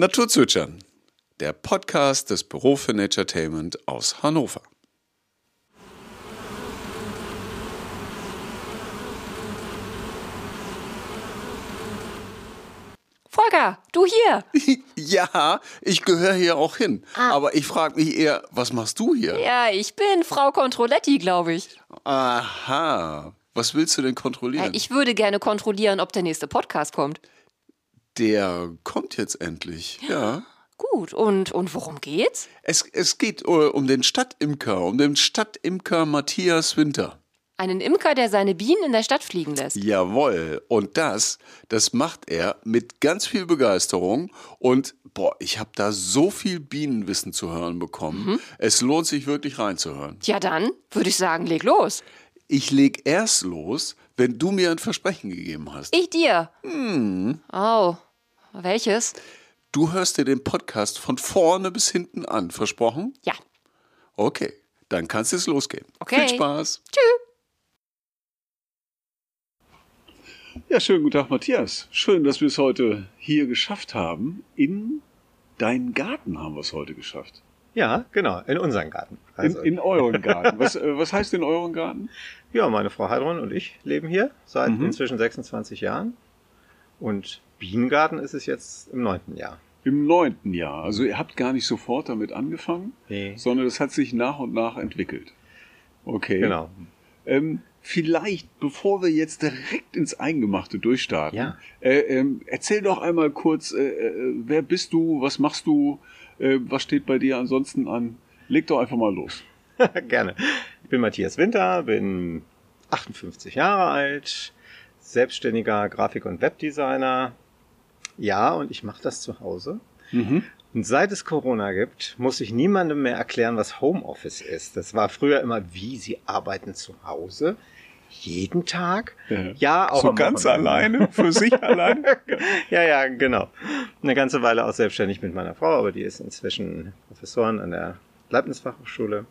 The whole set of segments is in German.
Naturzwitschern, der Podcast des Büro für Naturetainment aus Hannover. Volker, du hier. Ja, ich gehöre hier auch hin. Aber ich frage mich eher, was machst du hier? Ja, ich bin Frau Controletti, glaube ich. Aha. Was willst du denn kontrollieren? Ich würde gerne kontrollieren, ob der nächste Podcast kommt. Der kommt jetzt endlich. Ja. Gut, und, und worum geht's? Es, es geht äh, um den Stadtimker, um den Stadtimker Matthias Winter. Einen Imker, der seine Bienen in der Stadt fliegen lässt. Jawohl. Und das, das macht er mit ganz viel Begeisterung. Und boah, ich habe da so viel Bienenwissen zu hören bekommen. Es lohnt sich wirklich reinzuhören. Ja, dann würde ich sagen, leg los. Ich leg erst los, wenn du mir ein Versprechen gegeben hast. Ich dir. Oh, welches? Du hörst dir den Podcast von vorne bis hinten an. Versprochen? Ja. Okay, dann kannst es losgehen. Okay. Viel Spaß. Tschüss. Ja, schönen guten Tag, Matthias. Schön, dass wir es heute hier geschafft haben. In deinen Garten haben wir es heute geschafft. Ja, genau, in unseren Garten. In, Also, in euren Garten. Was, äh, was heißt in euren Garten? ja, meine Frau Heidrun und ich leben hier seit Mhm. inzwischen 26 Jahren. Und Bienengarten ist es jetzt im neunten Jahr. Im neunten Jahr. Also ihr habt gar nicht sofort damit angefangen, Nee. sondern es hat sich nach und nach entwickelt. Okay. Genau. Ähm, vielleicht, bevor wir jetzt direkt ins Eingemachte durchstarten, Ja. äh, ähm, erzähl doch einmal kurz, äh, äh, wer bist du, was machst du, äh, was steht bei dir ansonsten an? Leg doch einfach mal los. Gerne. Ich bin Matthias Winter, bin 58 Jahre alt, selbstständiger Grafik- und Webdesigner. Ja, und ich mache das zu Hause. Mhm. Und seit es Corona gibt, muss ich niemandem mehr erklären, was Homeoffice ist. Das war früher immer, wie sie arbeiten zu Hause. Jeden Tag? Ja, auch so ganz Wochenende. alleine, für sich alleine? Ja, ja, genau. Eine ganze Weile auch selbstständig mit meiner Frau, aber die ist inzwischen Professorin an der Leibniz-Fachhochschule.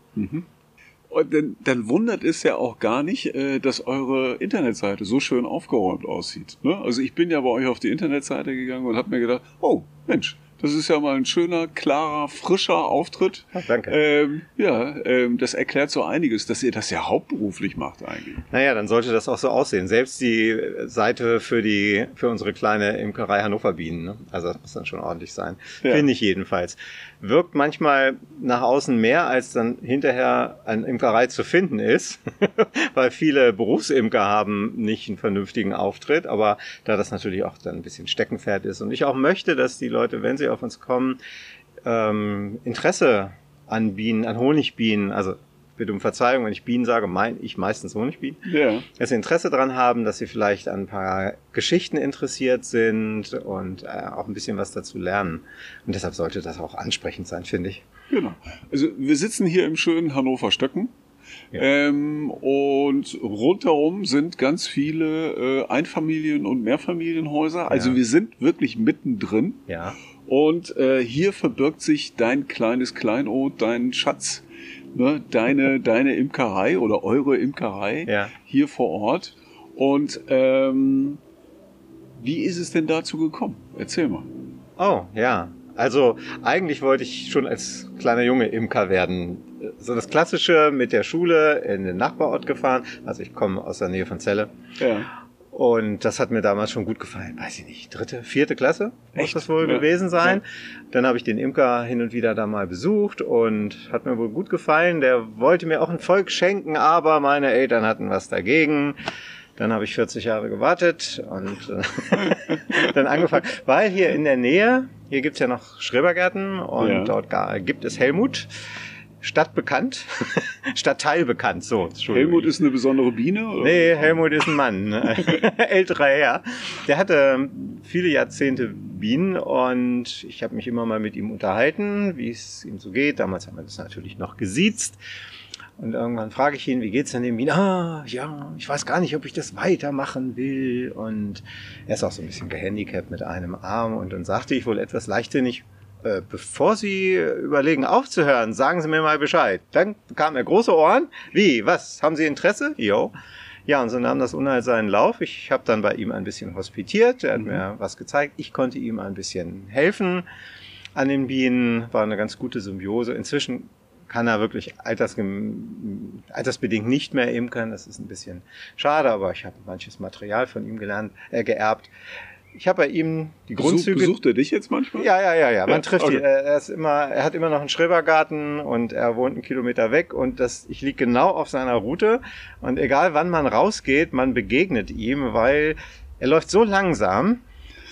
Und dann, dann wundert es ja auch gar nicht, äh, dass eure Internetseite so schön aufgeräumt aussieht. Ne? Also ich bin ja bei euch auf die Internetseite gegangen und habe mir gedacht, oh Mensch, das ist ja mal ein schöner, klarer, frischer Auftritt. Danke. Ähm, ja, ähm, das erklärt so einiges, dass ihr das ja hauptberuflich macht eigentlich. Naja, dann sollte das auch so aussehen. Selbst die Seite für die, für unsere kleine Imkerei Hannover Bienen, ne? also das muss dann schon ordentlich sein. Ja. Finde ich jedenfalls. Wirkt manchmal nach außen mehr, als dann hinterher an Imkerei zu finden ist, weil viele Berufsimker haben nicht einen vernünftigen Auftritt, aber da das natürlich auch dann ein bisschen Steckenpferd ist und ich auch möchte, dass die Leute, wenn sie auf uns kommen, ähm, Interesse an Bienen, an Honigbienen, also bitte um Verzeihung, wenn ich Bienen sage, meine ich meistens Honigbienen, Ja. dass sie Interesse daran haben, dass sie vielleicht an ein paar Geschichten interessiert sind und äh, auch ein bisschen was dazu lernen. Und deshalb sollte das auch ansprechend sein, finde ich. Genau. Also wir sitzen hier im schönen Hannover Stöcken. Ja. Ähm, und rundherum sind ganz viele äh, Einfamilien- und Mehrfamilienhäuser. Also Ja. wir sind wirklich mittendrin. Ja. Und äh, hier verbirgt sich dein kleines Kleinod, dein Schatz, ne, deine, deine Imkerei oder eure Imkerei Ja. hier vor Ort. Und ähm, wie ist es denn dazu gekommen? Erzähl mal. Oh, ja. Also eigentlich wollte ich schon als kleiner Junge Imker werden. So das Klassische mit der Schule in den Nachbarort gefahren. Also ich komme aus der Nähe von Celle. Ja. Und das hat mir damals schon gut gefallen. Weiß ich nicht, dritte, vierte Klasse muss Echt? das wohl Ja. gewesen sein. Dann habe ich den Imker hin und wieder da mal besucht und hat mir wohl gut gefallen. Der wollte mir auch ein Volk schenken, aber meine Eltern hatten was dagegen. Dann habe ich 40 Jahre gewartet und äh, dann angefangen. Weil hier in der Nähe, hier gibt's ja noch Schrebergärten und Ja. dort gibt es Helmut. Stadtbekannt, Stadtteil bekannt, so. Helmut ist eine besondere Biene? Oder? Nee, Helmut ist ein Mann, ne? älterer Herr. Der hatte viele Jahrzehnte Bienen und ich habe mich immer mal mit ihm unterhalten, wie es ihm so geht. Damals haben wir das natürlich noch gesiezt. Und irgendwann frage ich ihn, wie geht's denn dem Bienen? Ah, ja, ich weiß gar nicht, ob ich das weitermachen will. Und er ist auch so ein bisschen gehandicapt mit einem Arm. Und dann sagte ich wohl etwas leichtsinnig, äh, bevor Sie überlegen aufzuhören, sagen Sie mir mal Bescheid. Dann bekam er große Ohren. Wie, was, haben Sie Interesse? Jo. Ja, und so nahm das Unheil seinen Lauf. Ich habe dann bei ihm ein bisschen hospitiert. Er hat mir was gezeigt. Ich konnte ihm ein bisschen helfen an den Bienen. War eine ganz gute Symbiose. Inzwischen kann er wirklich altersbedingt nicht mehr imkern. Das ist ein bisschen schade, aber ich habe manches Material von ihm gelernt, äh, geerbt. Ich habe bei ihm die Besuch, Grundzüge. besucht er dich jetzt manchmal? Ja, ja, ja, ja. Man Ja, trifft okay. ihn. Er, ist immer, er hat immer noch einen Schrebergarten und er wohnt einen Kilometer weg und das, ich liege genau auf seiner Route und egal wann man rausgeht, man begegnet ihm, weil er läuft so langsam,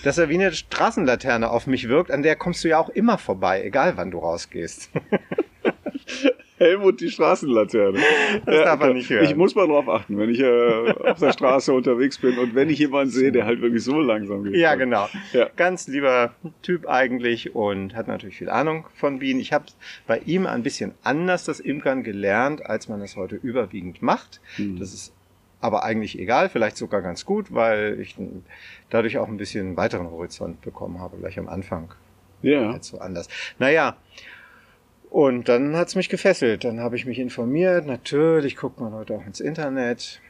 dass er wie eine Straßenlaterne auf mich wirkt, an der kommst du ja auch immer vorbei, egal wann du rausgehst. Helmut die Straßenlaterne. Das darf man nicht hören. Ich muss mal drauf achten, wenn ich äh, auf der Straße unterwegs bin und wenn ich jemanden sehe, der halt wirklich so langsam geht. Ja, genau. Ja. Ganz lieber Typ eigentlich und hat natürlich viel Ahnung von Bienen. Ich habe bei ihm ein bisschen anders das Imkern gelernt, als man es heute überwiegend macht. Mhm. Das ist aber eigentlich egal, vielleicht sogar ganz gut, weil ich dadurch auch ein bisschen weiteren Horizont bekommen habe, gleich am Anfang. Ja. Jetzt so anders. Naja, und dann hat's mich gefesselt. Dann habe ich mich informiert. Natürlich guckt man heute auch ins Internet.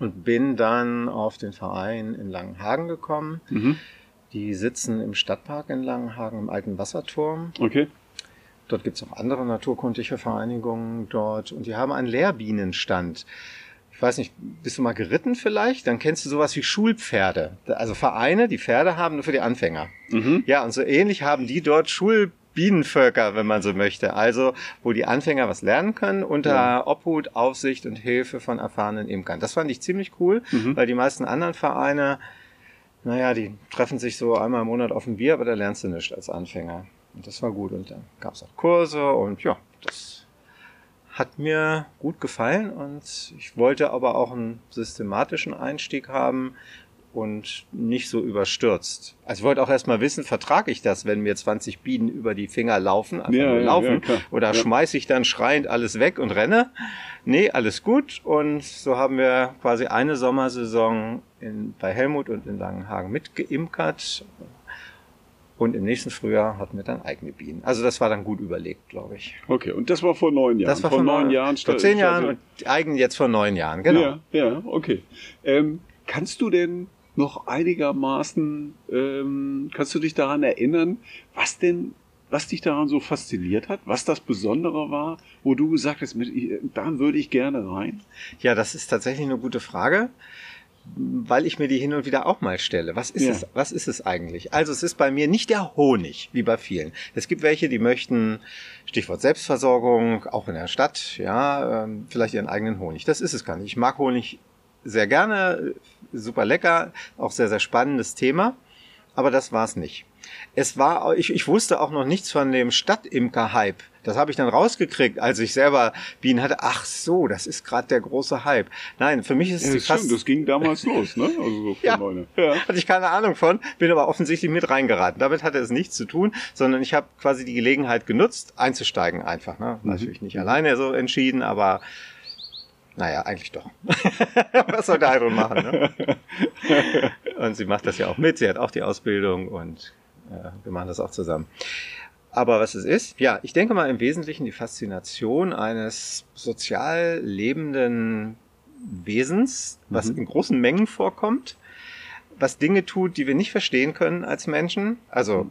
Und bin dann auf den Verein in Langenhagen gekommen. Mhm. Die sitzen im Stadtpark in Langenhagen im alten Wasserturm. Okay. Dort gibt's auch andere naturkundliche Vereinigungen dort. Und die haben einen Lehrbienenstand. Ich weiß nicht, bist du mal geritten vielleicht? Dann kennst du sowas wie Schulpferde. Also Vereine, die Pferde haben nur für die Anfänger. Mhm. Ja, und so ähnlich haben die dort Schulbienenvölker, wenn man so möchte. Also, wo die Anfänger was lernen können unter Ja. Obhut, Aufsicht und Hilfe von erfahrenen Imkern. Das fand ich ziemlich cool, Mhm. weil die meisten anderen Vereine, naja, die treffen sich so einmal im Monat auf ein Bier, aber da lernst du nichts als Anfänger. Und das war gut. Und dann gab es auch Kurse und ja, das hat mir gut gefallen und ich wollte aber auch einen systematischen Einstieg haben und nicht so überstürzt. Also ich wollte auch erstmal wissen, vertrage ich das, wenn mir 20 Bienen über die Finger laufen, einfach Ja, ja, laufen, ja, klar. oder Ja. schmeiße ich dann schreiend alles weg und renne? Nee, alles gut. Und so haben wir quasi eine Sommersaison in, bei Helmut und in Langenhagen mitgeimkert. Und im nächsten Frühjahr hatten wir dann eigene Bienen. Also das war dann gut überlegt, glaube ich. Okay, und das war vor neun Jahren. Das war vor vor neun neun- Jahren. Vor zehn Jahren und die eigenen jetzt vor neun Jahren, genau. Ja, ja, okay. Ähm, kannst du denn noch einigermaßen, ähm, kannst du dich daran erinnern, was denn, was dich daran so fasziniert hat, was das Besondere war, wo du gesagt hast, mit, da würde ich gerne rein? Ja, das ist tatsächlich eine gute Frage, weil ich mir die hin und wieder auch mal stelle. Was ist Ja. es, was ist es eigentlich? Also es ist bei mir nicht der Honig, wie bei vielen. Es gibt welche, die möchten, Stichwort Selbstversorgung, auch in der Stadt, ja, ähm, vielleicht ihren eigenen Honig. Das ist es gar nicht. Ich mag Honig sehr gerne, super lecker, auch sehr, sehr spannendes Thema. Aber das war's nicht. Es war, ich, ich wusste auch noch nichts von dem Stadtimker-Hype. Das habe ich dann rausgekriegt, als ich selber Bienen hatte. Ach so, das ist gerade der große Hype. Nein, für mich ist Ja, die das stimmt, fast, das ging damals los, ne? Also so Ja. Ja. hatte ich keine Ahnung von, bin aber offensichtlich mit reingeraten. Damit hatte es nichts zu tun, sondern ich habe quasi die Gelegenheit genutzt, einzusteigen einfach. Ne? Mhm. Natürlich nicht alleine so entschieden, aber naja, eigentlich doch. Was soll der Heidrun machen? Ne? Und sie macht das ja auch mit, sie hat auch die Ausbildung und äh, wir machen das auch zusammen. Aber was es ist, ja, ich denke mal im Wesentlichen die Faszination eines sozial lebenden Wesens, was Mhm. in großen Mengen vorkommt, was Dinge tut, die wir nicht verstehen können als Menschen. Also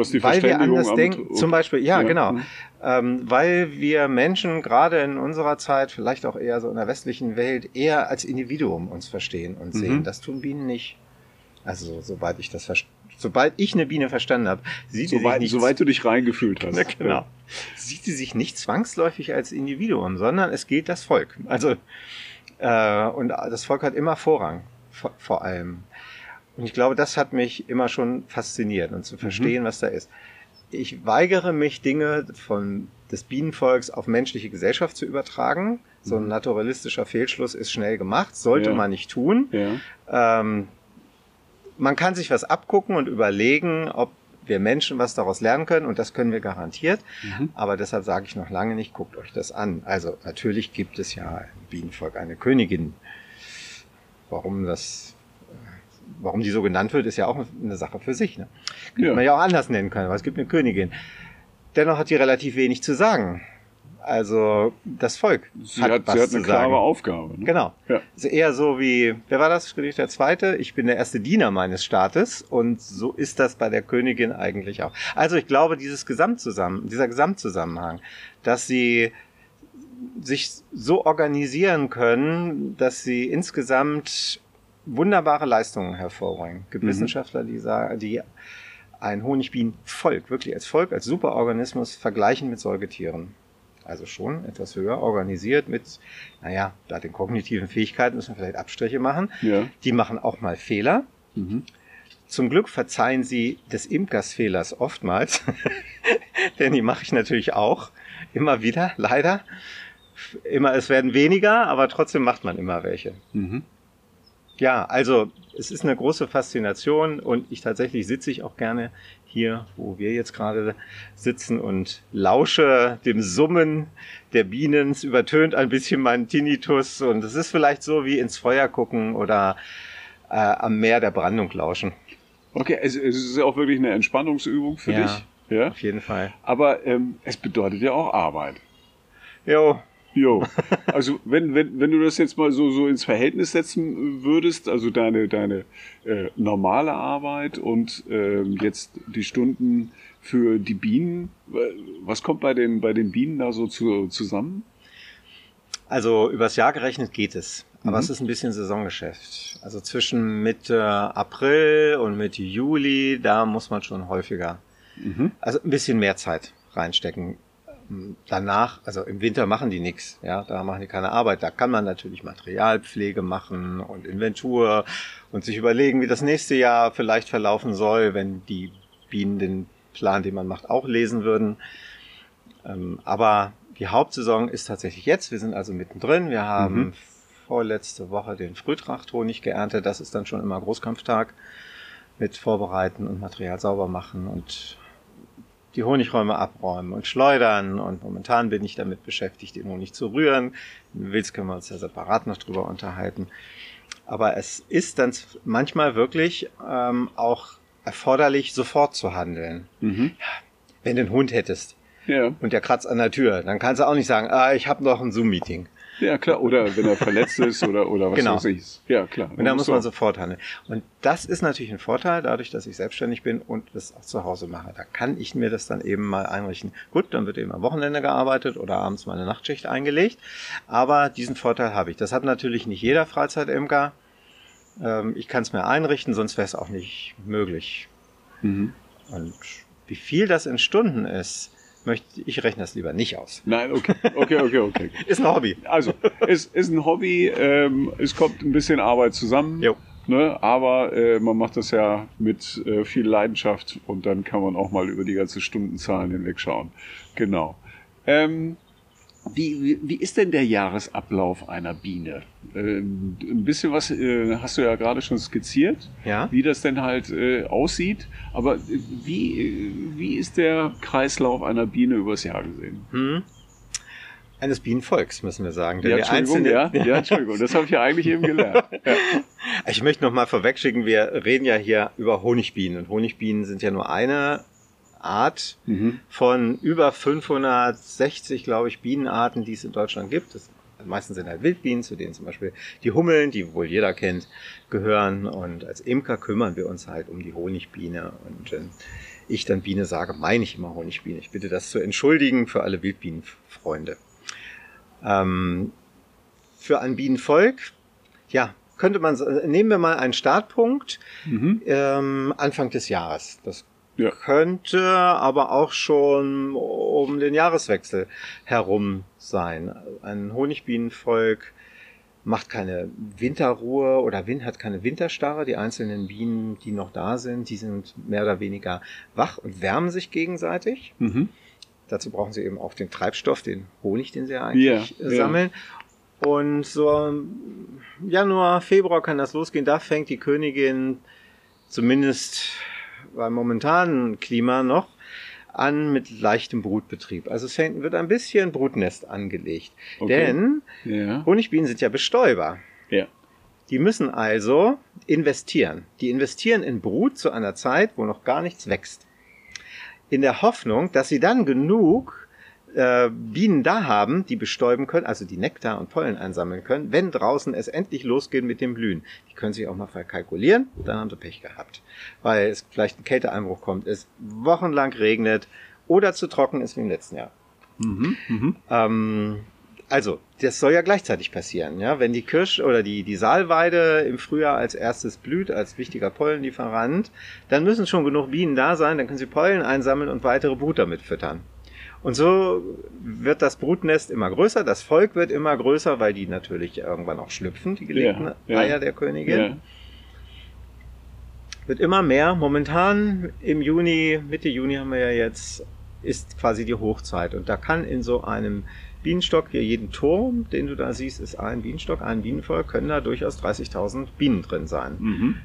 Was die weil wir anders denken. Zum Beispiel, ja, Ja. genau. Mhm. Ähm, weil wir Menschen gerade in unserer Zeit, vielleicht auch eher so in der westlichen Welt, eher als Individuum uns verstehen und sehen. Mhm. Das tun Bienen nicht. Also sobald ich das sobald ich eine Biene verstanden habe, sieht die sich Soweit, nicht soweit du dich reingefühlt hast. ja, genau. Sieht sie sich nicht zwangsläufig als Individuum, sondern es gilt das Volk. Also äh, und das Volk hat immer Vorrang vor, vor allem. Und ich glaube, das hat mich immer schon fasziniert und zu verstehen, was da ist. Ich weigere mich, Dinge von des Bienenvolks auf menschliche Gesellschaft zu übertragen. So ein Mhm. naturalistischer Fehlschluss ist schnell gemacht, sollte Ja. man nicht tun. Ja. Ähm, man kann sich was abgucken und überlegen, ob wir Menschen was daraus lernen können und das können wir garantiert. Mhm. Aber deshalb sage ich noch lange nicht, guckt euch das an. Also natürlich gibt es ja im Bienenvolk eine Königin. Warum das, warum die so genannt wird, ist ja auch eine Sache für sich. Ne? Könnte Ja. man ja auch anders nennen können, aber es gibt eine Königin. Dennoch hat die relativ wenig zu sagen. Also das Volk Sie hat, was sie hat eine klare sagen. Aufgabe. Ne? Genau. Ja. Ist eher so wie, wer war das? Friedrich der Zweite? Ich bin der erste Diener meines Staates und so ist das bei der Königin eigentlich auch. Also ich glaube, dieses Gesamtzusammen, dieser Gesamtzusammenhang, dass sie sich so organisieren können, dass sie insgesamt wunderbare Leistungen hervorbringen. Es gibt Mhm. Wissenschaftler, die sagen, die ein Honigbienenvolk, wirklich als Volk, als Superorganismus vergleichen mit Säugetieren. Also schon etwas höher organisiert mit, naja, da den kognitiven Fähigkeiten müssen wir vielleicht Abstriche machen. Ja. Die machen auch mal Fehler. Mhm. Zum Glück verzeihen sie des Imkers Fehlers oftmals. Denn die mache ich natürlich auch. Immer wieder, leider. Immer, es werden weniger, aber trotzdem macht man immer welche. Mhm. Ja, also es ist eine große Faszination und ich tatsächlich sitze ich auch gerne hier, wo wir jetzt gerade sitzen und lausche dem Summen der Bienen. Es übertönt ein bisschen meinen Tinnitus und es ist vielleicht so wie ins Feuer gucken oder äh, am Meer der Brandung lauschen. Okay, es, es ist ja auch wirklich eine Entspannungsübung für Ja. dich. Ja. Auf jeden Fall. Aber ähm, es bedeutet ja auch Arbeit. Jo, Jo, also wenn, wenn, wenn du das jetzt mal so, so ins Verhältnis setzen würdest, also deine, deine äh, normale Arbeit und ähm, jetzt die Stunden für die Bienen, äh, was kommt bei den, bei den Bienen da so zu, zusammen? Also übers Jahr gerechnet geht es. Aber Mhm. es ist ein bisschen Saisongeschäft. Also zwischen Mitte April und Mitte Juli, da muss man schon häufiger, Mhm. also ein bisschen mehr Zeit reinstecken. Danach, also im Winter machen die nichts, ja, da machen die keine Arbeit. Da kann man natürlich Materialpflege machen und Inventur und sich überlegen, wie das nächste Jahr vielleicht verlaufen soll, wenn die Bienen den Plan, den man macht, auch lesen würden. Ähm, aber die Hauptsaison ist tatsächlich jetzt. Wir sind also mittendrin. Wir haben Mhm. vorletzte Woche den Frühtrachthonig geerntet. Das ist dann schon immer Großkampftag mit Vorbereiten und Material sauber machen und die Honigräume abräumen und schleudern. Und momentan bin ich damit beschäftigt, den Honig zu rühren. Wenn du willst, können wir uns ja separat noch drüber unterhalten. Aber es ist dann manchmal wirklich ähm, auch erforderlich, sofort zu handeln. Mhm. Wenn du einen Hund hättest Ja. und der kratzt an der Tür, dann kannst du auch nicht sagen, ah, ich habe noch ein Zoom-Meeting. Ja, klar. Oder wenn er verletzt ist oder, oder was Genau. weiß ich. Ja, klar. Und da muss man so. sofort handeln. Und das ist natürlich ein Vorteil, dadurch, dass ich selbstständig bin und das auch zu Hause mache. Da kann ich mir das dann eben mal einrichten. Gut, dann wird eben am Wochenende gearbeitet oder abends mal eine Nachtschicht eingelegt. Aber diesen Vorteil habe ich. Das hat natürlich nicht jeder Freizeit-MK. Ähm, Ich kann es mir einrichten, sonst wäre es auch nicht möglich. Mhm. Und wie viel das in Stunden ist, möchte ich rechne das lieber nicht aus. Nein, okay, okay, okay, okay. Ist ein Hobby. Also, es ist ein Hobby, ähm, es kommt ein bisschen Arbeit zusammen. Jo. Ne, aber äh, man macht das ja mit äh, viel Leidenschaft und dann kann man auch mal über die ganzen Stundenzahlen hinwegschauen. Genau. Ähm, wie, wie, ist denn der Jahresablauf einer Biene? Ähm, ein bisschen was äh, hast du ja gerade schon skizziert, Ja. wie das denn halt äh, aussieht. Aber äh, wie, äh, wie ist der Kreislauf einer Biene übers Jahr gesehen? Hm? Eines Bienenvolks, müssen wir sagen. Ja, Entschuldigung, ja, einzelne- ja, Entschuldigung, das habe ich ja eigentlich eben gelernt. Ja. Ich möchte noch mal vorwegschicken, wir reden ja hier über Honigbienen. Und Honigbienen sind ja nur eine Art Mhm. von über 560, glaube ich, Bienenarten, die es in Deutschland gibt. Das meistens sind halt Wildbienen, zu denen zum Beispiel die Hummeln, die wohl jeder kennt, gehören. Und als Imker kümmern wir uns halt um die Honigbiene. Und wenn ich dann Biene sage, meine ich immer Honigbiene. Ich bitte das zu entschuldigen für alle Wildbienenfreunde. Ähm, für ein Bienenvolk, ja, könnte man, s- nehmen wir mal einen Startpunkt, Mhm. ähm, Anfang des Jahres. Das Ja. könnte aber auch schon um den Jahreswechsel herum sein. Ein Honigbienenvolk macht keine Winterruhe oder Win hat keine Winterstarre. Die einzelnen Bienen, die noch da sind, die sind mehr oder weniger wach und wärmen sich gegenseitig. Mhm. Dazu brauchen sie eben auch den Treibstoff, den Honig, den sie ja eigentlich ja. sammeln. Und so im Januar, Februar kann das losgehen. Da fängt die Königin zumindest beim momentanen Klima noch an mit leichtem Brutbetrieb. Also es fängt, wird ein bisschen Brutnest angelegt. Okay. Denn Ja. Honigbienen sind ja Bestäuber. Ja. Die müssen also investieren. Die investieren in Brut zu einer Zeit, wo noch gar nichts wächst. In der Hoffnung, dass sie dann genug äh, Bienen da haben, die bestäuben können, also die Nektar und Pollen einsammeln können, wenn draußen es endlich losgeht mit dem Blühen. Die können sich auch mal verkalkulieren, dann haben sie Pech gehabt. Weil es vielleicht ein Kälteeinbruch kommt, es wochenlang regnet oder zu trocken ist wie im letzten Jahr. Mhm, mhm. Ähm, also, das soll ja gleichzeitig passieren, ja. Wenn die Kirsch oder die, die Saalweide im Frühjahr als erstes blüht, als wichtiger Pollenlieferant, dann müssen schon genug Bienen da sein, dann können sie Pollen einsammeln und weitere Brut damit füttern. Und so wird das Brutnest immer größer, das Volk wird immer größer, weil die natürlich irgendwann auch schlüpfen, die gelegten Ja, ja. Eier der Königin. Ja. Wird immer mehr. Momentan im Juni, Mitte Juni haben wir ja jetzt, ist quasi die Hochzeit. Und da kann in so einem Bienenstock, hier jeden Turm, den du da siehst, ist ein Bienenstock, ein Bienenvolk, können da durchaus 30.000 Bienen drin sein. Mhm.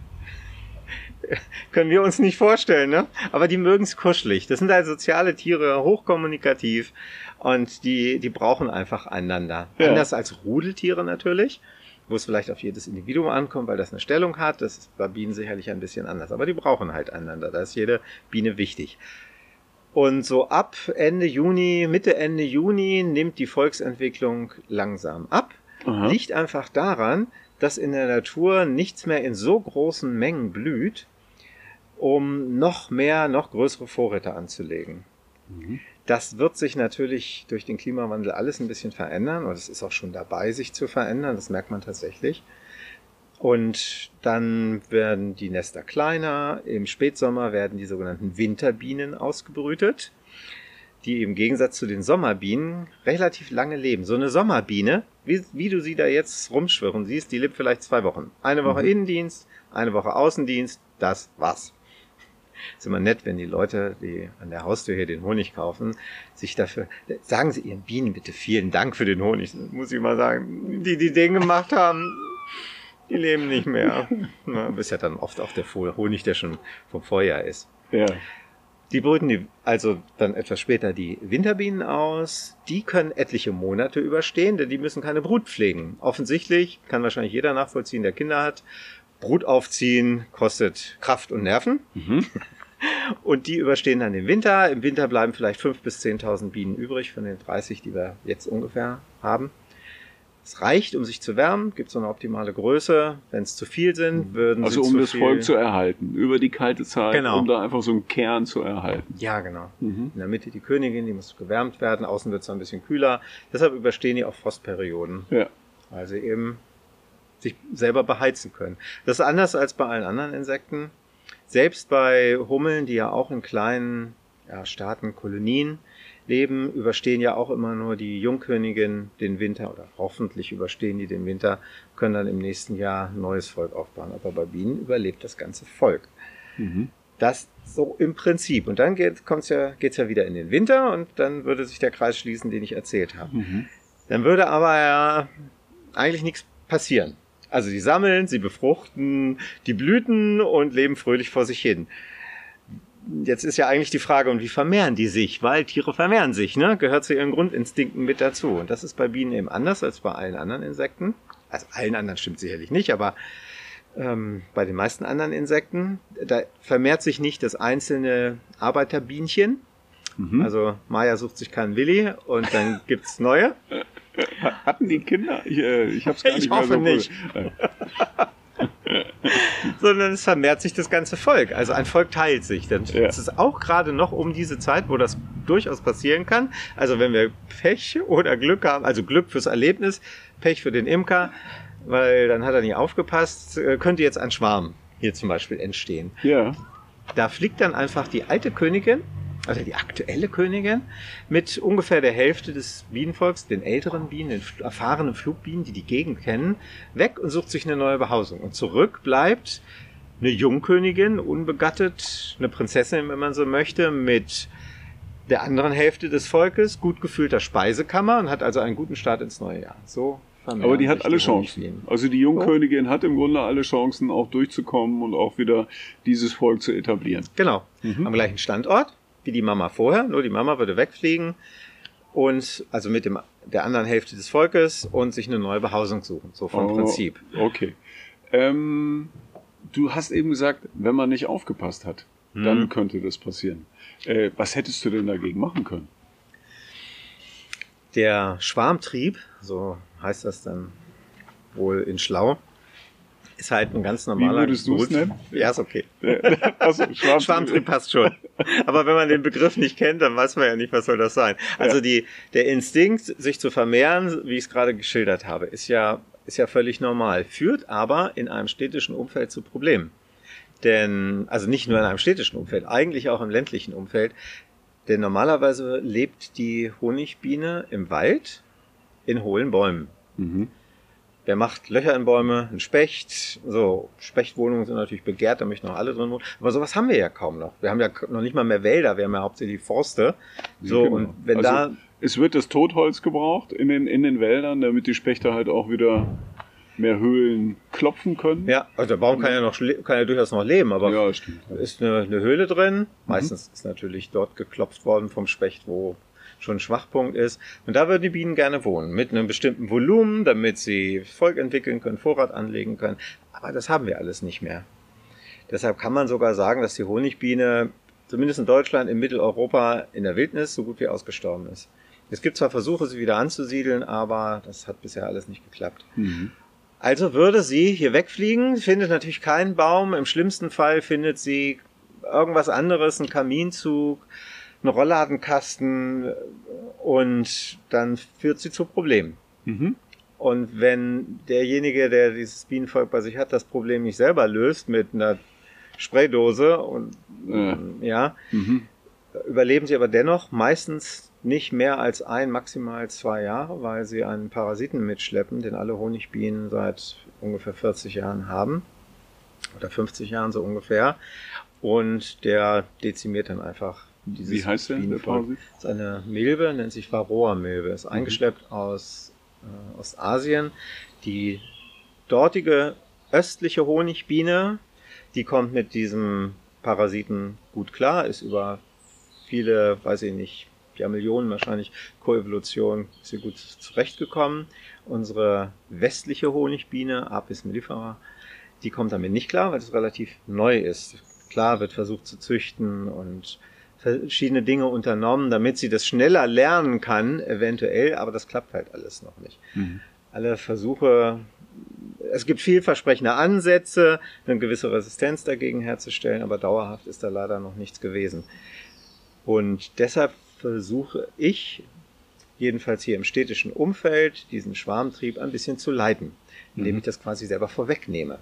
Können wir uns nicht vorstellen, ne? Aber die mögen es kuschelig. Das sind halt soziale Tiere, hochkommunikativ und die, die brauchen einfach einander. Ja. Anders als Rudeltiere natürlich, wo es vielleicht auf jedes Individuum ankommt, weil das eine Stellung hat. Das ist bei Bienen sicherlich ein bisschen anders. Aber die brauchen halt einander. Da ist jede Biene wichtig. Und so ab Ende Juni, Mitte Ende Juni nimmt die Volksentwicklung langsam ab. Aha. Liegt einfach daran, dass in der Natur nichts mehr in so großen Mengen blüht, um noch mehr, noch größere Vorräte anzulegen. Mhm. Das wird sich natürlich durch den Klimawandel alles ein bisschen verändern und es ist auch schon dabei, sich zu verändern. Das merkt man tatsächlich. Und dann werden die Nester kleiner. Im Spätsommer werden die sogenannten Winterbienen ausgebrütet, die im Gegensatz zu den Sommerbienen relativ lange leben. So eine Sommerbiene, wie, wie du sie da jetzt rumschwirren siehst, die lebt vielleicht zwei Wochen. Eine Woche Mhm. Innendienst, eine Woche Außendienst, das war's. Ist immer nett, wenn die Leute, die an der Haustür hier den Honig kaufen, sich dafür, sagen Sie Ihren Bienen bitte vielen Dank für den Honig, muss ich mal sagen. Die, die den gemacht haben, die leben nicht mehr. Na, ist ja dann oft auch der Honig, der schon vom Vorjahr ist. Ja. Die brüten die, also dann etwas später die Winterbienen aus. Die können etliche Monate überstehen, denn die müssen keine Brut pflegen. Offensichtlich kann wahrscheinlich jeder nachvollziehen, der Kinder hat. Brut aufziehen kostet Kraft und Nerven. Mhm. Und die überstehen dann den Winter. Im Winter bleiben vielleicht 5.000 bis 10.000 Bienen übrig von den 30, die wir jetzt ungefähr haben. Es reicht, um sich zu wärmen, gibt so eine optimale Größe. Wenn es zu viel sind, würden Also sie um zu das. Volk zu erhalten, über die kalte Zeit, Genau. um da einfach so einen Kern zu erhalten. Ja, genau. Mhm. In der Mitte die Königin, die muss gewärmt werden. Außen wird es ein bisschen kühler. Deshalb überstehen die auch Frostperioden, Ja. sie eben sich selber beheizen können. Das ist anders als bei allen anderen Insekten. Selbst bei Hummeln, die ja auch in kleinen ja, Staaten, Kolonien leben, überstehen ja auch immer nur die Jungkönigin den Winter oder hoffentlich überstehen die den Winter, können dann im nächsten Jahr ein neues Volk aufbauen. Aber bei Bienen überlebt das ganze Volk. Mhm. Das so im Prinzip. Und dann geht, kommt's ja, geht's ja wieder in den Winter und dann würde sich der Kreis schließen, den ich erzählt habe. Mhm. Dann würde aber ja eigentlich nichts passieren. Also die sammeln, sie befruchten die Blüten und leben fröhlich vor sich hin. Jetzt ist ja eigentlich die Frage, und wie vermehren die sich? Weil Tiere vermehren sich, ne? Gehört zu ihren Grundinstinkten mit dazu. Und das ist bei Bienen eben anders als bei allen anderen Insekten. Also allen anderen stimmt sicherlich nicht, aber ähm, bei den meisten anderen Insekten, da vermehrt sich nicht das einzelne Arbeiterbienchen. Mhm. Also Maya sucht sich keinen Willi und dann gibt's neue. Hatten die Kinder? Ich, äh, ich hab's gar Ich nicht mehr hoffe so nicht. Sondern es vermehrt sich das ganze Volk. Also ein Volk teilt sich. Denn Ja. Es ist auch gerade noch um diese Zeit, wo das durchaus passieren kann. Also wenn wir Pech oder Glück haben, also Glück fürs Erlebnis, Pech für den Imker, weil dann hat er nicht aufgepasst, äh, könnte jetzt ein Schwarm hier zum Beispiel entstehen. Ja. Da fliegt dann einfach die alte Königin, also die aktuelle Königin, mit ungefähr der Hälfte des Bienenvolks, den älteren Bienen, den erfahrenen Flugbienen, die die Gegend kennen, weg und sucht sich eine neue Behausung. Und zurück bleibt eine Jungkönigin, unbegattet, eine Prinzessin, wenn man so möchte, mit der anderen Hälfte des Volkes, gut gefüllter Speisekammer und hat also einen guten Start ins neue Jahr. So Aber die hat alle. Chancen. Also die Jungkönigin hat im Grunde alle Chancen, auch durchzukommen und auch wieder dieses Volk zu etablieren. Genau. Mhm. Am gleichen Standort wie die Mama vorher, nur die Mama würde wegfliegen und also mit dem, der anderen Hälfte des Volkes und sich eine neue Behausung suchen. So vom Oh, Prinzip. Okay. Ähm, du hast eben gesagt, wenn man nicht aufgepasst hat, dann Mhm. könnte das passieren. Äh, was hättest du denn dagegen machen können? Der Schwarmtrieb, so heißt das dann wohl in Schlau, ist halt ein ganz normaler. Wie würdest du es nennen? Ja, ist okay. also, Schwarmtrieb. Schwarmtrieb passt schon. Aber wenn man den Begriff nicht kennt, dann weiß man ja nicht, was soll das sein. Also Ja. die, der Instinkt, sich zu vermehren, wie ich es gerade geschildert habe, ist ja, ist ja völlig normal, führt aber in einem städtischen Umfeld zu Problemen. Denn, also nicht nur in einem städtischen Umfeld, eigentlich auch im ländlichen Umfeld. Denn normalerweise lebt die Honigbiene im Wald in hohlen Bäumen. Mhm. Wer macht Löcher in Bäume? Ein Specht. So, Spechtwohnungen sind natürlich begehrt, da möchten noch alle drin wohnen. Aber sowas haben wir ja kaum noch. Wir haben ja noch nicht mal mehr Wälder, wir haben ja hauptsächlich Forste. So, Genau. und wenn also, da, Es wird das Totholz gebraucht in den, in den Wäldern, damit die Spechte halt auch wieder mehr Höhlen klopfen können. ja, also der Baum kann ja noch, kann ja durchaus noch leben, aber ja ist eine, eine Höhle drin. Meistens ist natürlich dort geklopft worden vom Specht, wo schon ein Schwachpunkt ist. Und da würden die Bienen gerne wohnen, mit einem bestimmten Volumen, damit sie Volk entwickeln können, Vorrat anlegen können. Aber das haben wir alles nicht mehr. Deshalb kann man sogar sagen, dass die Honigbiene, zumindest in Deutschland, in Mitteleuropa, in der Wildnis so gut wie ausgestorben ist. Es gibt zwar Versuche, sie wieder anzusiedeln, aber das hat bisher alles nicht geklappt. Mhm. Also würde sie hier wegfliegen, findet natürlich keinen Baum. Im schlimmsten Fall findet sie irgendwas anderes, einen Kaminzug, einen Rollladenkasten und dann führt sie zu Problemen. Mhm. Und wenn derjenige, der dieses Bienenvolk bei sich hat, das Problem nicht selber löst mit einer Spraydose und Ja. ja, Mhm. überleben sie aber dennoch meistens nicht mehr als ein, maximal zwei Jahre, weil sie einen Parasiten mitschleppen, den alle Honigbienen seit ungefähr 40 Jahren haben. Oder 50 Jahren so ungefähr. Und der dezimiert dann einfach dieses Wie heißt der, der. Parasit? Das ist eine Milbe, nennt sich Varroa-Milbe. Ist eingeschleppt aus äh, Ostasien. Die dortige östliche Honigbiene, die kommt mit diesem Parasiten gut klar, ist über viele, weiß ich nicht, Jahrmillionen wahrscheinlich Koevolution sie gut zurechtgekommen. Unsere westliche Honigbiene, Apis mellifera, die kommt damit nicht klar, weil es relativ neu ist. Klar wird versucht zu züchten und verschiedene Dinge unternommen, damit sie das schneller lernen kann, eventuell, aber das klappt halt alles noch nicht. Mhm. Alle Versuche, es gibt vielversprechende Ansätze, eine gewisse Resistenz dagegen herzustellen, aber dauerhaft ist da leider noch nichts gewesen. Und deshalb versuche ich, jedenfalls hier im städtischen Umfeld, diesen Schwarmtrieb ein bisschen zu leiten, indem Mhm. ich das quasi selber vorwegnehme.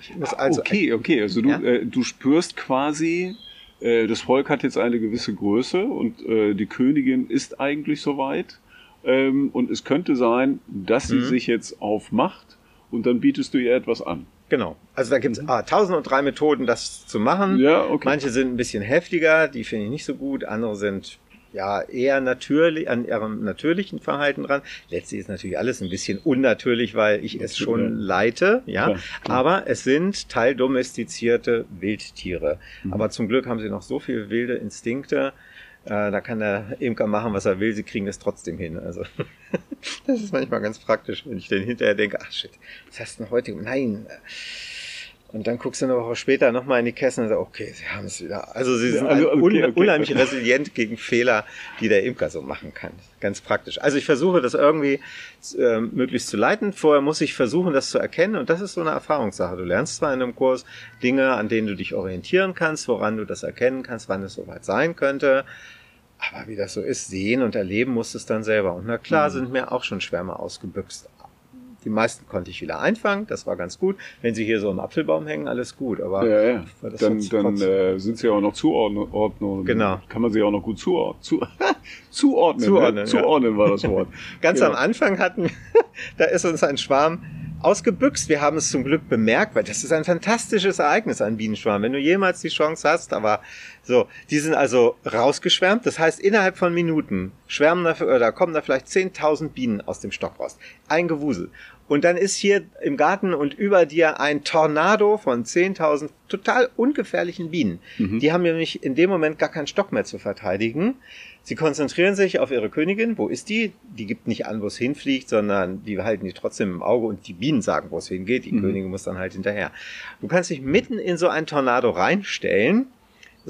Ich muss Also, okay, okay. Also du, Ja? äh, du spürst quasi, äh, das Volk hat jetzt eine gewisse Größe und äh, die Königin ist eigentlich soweit. Ähm, und es könnte sein, dass sie Mhm. sich jetzt aufmacht und dann bietest du ihr etwas an. Genau. Also da gibt es ah, tausend und drei Methoden, das zu machen. Mhm. Ja, okay. Manche sind ein bisschen heftiger, die finde ich nicht so gut. Andere sind ja eher natürlich an ihrem natürlichen Verhalten dran. Letztlich ist natürlich alles ein bisschen unnatürlich, weil ich es schon leite, ja. Aber es sind teildomestizierte Wildtiere. Mhm. Aber zum Glück haben sie noch so viele wilde Instinkte. Äh, da kann der Imker machen, was er will, sie kriegen es trotzdem hin. Also das ist manchmal ganz praktisch, wenn ich dann hinterher denke, ach shit, was hast du denn heute? Nein. Und dann guckst du eine Woche später nochmal in die Kästen und sagst, okay, sie haben es wieder. Also sie sind also, un okay, okay. unheimlich resilient gegen Fehler, die der Imker so machen kann. Ganz praktisch. Also ich versuche das irgendwie äh, möglichst zu leiten. Vorher muss ich versuchen, das zu erkennen. Und das ist so eine Erfahrungssache. Du lernst zwar in einem Kurs Dinge, an denen du dich orientieren kannst, woran du das erkennen kannst, wann es soweit sein könnte. Aber wie das so ist, sehen und erleben musst du es dann selber. Und na klar Mhm. sind mir auch schon Schwärme ausgebüxt. Die meisten konnte ich wieder einfangen, das war ganz gut. Wenn sie hier so im Apfelbaum hängen, alles gut. Aber Ja, ja. Dann, dann äh, sind sie auch noch Zuordnungen. Genau. Kann man sie auch noch gut zuordnen. Zu, zuordnen. Zuordnen, ne? ja. zuordnen war das Wort. Ganz Genau. am Anfang hatten, da ist uns ein Schwarm ausgebüxt. Wir haben es zum Glück bemerkt, weil das ist ein fantastisches Ereignis, ein Bienenschwarm. Wenn du jemals die Chance hast, aber so, die sind also rausgeschwärmt. Das heißt, innerhalb von Minuten schwärmen da, oder da kommen da vielleicht 10.000 Bienen aus dem Stock raus. Ein Gewusel. Und dann ist hier im Garten und über dir ein Tornado von 10.000 total ungefährlichen Bienen. Mhm. Die haben nämlich in dem Moment gar keinen Stock mehr zu verteidigen. Sie konzentrieren sich auf ihre Königin. Wo ist die? Die gibt nicht an, wo es hinfliegt, sondern die halten die trotzdem im Auge und die Bienen sagen, wo es hingeht. Die Mhm. Königin muss dann halt hinterher. Du kannst dich mitten in so einen Tornado reinstellen.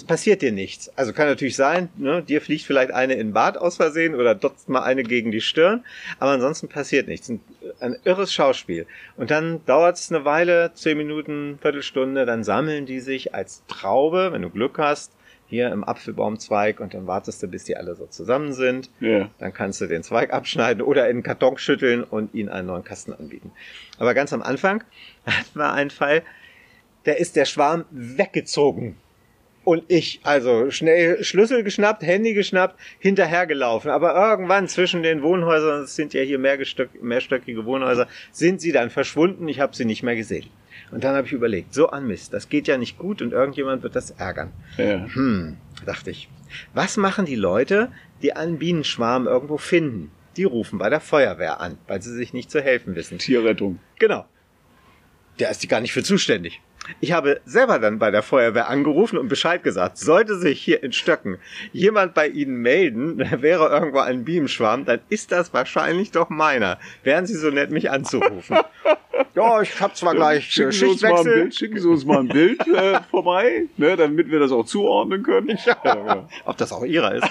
Es passiert dir nichts. Also kann natürlich sein, ne, dir fliegt vielleicht eine in den Bart aus Versehen oder dotzt mal eine gegen die Stirn, aber ansonsten passiert nichts. Ein, ein irres Schauspiel. Und dann dauert es eine Weile, zehn Minuten, Viertelstunde, dann sammeln die sich als Traube, wenn du Glück hast, hier im Apfelbaumzweig und dann wartest du, bis die alle so zusammen sind. Ja. Dann kannst du den Zweig abschneiden oder in den Karton schütteln und ihnen einen neuen Kasten anbieten. Aber ganz am Anfang hatten wir einen Fall, da ist der Schwarm weggezogen. Und ich, also schnell Schlüssel geschnappt, Handy geschnappt, hinterhergelaufen. Aber irgendwann zwischen den Wohnhäusern, es sind ja hier mehrgestöck, mehrstöckige Wohnhäuser, sind sie dann verschwunden. Ich habe sie nicht mehr gesehen. Und dann habe ich überlegt, so an Mist, das geht ja nicht gut und irgendjemand wird das ärgern. Ja. Hm, dachte ich. Was machen die Leute, die einen Bienenschwarm irgendwo finden? Die rufen bei der Feuerwehr an, weil sie sich nicht zu helfen wissen. Tierrettung. Genau. Der ist die gar nicht für zuständig. Ich habe selber dann bei der Feuerwehr angerufen und Bescheid gesagt, sollte sich hier in Stöcken jemand bei Ihnen melden, da wäre irgendwo ein Bienenschwarm, dann ist das wahrscheinlich doch meiner. Wären Sie so nett, mich anzurufen? ja, ich habe zwar gleich äh, Schicken Sie uns mal ein Schichtwechsel. Bild, schicken Sie uns mal ein Bild äh, vorbei, ne, damit wir das auch zuordnen können. Ja, ja. Ob das auch ihrer ist.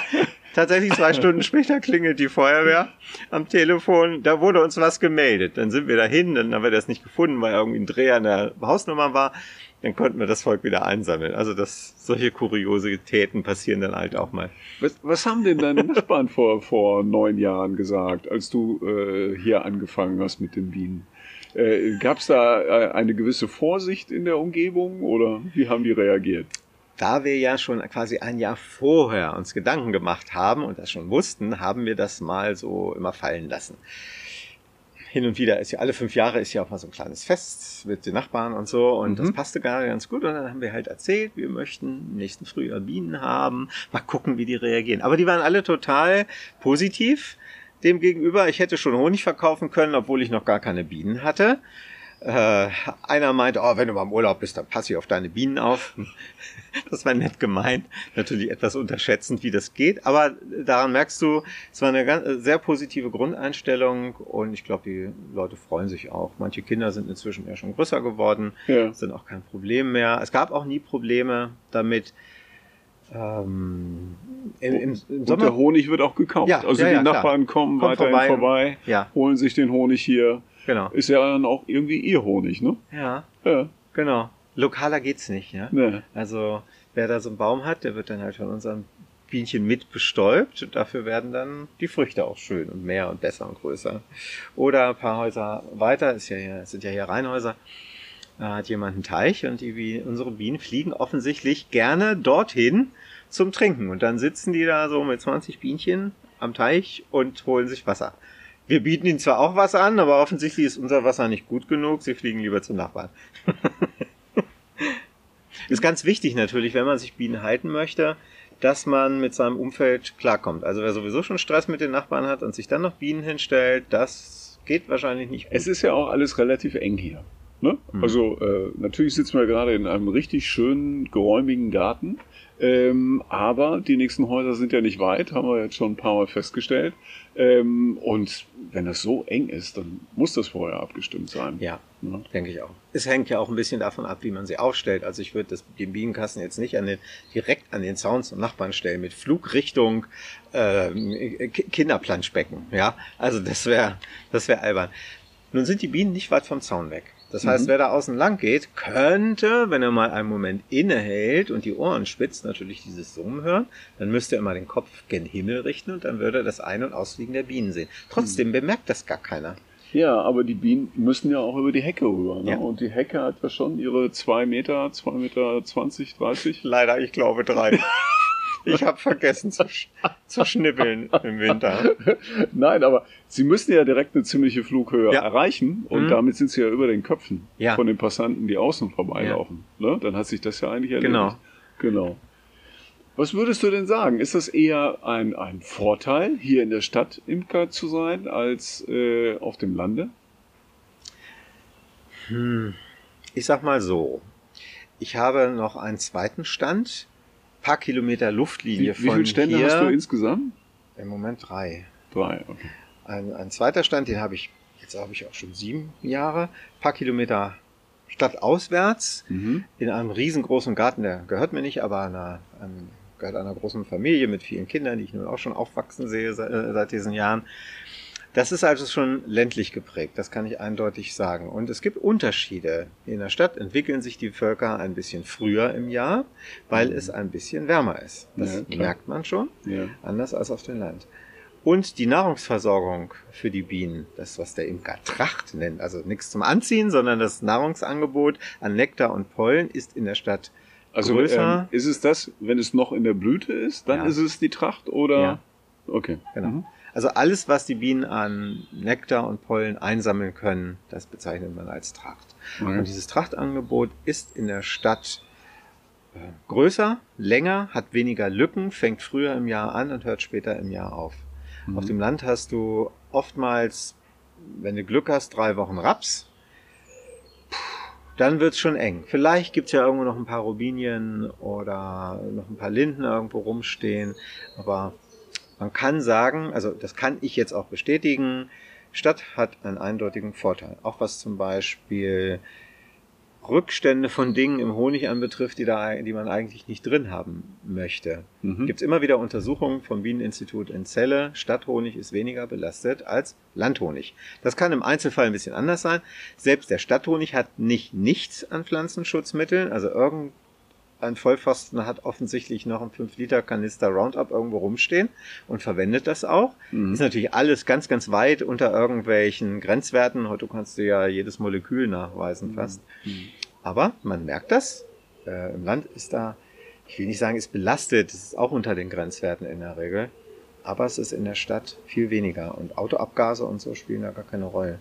Tatsächlich zwei Stunden später klingelt die Feuerwehr am Telefon. Da wurde uns was gemeldet. Dann sind wir dahin, dann haben wir das nicht gefunden, weil irgendwie ein Dreh an der Hausnummer war. Dann konnten wir das Volk wieder einsammeln. Also das, solche Kuriositäten passieren dann halt auch mal. Was, was haben denn deine Nachbarn vor, vor neun Jahren gesagt, als du äh, hier angefangen hast mit den Bienen? Äh, Gab es da äh, eine gewisse Vorsicht in der Umgebung oder wie haben die reagiert? Da wir ja schon quasi ein Jahr vorher uns Gedanken gemacht haben und das schon wussten, haben wir das mal so immer fallen lassen. Hin und wieder ist ja alle fünf Jahre ist ja auch mal so ein kleines Fest mit den Nachbarn und so und das Mhm. passte gerade ganz gut und dann haben wir halt erzählt, wir möchten im nächsten Frühjahr Bienen haben, mal gucken, wie die reagieren. Aber die waren alle total positiv dem gegenüber. Ich hätte schon Honig verkaufen können, obwohl ich noch gar keine Bienen hatte. Äh, einer meinte, oh, wenn du mal im Urlaub bist, dann pass ich auf deine Bienen auf. Das war nett gemeint. Natürlich etwas unterschätzend, wie das geht. Aber daran merkst du, es war eine ganz, sehr positive Grundeinstellung und ich glaube, die Leute freuen sich auch. Manche Kinder sind inzwischen ja schon größer geworden, Ja. sind auch kein Problem mehr. Es gab auch nie Probleme damit. Ähm, im, im, im Und der. Honig wird auch gekauft. Ja, also ja, die ja, klar. Nachbarn kommen Kommt weiterhin vorbei. vorbei, holen sich den Honig hier. Genau. Ist ja dann auch irgendwie ihr Honig, ne? Ja, Ja. genau. Lokaler geht's nicht, ja. Ne. Also wer da so einen Baum hat, der wird dann halt von unseren Bienchen mit bestäubt und dafür werden dann die Früchte auch schön und mehr und besser und größer. Oder ein paar Häuser weiter, ist ja hier, sind ja hier Reihenhäuser, da hat jemand einen Teich und die, unsere Bienen fliegen offensichtlich gerne dorthin zum Trinken. Und dann sitzen die da so mit 20 Bienchen am Teich und holen sich Wasser. Wir bieten ihnen zwar auch Wasser an, aber offensichtlich ist unser Wasser nicht gut genug. Sie fliegen lieber zum Nachbarn. ist ganz wichtig natürlich, wenn man sich Bienen halten möchte, dass man mit seinem Umfeld klarkommt. Also wer sowieso schon Stress mit den Nachbarn hat und sich dann noch Bienen hinstellt, das geht wahrscheinlich nicht gut. Es ist ja auch alles relativ eng hier. Ne? Mhm. Also äh, natürlich sitzen wir gerade in einem richtig schönen, geräumigen Garten. Ähm, aber die nächsten Häuser sind ja nicht weit, haben wir jetzt schon ein paar Mal festgestellt. Ähm, und wenn das so eng ist, dann muss das vorher abgestimmt sein. ja, Ne? denke ich auch. Es hängt ja auch ein bisschen davon ab, wie man sie aufstellt. Also ich würde das- den Bienenkasten jetzt nicht an den, direkt an den Zaun zum Nachbarn stellen mit Flugrichtung Ki- Kinderplanschbecken. Ja, also das wäre das wäre albern. Nun sind die Bienen nicht weit vom Zaun weg. Das heißt, Mhm. wer da außen lang geht, könnte, wenn er mal einen Moment innehält und die Ohren spitzt, natürlich dieses Summen hören. Dann müsste er mal den Kopf gen Himmel richten und dann würde er das Ein- und Ausfliegen der Bienen sehen. Trotzdem bemerkt das gar keiner. Ja, aber die Bienen müssen ja auch über die Hecke rüber. Ne? Ja. Und die Hecke hat ja schon ihre zwei Meter, zwei Meter zwanzig, dreißig. Leider, ich glaube drei. Ich habe vergessen zu, sch zu schnippeln im Winter. Nein, aber sie müssen ja direkt eine ziemliche Flughöhe Ja. erreichen und Mhm. damit sind sie ja über den Köpfen Ja. von den Passanten, die außen vorbeilaufen. Ne? Dann hat sich das ja eigentlich erledigt. Genau. Genau. Was würdest du denn sagen? Ist das eher ein, ein Vorteil, hier in der Stadt Imker zu sein, als äh, auf dem Lande? Hm. Ich sag mal so. Ich habe noch einen zweiten Stand. Paar Kilometer Wie, Luftlinie wie von viele Stände hier. hast du insgesamt? Im Moment drei. Drei, okay. Ein, ein zweiter Stand, den habe ich, jetzt habe ich auch schon sieben Jahre. Paar Kilometer stadtauswärts Mhm. in einem riesengroßen Garten, der gehört mir nicht, aber einer, gehört einer großen Familie mit vielen Kindern, die ich nun auch schon aufwachsen sehe seit, äh, seit diesen Jahren. Das ist also schon ländlich geprägt, das kann ich eindeutig sagen. Und es gibt Unterschiede. In der Stadt entwickeln sich die Völker ein bisschen früher im Jahr, weil es ein bisschen wärmer ist. Das Ja, merkt man schon, Ja. anders als auf dem Land. Und die Nahrungsversorgung für die Bienen, das was der Imker Tracht nennt, also nichts zum Anziehen, sondern das Nahrungsangebot an Nektar und Pollen ist in der Stadt Also größer. ähm, ist es das, wenn es noch in der Blüte ist, dann Ja. ist es die Tracht oder? Ja. Okay. Genau. Mhm. Also alles, was die Bienen an Nektar und Pollen einsammeln können, das bezeichnet man als Tracht. Okay. Und dieses Trachtangebot ist in der Stadt äh, größer, länger, hat weniger Lücken, fängt früher im Jahr an und hört später im Jahr auf. Mhm. Auf dem Land hast du oftmals, wenn du Glück hast, drei Wochen Raps. Puh, Dann wird's schon eng. Vielleicht gibt's ja irgendwo noch ein paar Robinien oder noch ein paar Linden irgendwo rumstehen. Aber man kann sagen, also das kann ich jetzt auch bestätigen, Stadt hat einen eindeutigen Vorteil. Auch was zum Beispiel Rückstände von Dingen im Honig anbetrifft, die, da, die man eigentlich nicht drin haben möchte. Mhm. Gibt es immer wieder Untersuchungen vom Bieneninstitut in Celle. Stadthonig ist weniger belastet als Landhonig. Das kann im Einzelfall ein bisschen anders sein. Selbst der Stadthonig hat nicht nichts an Pflanzenschutzmitteln. Also irgendein Vollpfosten hat offensichtlich noch einen 5-Liter-Kanister Roundup irgendwo rumstehen und verwendet das auch. Mhm. Ist natürlich alles ganz, ganz weit unter irgendwelchen Grenzwerten. Heute kannst du ja jedes Molekül nachweisen fast. Mhm. Aber man merkt das. Äh, Im Land ist da, ich will nicht sagen, ist belastet. Es ist auch unter den Grenzwerten in der Regel. Aber es ist in der Stadt viel weniger. Und Autoabgase und so spielen da gar keine Rolle.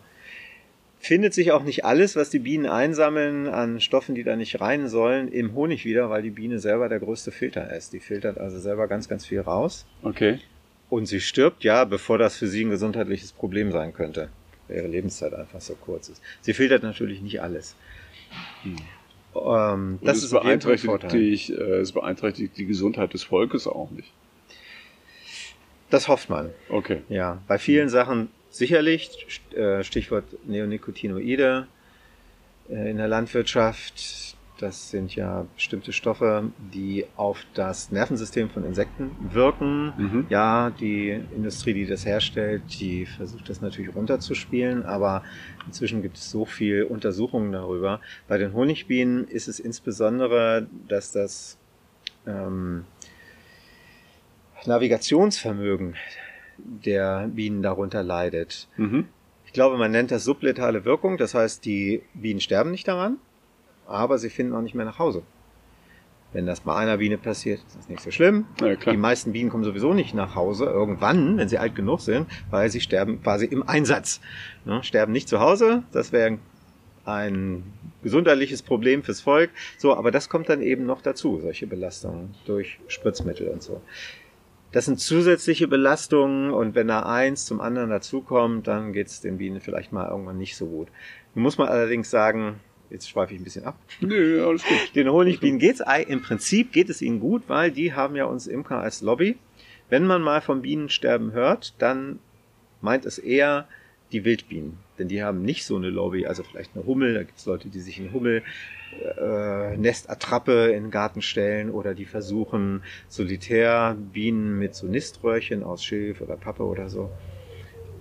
Findet sich auch nicht alles, was die Bienen einsammeln an Stoffen, die da nicht rein sollen, im Honig wieder, weil die Biene selber der größte Filter ist. Die filtert also selber ganz, ganz viel raus. Okay. Und sie stirbt ja, bevor das für sie ein gesundheitliches Problem sein könnte. Weil ihre Lebenszeit einfach so kurz ist. Sie filtert natürlich nicht alles. Ähm, Und das ist beeinträchtigt, die, äh, es beeinträchtigt die Gesundheit des Volkes auch nicht. Das hofft man. Okay. Ja, bei vielen Sachen sicherlich. Äh, Stichwort Neonicotinoide äh, in der Landwirtschaft. Das sind ja bestimmte Stoffe, die auf das Nervensystem von Insekten wirken. Mhm. Ja, die Industrie, die das herstellt, die versucht das natürlich runterzuspielen, aber inzwischen gibt es so viel Untersuchungen darüber. Bei den Honigbienen ist es insbesondere, dass das ähm, Navigationsvermögen der Bienen darunter leidet. Mhm. Ich glaube, man nennt das subletale Wirkung, das heißt, die Bienen sterben nicht daran, aber sie finden auch nicht mehr nach Hause. Wenn das bei einer Biene passiert, ist das nicht so schlimm. Ja. Die meisten Bienen kommen sowieso nicht nach Hause irgendwann, wenn sie alt genug sind, weil sie sterben quasi im Einsatz. Ne? Sterben nicht zu Hause, das wäre ein gesundheitliches Problem fürs Volk. So, aber das kommt dann eben noch dazu, solche Belastungen durch Spritzmittel und so. Das sind zusätzliche Belastungen und wenn da eins zum anderen dazukommt, dann geht es den Bienen vielleicht mal irgendwann nicht so gut. Nun muss man allerdings sagen, jetzt schweife ich ein bisschen ab, Nö, alles gut. den Honigbienen geht's im Prinzip geht es ihnen gut, weil die haben ja uns Imker als Lobby. Wenn man mal vom Bienensterben hört, dann meint es eher die Wildbienen, denn die haben nicht so eine Lobby, also vielleicht eine Hummel, da gibt's Leute, die sich ein Hummel äh, Nestattrappe in den Garten stellen oder die versuchen Solitärbienen mit so Niströhrchen aus Schilf oder Pappe oder so,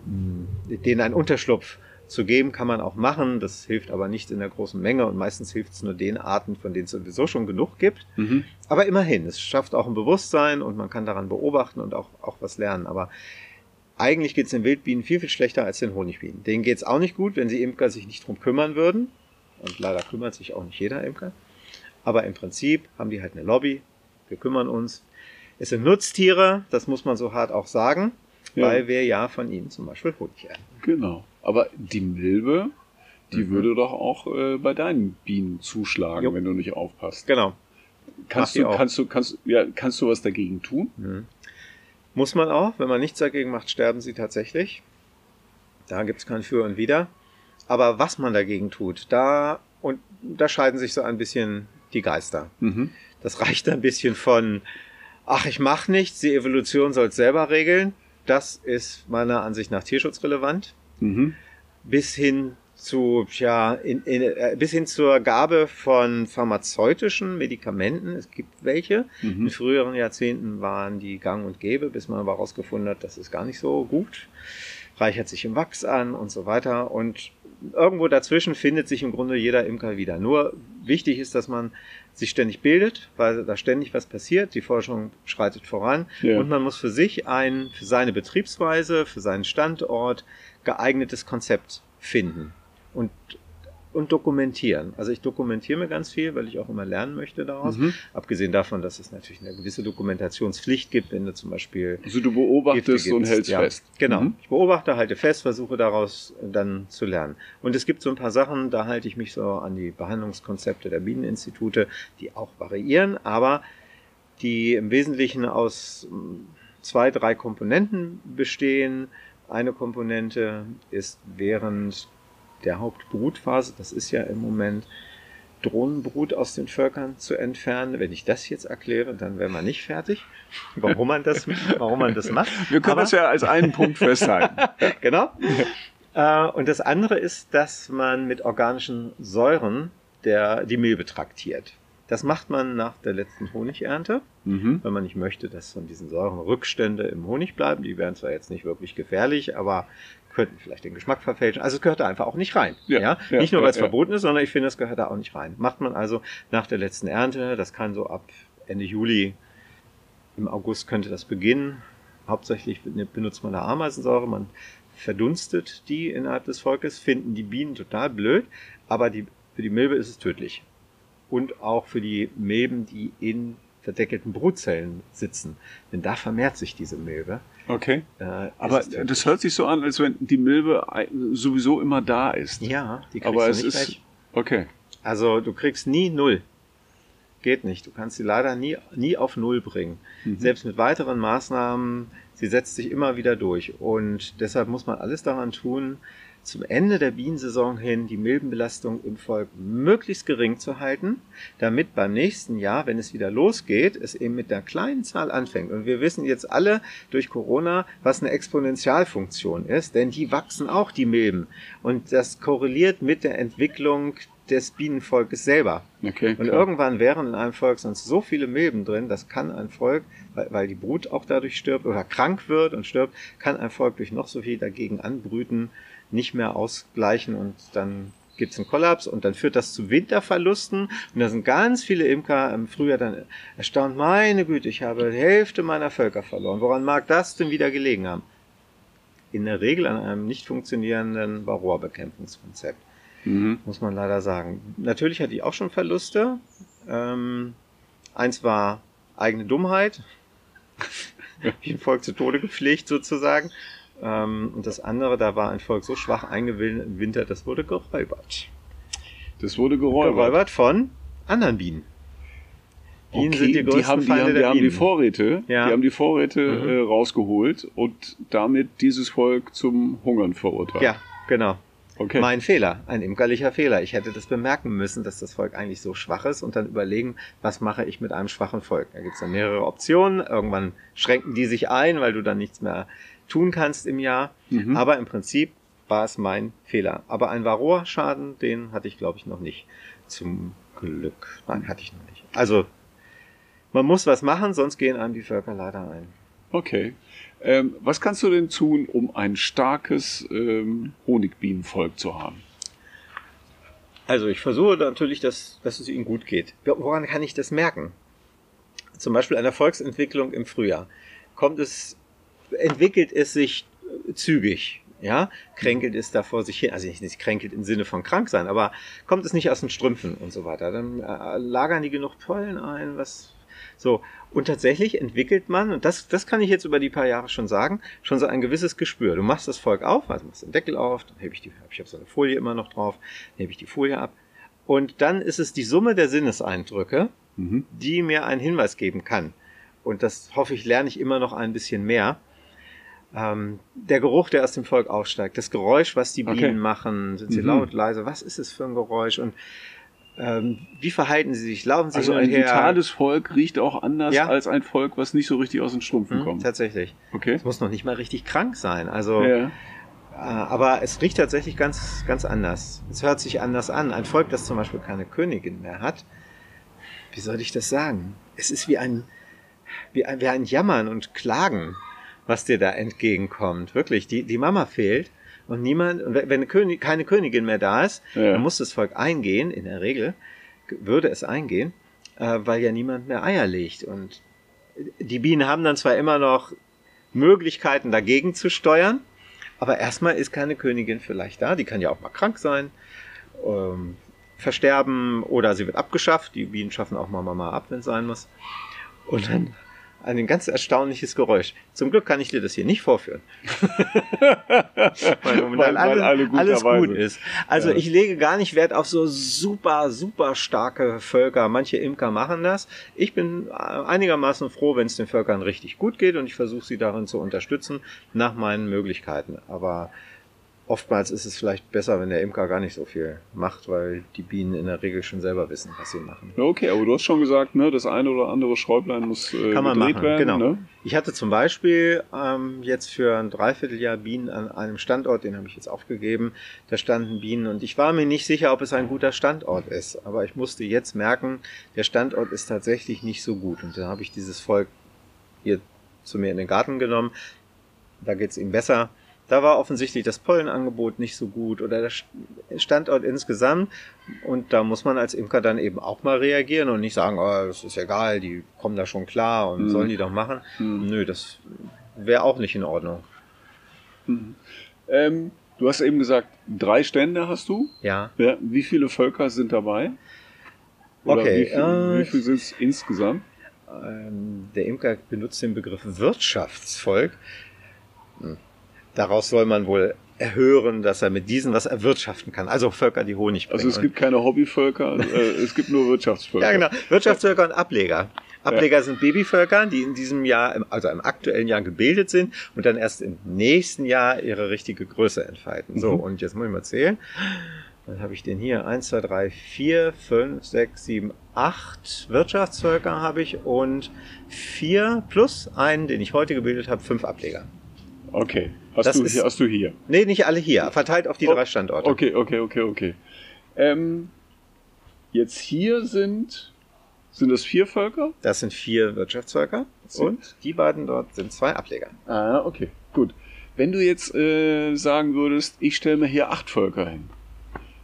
mh, denen einen Unterschlupf zu geben, kann man auch machen. Das hilft aber nicht in der großen Menge und meistens hilft es nur den Arten, von denen es sowieso schon genug gibt. Mhm. Aber immerhin, es schafft auch ein Bewusstsein und man kann daran beobachten und auch, auch was lernen. Aber eigentlich geht es den Wildbienen viel, viel schlechter als den Honigbienen. Denen geht es auch nicht gut, wenn sie Imker sich nicht drum kümmern würden. Und leider kümmert sich auch nicht jeder Imker. Aber im Prinzip haben die halt eine Lobby. Wir kümmern uns. Es sind Nutztiere, das muss man so hart auch sagen, Ja. weil wir ja von ihnen zum Beispiel Honig ernten. Genau. Aber die Milbe, die Mhm. würde doch auch äh, bei deinen Bienen zuschlagen, Jo. wenn du nicht aufpasst. Genau. Kannst du, kannst du, kannst, ja, kannst du was dagegen tun? Mhm. Muss man auch. Wenn man nichts dagegen macht, sterben sie tatsächlich. Da gibt es kein Für und Wider. Aber was man dagegen tut, da und da scheiden sich so ein bisschen die Geister. Mhm. Das reicht ein bisschen von, ach, ich mach nichts, die Evolution soll es selber regeln. Das ist meiner Ansicht nach tierschutzrelevant. Mhm. Bis hin zu, ja, in, in, äh, bis hin zur Gabe von pharmazeutischen Medikamenten. Es gibt welche. Mhm. In früheren Jahrzehnten waren die gang und gäbe, bis man aber herausgefunden hat, das ist gar nicht so gut. Reichert sich im Wachs an und so weiter. Und irgendwo dazwischen findet sich im Grunde jeder Imker wieder. Nur wichtig ist, dass man sich ständig bildet, weil da ständig was passiert. Die Forschung schreitet voran. Ja. Und man muss für sich ein, für seine Betriebsweise, für seinen Standort geeignetes Konzept finden und, und dokumentieren. Also ich dokumentiere mir ganz viel, weil ich auch immer lernen möchte daraus. Mhm. Abgesehen davon, dass es natürlich eine gewisse Dokumentationspflicht gibt, wenn du zum Beispiel Also du beobachtest und hältst ja, fest. Genau. Mhm. Ich beobachte, halte fest, versuche daraus dann zu lernen. Und es gibt so ein paar Sachen, da halte ich mich so an die Behandlungskonzepte der Bieneninstitute, die auch variieren, aber die im Wesentlichen aus mm, zwei, drei Komponenten bestehen. Eine Komponente ist während der Hauptbrutphase, das ist ja im Moment Drohnenbrut aus den Völkern zu entfernen. Wenn ich das jetzt erkläre, dann wären wir nicht fertig. Warum man das, warum man das macht. Wir können Aber- das ja als einen Punkt festhalten. genau. Äh, und das andere ist, dass man mit organischen Säuren der, die Milbe traktiert. Das macht man nach der letzten Honigernte, Mhm. wenn man nicht möchte, dass von diesen Säuren Rückstände im Honig bleiben. Die wären zwar jetzt nicht wirklich gefährlich, aber könnten vielleicht den Geschmack verfälschen. Also es gehört da einfach auch nicht rein. Ja, Ja, ja, nicht nur, weil es ja, verboten ist, sondern ich finde, es gehört da auch nicht rein. Macht man also nach der letzten Ernte, das kann so ab Ende Juli, im August könnte das beginnen. Hauptsächlich benutzt man da Ameisensäure, man verdunstet die innerhalb des Volkes, finden die Bienen total blöd, aber die, für die Milbe ist es tödlich. Und auch für die Milben, die in verdeckelten Brutzellen sitzen. Denn da vermehrt sich diese Milbe. Okay. Äh, Aber das hört sich so an, als wenn die Milbe sowieso immer da ist. ja, die kriegst Aber du es nicht ist. weg. Okay. Also du kriegst nie null. Geht nicht. Du kannst sie leider nie, nie auf null bringen. Mhm. Selbst mit weiteren Maßnahmen, sie setzt sich immer wieder durch. Und deshalb muss man alles daran tun, zum Ende der Bienensaison hin die Milbenbelastung im Volk möglichst gering zu halten, damit beim nächsten Jahr, wenn es wieder losgeht, es eben mit der kleinen Zahl anfängt. Und wir wissen jetzt alle durch Corona, was eine Exponentialfunktion ist, denn die wachsen auch, die Milben. Und das korreliert mit der Entwicklung des Bienenvolkes selber. Okay. Und klar. irgendwann wären in einem Volk sonst so viele Milben drin, das kann ein Volk, weil, weil die Brut auch dadurch stirbt oder krank wird und stirbt, kann ein Volk durch noch so viel dagegen anbrüten nicht mehr ausgleichen und dann gibt's einen Kollaps und dann führt das zu Winterverlusten und da sind ganz viele Imker im Frühjahr dann erstaunt, meine Güte, ich habe die Hälfte meiner Völker verloren. Woran mag das denn wieder gelegen haben? In der Regel an einem nicht funktionierenden Varroa-Bekämpfungskonzept Mhm. muss man leider sagen. Natürlich hatte ich auch schon Verluste. Ähm, eins war eigene Dummheit. ich ein Volk zu Tode gepflegt sozusagen. Ähm, und das andere, da war ein Volk so schwach eingewintert, das wurde geräubert. Das wurde geräubert. Geräubert von anderen Bienen. Bienen Okay, sind die größten haben, die, Feinde haben, die der haben die Bienen. Vorräte, Ja. die haben die Vorräte Mhm. äh, rausgeholt und damit dieses Volk zum Hungern verurteilt. Ja, genau. Okay. Mein Fehler, ein imkerlicher Fehler. Ich hätte das bemerken müssen, dass das Volk eigentlich so schwach ist und dann überlegen, was mache ich mit einem schwachen Volk. Da gibt es dann mehrere Optionen. Irgendwann schränken die sich ein, weil du dann nichts mehr tun kannst im Jahr. Mhm. Aber im Prinzip war es mein Fehler. Aber ein Varroa-Schaden, den hatte ich, glaube ich, noch nicht. Zum Glück. Nein, hatte ich noch nicht. Also, man muss was machen, sonst gehen einem die Völker leider ein. Okay. Ähm, was kannst du denn tun, um ein starkes ähm, Honigbienenvolk zu haben? Also ich versuche natürlich, dass, dass es ihnen gut geht. Woran kann ich das merken? Zum Beispiel an der Volksentwicklung im Frühjahr. Kommt es, entwickelt es sich zügig, ja? Kränkelt es da vor sich hin, also nicht, nicht kränkelt im Sinne von krank sein, aber kommt es nicht aus den Strümpfen und so weiter. Dann äh, lagern die genug Pollen ein, was so. Und tatsächlich entwickelt man, und das, das kann ich jetzt über die paar Jahre schon sagen, schon so ein gewisses Gespür. Du machst das Volk auf, also machst den Deckel auf, dann hebe ich die, ich habe so eine Folie immer noch drauf, dann hebe ich die Folie ab. Und dann ist es die Summe der Sinneseindrücke, Mhm. die mir einen Hinweis geben kann. Und das hoffe ich, lerne ich immer noch ein bisschen mehr. Ähm, der Geruch, der aus dem Volk aufsteigt, das Geräusch, was die Okay. Bienen machen, sind sie Mhm. laut, leise, was ist es für ein Geräusch und ähm, wie verhalten sie sich? Laufen sie Also ein her? vitales Volk riecht auch anders Ja. als ein Volk, was nicht so richtig aus den Strümpfen Hm, kommt. tatsächlich. Okay. Es muss noch nicht mal richtig krank sein. Also Ja. aber es riecht tatsächlich ganz, ganz anders. Es hört sich anders an. Ein Volk, das zum Beispiel keine Königin mehr hat, wie soll ich das sagen? Es ist wie ein, wie ein, wie ein Jammern und Klagen, was dir da entgegenkommt. Wirklich, die, die Mama fehlt und niemand, und wenn eine König, keine Königin mehr da ist, Ja. dann muss das Volk eingehen, in der Regel würde es eingehen, äh, weil ja niemand mehr Eier legt. Und die Bienen haben dann zwar immer noch Möglichkeiten dagegen zu steuern, aber erstmal ist keine Königin vielleicht da. Die kann ja auch mal krank sein, ähm, versterben oder sie wird abgeschafft. Die Bienen schaffen auch mal Mama ab, wenn es sein muss. Und dann ein ganz erstaunliches Geräusch. Zum Glück kann ich dir das hier nicht vorführen. weil Weil- alles, alle alles gut ist. Also Ja. ich lege gar nicht Wert auf so super, super starke Völker. Manche Imker machen das. Ich bin äh, einigermaßen froh, wenn es den Völkern richtig gut geht und ich versuche sie darin zu unterstützen nach meinen Möglichkeiten. Aber oftmals ist es vielleicht besser, wenn der Imker gar nicht so viel macht, weil die Bienen in der Regel schon selber wissen, was sie machen. Ja, Okay, aber du hast schon gesagt, ne, das eine oder andere Schräublein muss äh, Kann man machen, werden. genau. Ne? Ich hatte zum Beispiel ähm, jetzt für ein Dreivierteljahr Bienen an einem Standort, den habe ich jetzt aufgegeben. Da standen Bienen und ich war mir nicht sicher, ob es ein guter Standort ist. Aber ich musste jetzt merken, der Standort ist tatsächlich nicht so gut. Und dann habe ich dieses Volk hier zu mir in den Garten genommen. Da geht es ihm besser. Da war offensichtlich das Pollenangebot nicht so gut oder der Standort insgesamt. Und da muss man als Imker dann eben auch mal reagieren und nicht sagen, oh, das ist egal, die kommen da schon klar und Mhm. sollen die doch machen. Mhm. Nö, das wäre auch nicht in Ordnung. Ähm, du hast eben gesagt, drei Stände hast du. Ja. Ja, wie viele Völker sind dabei? Oder Okay, Wie viel, äh, viel sind es insgesamt? Ähm, der Imker benutzt den Begriff Wirtschaftsvolk. Daraus soll man wohl erhören, dass er mit diesen was erwirtschaften kann. Also Völker, die Honig bringen. Also es gibt keine Hobbyvölker, äh, es gibt nur Wirtschaftsvölker. Ja, genau. Wirtschaftsvölker und Ableger. Ableger sind Babyvölker, die in diesem Jahr, also im aktuellen Jahr gebildet sind und dann erst im nächsten Jahr ihre richtige Größe entfalten. So, Mhm. und jetzt muss ich mal zählen. Dann habe ich den hier. Eins, zwei, drei, vier, fünf, sechs, sieben, acht Wirtschaftsvölker habe ich und vier plus einen, den ich heute gebildet habe, fünf Ableger. Okay, hast Das du, ist- hier, hast du hier. Nee, nicht alle hier, verteilt auf die Oh, drei Standorte. Okay, okay, okay, okay. Ähm, jetzt hier sind, sind das vier Völker? Das sind vier Wirtschaftsvölker und die beiden dort sind zwei Ableger. Ah, okay, gut. Wenn du jetzt äh, sagen würdest, ich stelle mir hier acht Völker hin,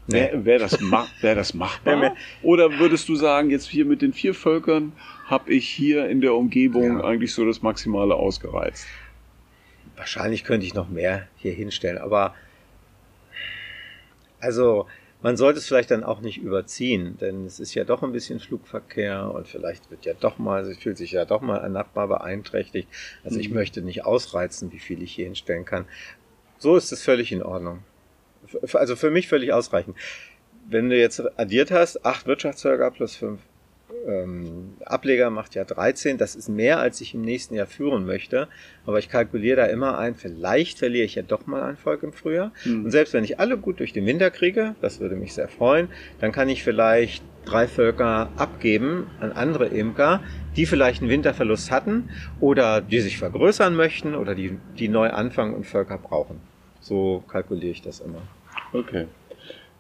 Nee. wäre wär das, ma wär das machbar? Oder würdest du sagen, jetzt hier mit den vier Völkern habe ich hier in der Umgebung Ja. eigentlich so das Maximale ausgereizt? Wahrscheinlich könnte ich noch mehr hier hinstellen, aber also man sollte es vielleicht dann auch nicht überziehen, denn es ist ja doch ein bisschen Flugverkehr und vielleicht wird ja doch mal, es fühlt sich ja doch mal ein Nachbar beeinträchtigt. Also ich Mhm. möchte nicht ausreizen, wie viel ich hier hinstellen kann. So ist es völlig in Ordnung. Also für mich völlig ausreichend. Wenn du jetzt addiert hast, acht Wirtschaftsvölker plus fünf ähm, Ableger macht ja 13. Das ist mehr, als ich im nächsten Jahr führen möchte. Aber ich kalkuliere da immer ein, vielleicht verliere ich ja doch mal ein Volk im Frühjahr. Hm. Und selbst wenn ich alle gut durch den Winter kriege, das würde mich sehr freuen, dann kann ich vielleicht drei Völker abgeben an andere Imker, die vielleicht einen Winterverlust hatten oder die sich vergrößern möchten oder die, die neu anfangen und Völker brauchen. So kalkuliere ich das immer. Okay.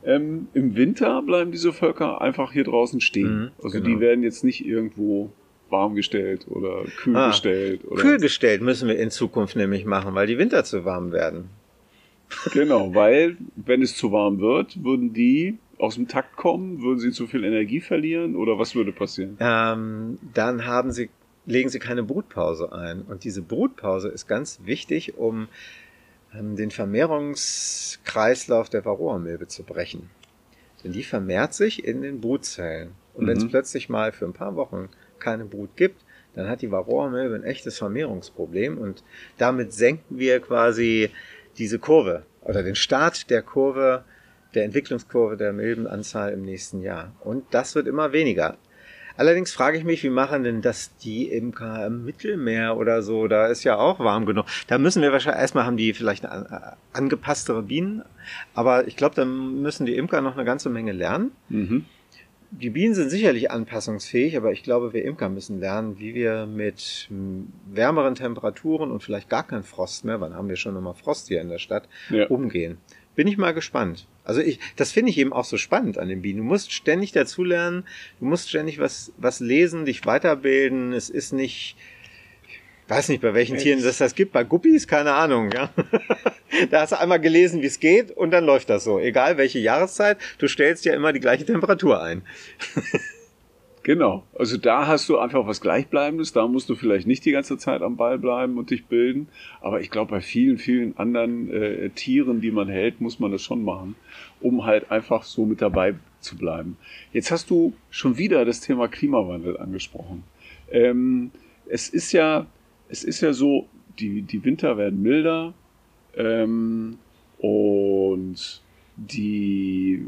Ähm, Im Winter bleiben diese Völker einfach hier draußen stehen. Mhm, also genau. die werden jetzt nicht irgendwo warm gestellt oder kühl Ah, gestellt. Oder Kühl gestellt müssen wir in Zukunft nämlich machen, weil die Winter zu warm werden. Genau, weil wenn es zu warm wird, würden die aus dem Takt kommen, würden sie zu viel Energie verlieren oder was würde passieren? ähm, dann haben sie, legen sie keine Brutpause ein. Und diese Brutpause ist ganz wichtig, um den Vermehrungskreislauf der Varroamilbe zu brechen. Denn die vermehrt sich in den Brutzellen. Und wenn es Mhm. plötzlich mal für ein paar Wochen keine Brut gibt, dann hat die Varroamilbe ein echtes Vermehrungsproblem und damit senken wir quasi diese Kurve oder den Start der Kurve, der Entwicklungskurve der Milbenanzahl im nächsten Jahr. Und das wird immer weniger. Allerdings frage ich mich, wie machen denn das die Imker im Mittelmeer oder so? Da ist ja auch warm genug. Da müssen wir wahrscheinlich, erstmal haben die vielleicht eine an- angepasstere Bienen, aber ich glaube, da müssen die Imker noch eine ganze Menge lernen. Mhm. die Bienen sind sicherlich anpassungsfähig, aber ich glaube, wir Imker müssen lernen, wie wir mit wärmeren Temperaturen und vielleicht gar kein Frost mehr, wann haben wir schon immer Frost hier in der Stadt, ja. umgehen. Bin ich mal gespannt. Also ich, das finde ich eben auch so spannend an den Bienen. Du musst ständig dazulernen, du musst ständig was, was lesen, dich weiterbilden. Es ist nicht, weiß nicht, bei welchen Tieren das das gibt. Bei Guppies, keine Ahnung, ja. da hast du einmal gelesen, wie es geht und dann läuft das so. Egal welche Jahreszeit, du stellst ja immer die gleiche Temperatur ein. genau. Also da hast du einfach was Gleichbleibendes. Da musst du vielleicht nicht die ganze Zeit am Ball bleiben und dich bilden. Aber ich glaube, bei vielen, vielen anderen äh, Tieren, die man hält, muss man das schon machen, um halt einfach so mit dabei zu bleiben. Jetzt hast du schon wieder das Thema Klimawandel angesprochen. Ähm, es ist ja es ist ja so, die, die Winter werden milder ähm, und die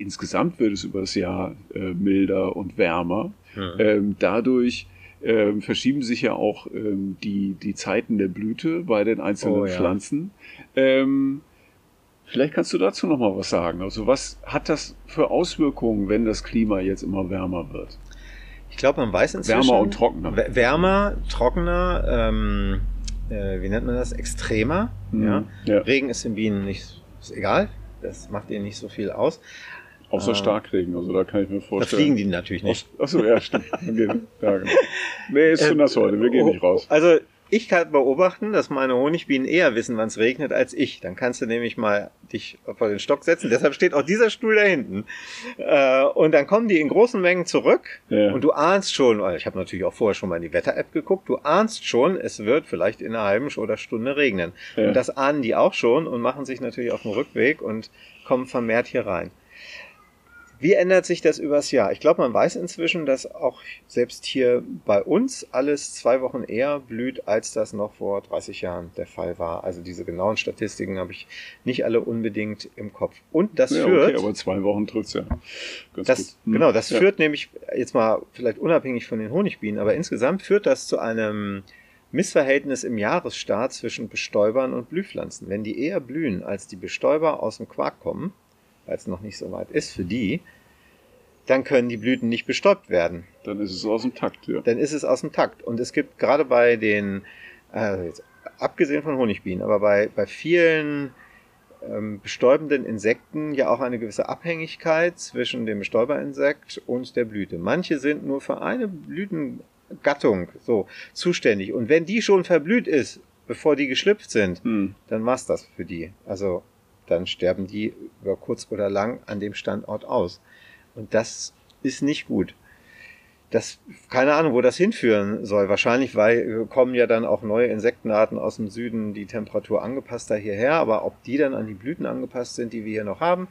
insgesamt wird es über das Jahr äh, milder und wärmer. Ja. Ähm, dadurch ähm, verschieben sich ja auch ähm, die, die Zeiten der Blüte bei den einzelnen oh, ja. Pflanzen. Ähm, vielleicht kannst du dazu noch mal was sagen. Also was hat das für Auswirkungen, wenn das Klima jetzt immer wärmer wird? Ich glaube, man weiß inzwischen. Wärmer und trockener. Wärmer, trockener, ähm, äh, wie nennt man das? Extremer. Mhm. Ja? ja? Regen ist den Bienen nicht, ist egal. Das macht ihnen nicht so viel aus. Außer äh, Starkregen, also da kann ich mir vorstellen. Da fliegen die natürlich nicht. Achso, ja, stimmt. Ja, genau. Nee, ist zu nass heute, wir gehen nicht raus. Also ich kann beobachten, dass meine Honigbienen eher wissen, wann es regnet, als ich. Dann kannst du nämlich mal dich vor den Stock setzen. Deshalb steht auch dieser Stuhl da hinten. Äh, und dann kommen die in großen Mengen zurück. Ja. Und du ahnst schon, ich habe natürlich auch vorher schon mal in die Wetter-App geguckt, du ahnst schon, es wird vielleicht in einer halben oder Stunde regnen. Ja. Und das ahnen die auch schon und machen sich natürlich auf den Rückweg und kommen vermehrt hier rein. Wie ändert sich das übers Jahr? Ich glaube, man weiß inzwischen, dass auch selbst hier bei uns alles zwei Wochen eher blüht, als das noch vor 30 Jahren der Fall war. Also diese genauen Statistiken habe ich nicht alle unbedingt im Kopf. Und das ja, führt. Okay, aber zwei Wochen trifft's ja. Ganz das, hm. Genau, das ja. führt nämlich jetzt mal vielleicht unabhängig von den Honigbienen, aber insgesamt führt das zu einem Missverhältnis im Jahresstart zwischen Bestäubern und Blühpflanzen. Wenn die eher blühen, als die Bestäuber aus dem Quark kommen, weil es noch nicht so weit ist für die, dann können die Blüten nicht bestäubt werden. Dann ist es aus dem Takt, ja. Dann ist es aus dem Takt. Und es gibt gerade bei den, äh, jetzt, abgesehen von Honigbienen, aber bei, bei vielen ähm, bestäubenden Insekten ja auch eine gewisse Abhängigkeit zwischen dem Bestäuberinsekt und der Blüte. Manche sind nur für eine Blütengattung so zuständig. Und wenn die schon verblüht ist, bevor die geschlüpft sind, hm. dann war's das für die. Also dann sterben die über kurz oder lang an dem Standort aus. Und das ist nicht gut. Das, keine Ahnung, wo das hinführen soll. Wahrscheinlich, weil kommen ja dann auch neue Insektenarten aus dem Süden, die Temperatur angepasster hierher. Aber ob die dann an die Blüten angepasst sind, die wir hier noch haben,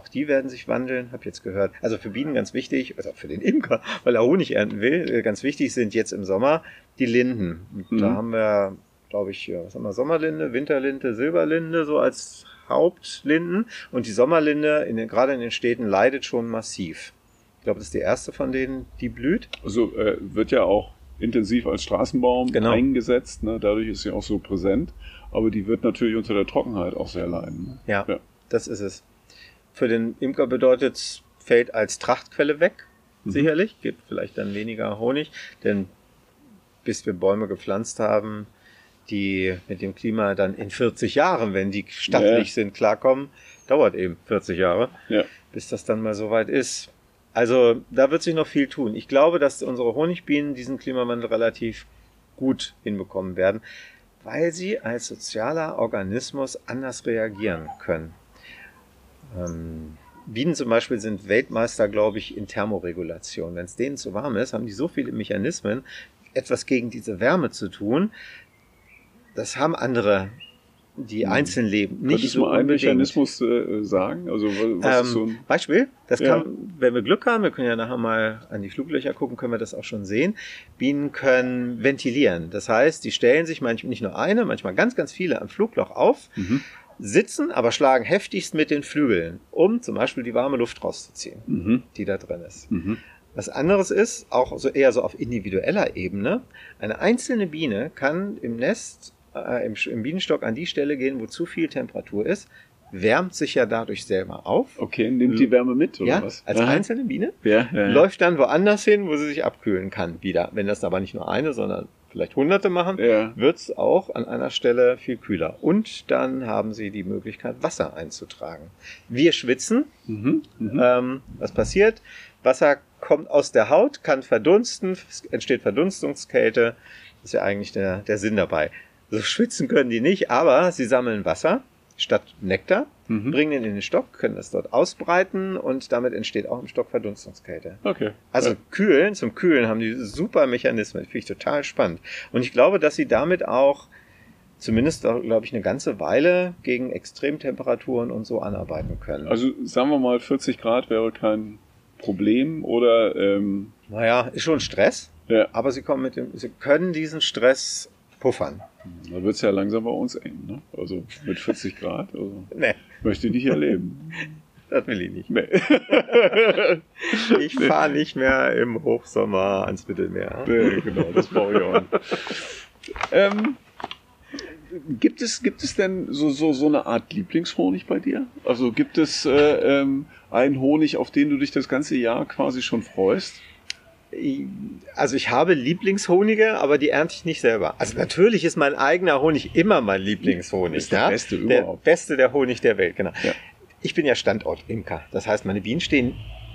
auch die werden sich wandeln, hab jetzt gehört. Also für Bienen ganz wichtig, also für den Imker, weil er Honig ernten will, äh, ganz wichtig sind jetzt im Sommer die Linden. Mhm. Da haben wir, glaube ich, was haben wir, Sommerlinde, Winterlinde, Silberlinde, so als Hauptlinden und die Sommerlinde in den, gerade in den Städten leidet schon massiv. Ich glaube, das ist die erste von denen, die blüht. Also äh, wird ja auch intensiv als Straßenbaum genau. eingesetzt, ne? dadurch ist sie auch so präsent, aber die wird natürlich unter der Trockenheit auch sehr leiden. Ne? Ja, ja, das ist es. Für den Imker bedeutet es, fällt als Trachtquelle weg, mhm. sicherlich, gibt vielleicht dann weniger Honig, denn bis wir Bäume gepflanzt haben, die mit dem Klima dann in 40 Jahren, wenn die stattlich ja. sind, klarkommen, dauert eben 40 Jahre, ja. bis das dann mal soweit ist. Also da wird sich noch viel tun. Ich glaube, dass unsere Honigbienen diesen Klimawandel relativ gut hinbekommen werden, weil sie als sozialer Organismus anders reagieren können. Ähm, Bienen zum Beispiel sind Weltmeister, glaube ich, in Thermoregulation. Wenn es denen zu warm ist, haben die so viele Mechanismen, etwas gegen diese Wärme zu tun, das haben andere, die hm. einzeln leben, nicht Könntest so du einen Mechanismus äh, sagen? Also was ähm, ist so ein Beispiel? Das ja. kann, wenn wir Glück haben, wir können ja nachher mal an die Fluglöcher gucken, können wir das auch schon sehen. Bienen können ventilieren. Das heißt, die stellen sich manchmal nicht nur eine, manchmal ganz, ganz viele am Flugloch auf. Mhm sitzen, aber schlagen heftigst mit den Flügeln, um zum Beispiel die warme Luft rauszuziehen, mhm. die da drin ist. Mhm. Was anderes ist, auch so eher so auf individueller Ebene, eine einzelne Biene kann im Nest äh, im, im Bienenstock an die Stelle gehen, wo zu viel Temperatur ist, wärmt sich ja dadurch selber auf. Okay, nimmt die Wärme mit, oder ja, was? als Aha. einzelne Biene. Ja, ja. Läuft dann woanders hin, wo sie sich abkühlen kann wieder. Wenn das aber nicht nur eine, sondern vielleicht hunderte machen, Ja. wird's auch an einer Stelle viel kühler. Und dann haben sie die Möglichkeit, Wasser einzutragen. Wir schwitzen. Mhm. Mhm. Ähm, was passiert? Wasser kommt aus der Haut, kann verdunsten, es entsteht Verdunstungskälte. Das ist ja eigentlich der, der Sinn dabei. So schwitzen können die nicht, aber sie sammeln Wasser statt Nektar, Mhm. bringen ihn in den Stock, können das dort ausbreiten und damit entsteht auch im Stock Verdunstungskälte. Okay. Also Ja. kühlen, zum Kühlen haben die super Mechanismen. Finde ich total spannend. Und ich glaube, dass sie damit auch zumindest, glaube ich, eine ganze Weile gegen Extremtemperaturen und so anarbeiten können. Also sagen wir mal, 40 Grad wäre kein Problem oder ähm, naja, ist schon Stress, ja, aber sie kommen mit dem, sie können diesen Stress puffern. Da wird's ja langsam bei uns eng, ne? Also mit 40 Grad, also Nee, möchte ich nicht erleben. das will ich nicht. Nee. Ich fahre nicht mehr im Hochsommer ans Mittelmeer. nee, genau, das brauche ich auch nicht. Ähm, gibt es, gibt es denn so, so, so eine Art Lieblingshonig bei dir? Also gibt es äh, ähm, einen Honig, auf den du dich das ganze Jahr quasi schon freust? Also ich habe Lieblingshonige, aber die ernte ich nicht selber. Also natürlich ist mein eigener Honig immer mein Lieblingshonig. Ist der ja? beste Der überhaupt. beste der Honig der Welt, genau. Ja. Ich bin ja Standortimker. Das heißt, meine Bienen stehen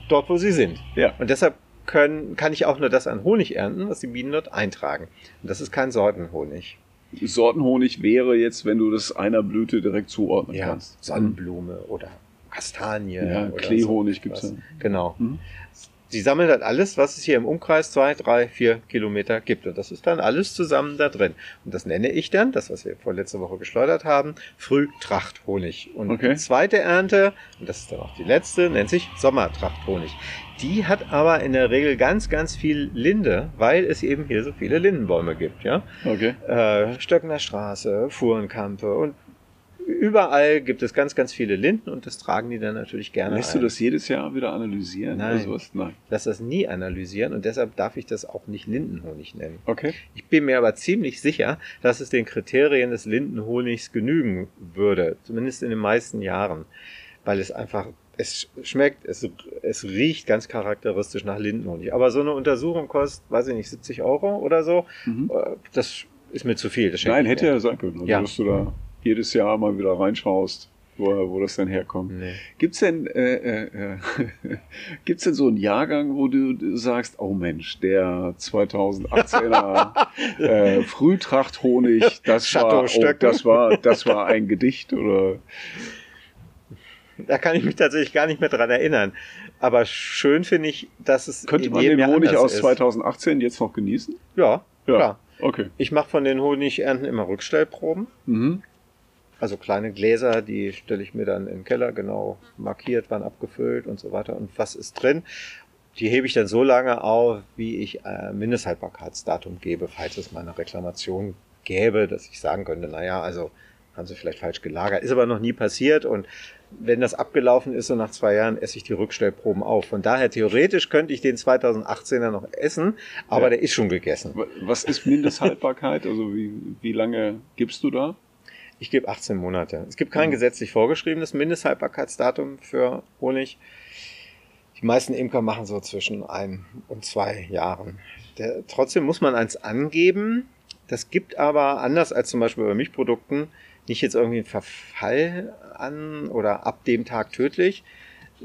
dort, wo sie sind. Ja. Und deshalb können, kann ich auch nur das an Honig ernten, was die Bienen dort eintragen. Und das ist kein Sortenhonig. Sortenhonig wäre jetzt, wenn du das einer Blüte direkt zuordnen Ja, kannst. Sonnenblume oder Kastanie. Ja, Kleehonig so gibt's was. ja. Genau. Mhm. Sie sammeln halt alles, was es hier im Umkreis zwei, drei, vier Kilometer gibt. Und das ist dann alles zusammen da drin. Und das nenne ich dann, das, was wir vorletzte Woche geschleudert haben, Frühtrachthonig. Und Okay. die zweite Ernte, und das ist dann auch die letzte, nennt sich Sommertrachthonig. Die hat aber in der Regel ganz, ganz viel Linde, weil es eben hier so viele Lindenbäume gibt. Ja? Okay. äh, Stöckner Straße, Fuhrenkampe und überall gibt es ganz, ganz viele Linden und das tragen die dann natürlich gerne Lässt ein. du das jedes Jahr wieder analysieren? Nein. Oder sowas? Nein. Lass das nie analysieren und deshalb darf ich das auch nicht Lindenhonig nennen. Okay. Ich bin mir aber ziemlich sicher, dass es den Kriterien des Lindenhonigs genügen würde, zumindest in den meisten Jahren, weil es einfach es schmeckt, es, es riecht ganz charakteristisch nach Lindenhonig. Aber so eine Untersuchung kostet, weiß ich nicht, 70 Euro oder so. Mhm. Äh, Das ist mir zu viel. Nein, hätte ja sein können. Also, Ja. du da jedes Jahr mal wieder reinschaust, wo, wo das denn herkommt. Nee. Gibt's denn, äh, äh, äh, gibt's denn so einen Jahrgang, wo du sagst, oh Mensch, der 2018er äh, Frühtrachthonig, das war, oh, das war, das war ein Gedicht oder? Da kann ich mich tatsächlich gar nicht mehr dran erinnern. Aber schön finde ich, dass es Könnte man den Jahr Honig aus ist. 2018 jetzt noch genießen? Ja, klar. Okay. Ich mache von den Honigernten immer Rückstellproben. Mhm. Also kleine Gläser, die stelle ich mir dann im Keller genau markiert, wann abgefüllt und so weiter und was ist drin. Die hebe ich dann so lange auf, wie ich äh, Mindesthaltbarkeitsdatum gebe, falls es mal eine Reklamation gäbe, dass ich sagen könnte, naja, also haben sie vielleicht falsch gelagert. Ist aber noch nie passiert und wenn das abgelaufen ist, so nach zwei Jahren, esse ich die Rückstellproben auf. Von daher, theoretisch könnte ich den 2018er noch essen, aber Ja. der ist schon gegessen. Wa- Was ist Mindesthaltbarkeit? Also wie, wie lange gibst du da? Ich gebe 18 Monate. Es gibt kein Mhm. gesetzlich vorgeschriebenes Mindesthaltbarkeitsdatum für Honig. Die meisten Imker machen so zwischen ein und zwei Jahren. Der, trotzdem muss man eins angeben. Das gibt aber anders als zum Beispiel bei Milchprodukten nicht jetzt irgendwie einen Verfall an oder ab dem Tag tödlich,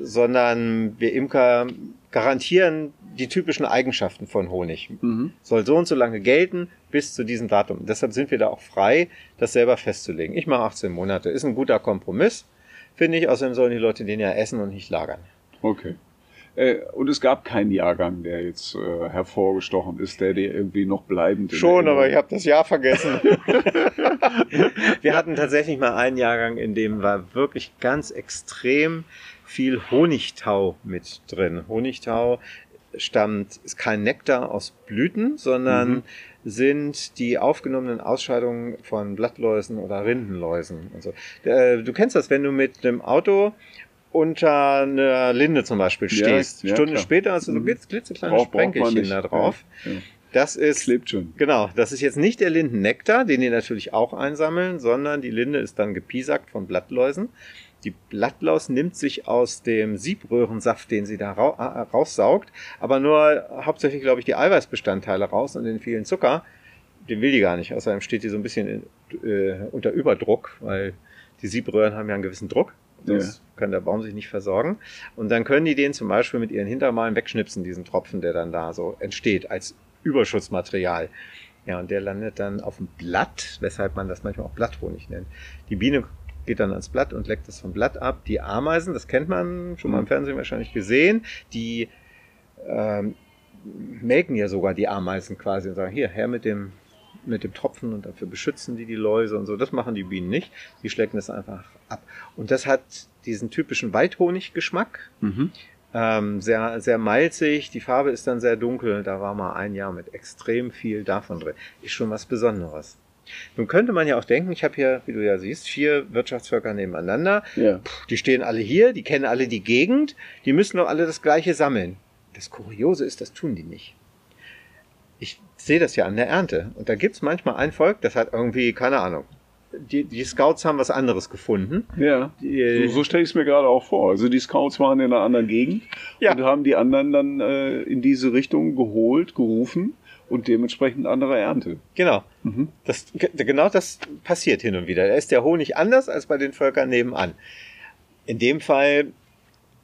sondern wir Imker garantieren die typischen Eigenschaften von Honig Mhm. soll so und so lange gelten bis zu diesem Datum. Deshalb sind wir da auch frei, das selber festzulegen. Ich mache 18 Monate. Ist ein guter Kompromiss, finde ich. Außerdem sollen die Leute den ja essen und nicht lagern. Okay. Äh, und es gab keinen Jahrgang, der jetzt äh, hervorgestochen ist, der dir irgendwie noch bleibend. Schon, aber ich habe das Jahr vergessen. wir hatten tatsächlich mal einen Jahrgang, in dem war wirklich ganz extrem viel Honigtau mit drin. Honigtau stammt, ist kein Nektar aus Blüten, sondern Mhm. sind die aufgenommenen Ausscheidungen von Blattläusen oder Rindenläusen und so. Äh, Du kennst das, wenn du mit dem Auto unter einer Linde zum Beispiel Ja, stehst. ja, Stunde klar. später hast du so Mhm. klitzekleine braucht man Sprenkelchen da drauf. Ja, ja. Das ist Klebt schon. Genau, das ist jetzt nicht der Lindennektar, den die natürlich auch einsammeln, sondern die Linde ist dann gepiesackt von Blattläusen. Die Blattlaus nimmt sich aus dem Siebröhrensaft, den sie da ra äh, raussaugt, aber nur hauptsächlich, glaube ich, die Eiweißbestandteile raus und den vielen Zucker. Den will die gar nicht. Außerdem steht die so ein bisschen in, äh, unter Überdruck, weil die Siebröhren haben ja einen gewissen Druck. Das ja. kann der Baum sich nicht versorgen. Und dann können die den zum Beispiel mit ihren Hintermalen wegschnipsen, diesen Tropfen, der dann da so entsteht, als Überschussmaterial. Ja, und der landet dann auf dem Blatt, weshalb man das manchmal auch Blatthonig nennt. Die Biene geht dann ans Blatt und leckt es vom Blatt ab. Die Ameisen, das kennt man schon mal im mhm. Fernsehen wahrscheinlich gesehen, die ähm, melken ja sogar die Ameisen quasi und sagen, hier, her mit dem, mit dem Tropfen und dafür beschützen die die Läuse und so. Das machen die Bienen nicht. Die schlecken das einfach ab. Und das hat diesen typischen Waldhoniggeschmack. Mhm. Ähm, sehr, sehr malzig, die Farbe ist dann sehr dunkel. Da war mal ein Jahr mit extrem viel davon drin. Ist schon was Besonderes. Nun könnte man ja auch denken, ich habe hier, wie du ja siehst, vier Wirtschaftsvölker nebeneinander. Ja. Puh, die stehen alle hier, die kennen alle die Gegend, die müssen doch alle das Gleiche sammeln. Das Kuriose ist, das tun die nicht. Ich sehe das ja an der Ernte. Und da gibt's manchmal ein Volk, das hat irgendwie, keine Ahnung, die, die Scouts haben was anderes gefunden. Ja. Die, so, so stelle ich es mir gerade auch vor. Also die Scouts waren in einer anderen Gegend ja. und haben die anderen dann äh, in diese Richtung geholt, gerufen und dementsprechend andere Ernte. Genau. Mhm. Das, genau das passiert hin und wieder. Da ist der Honig anders als bei den Völkern nebenan. In dem Fall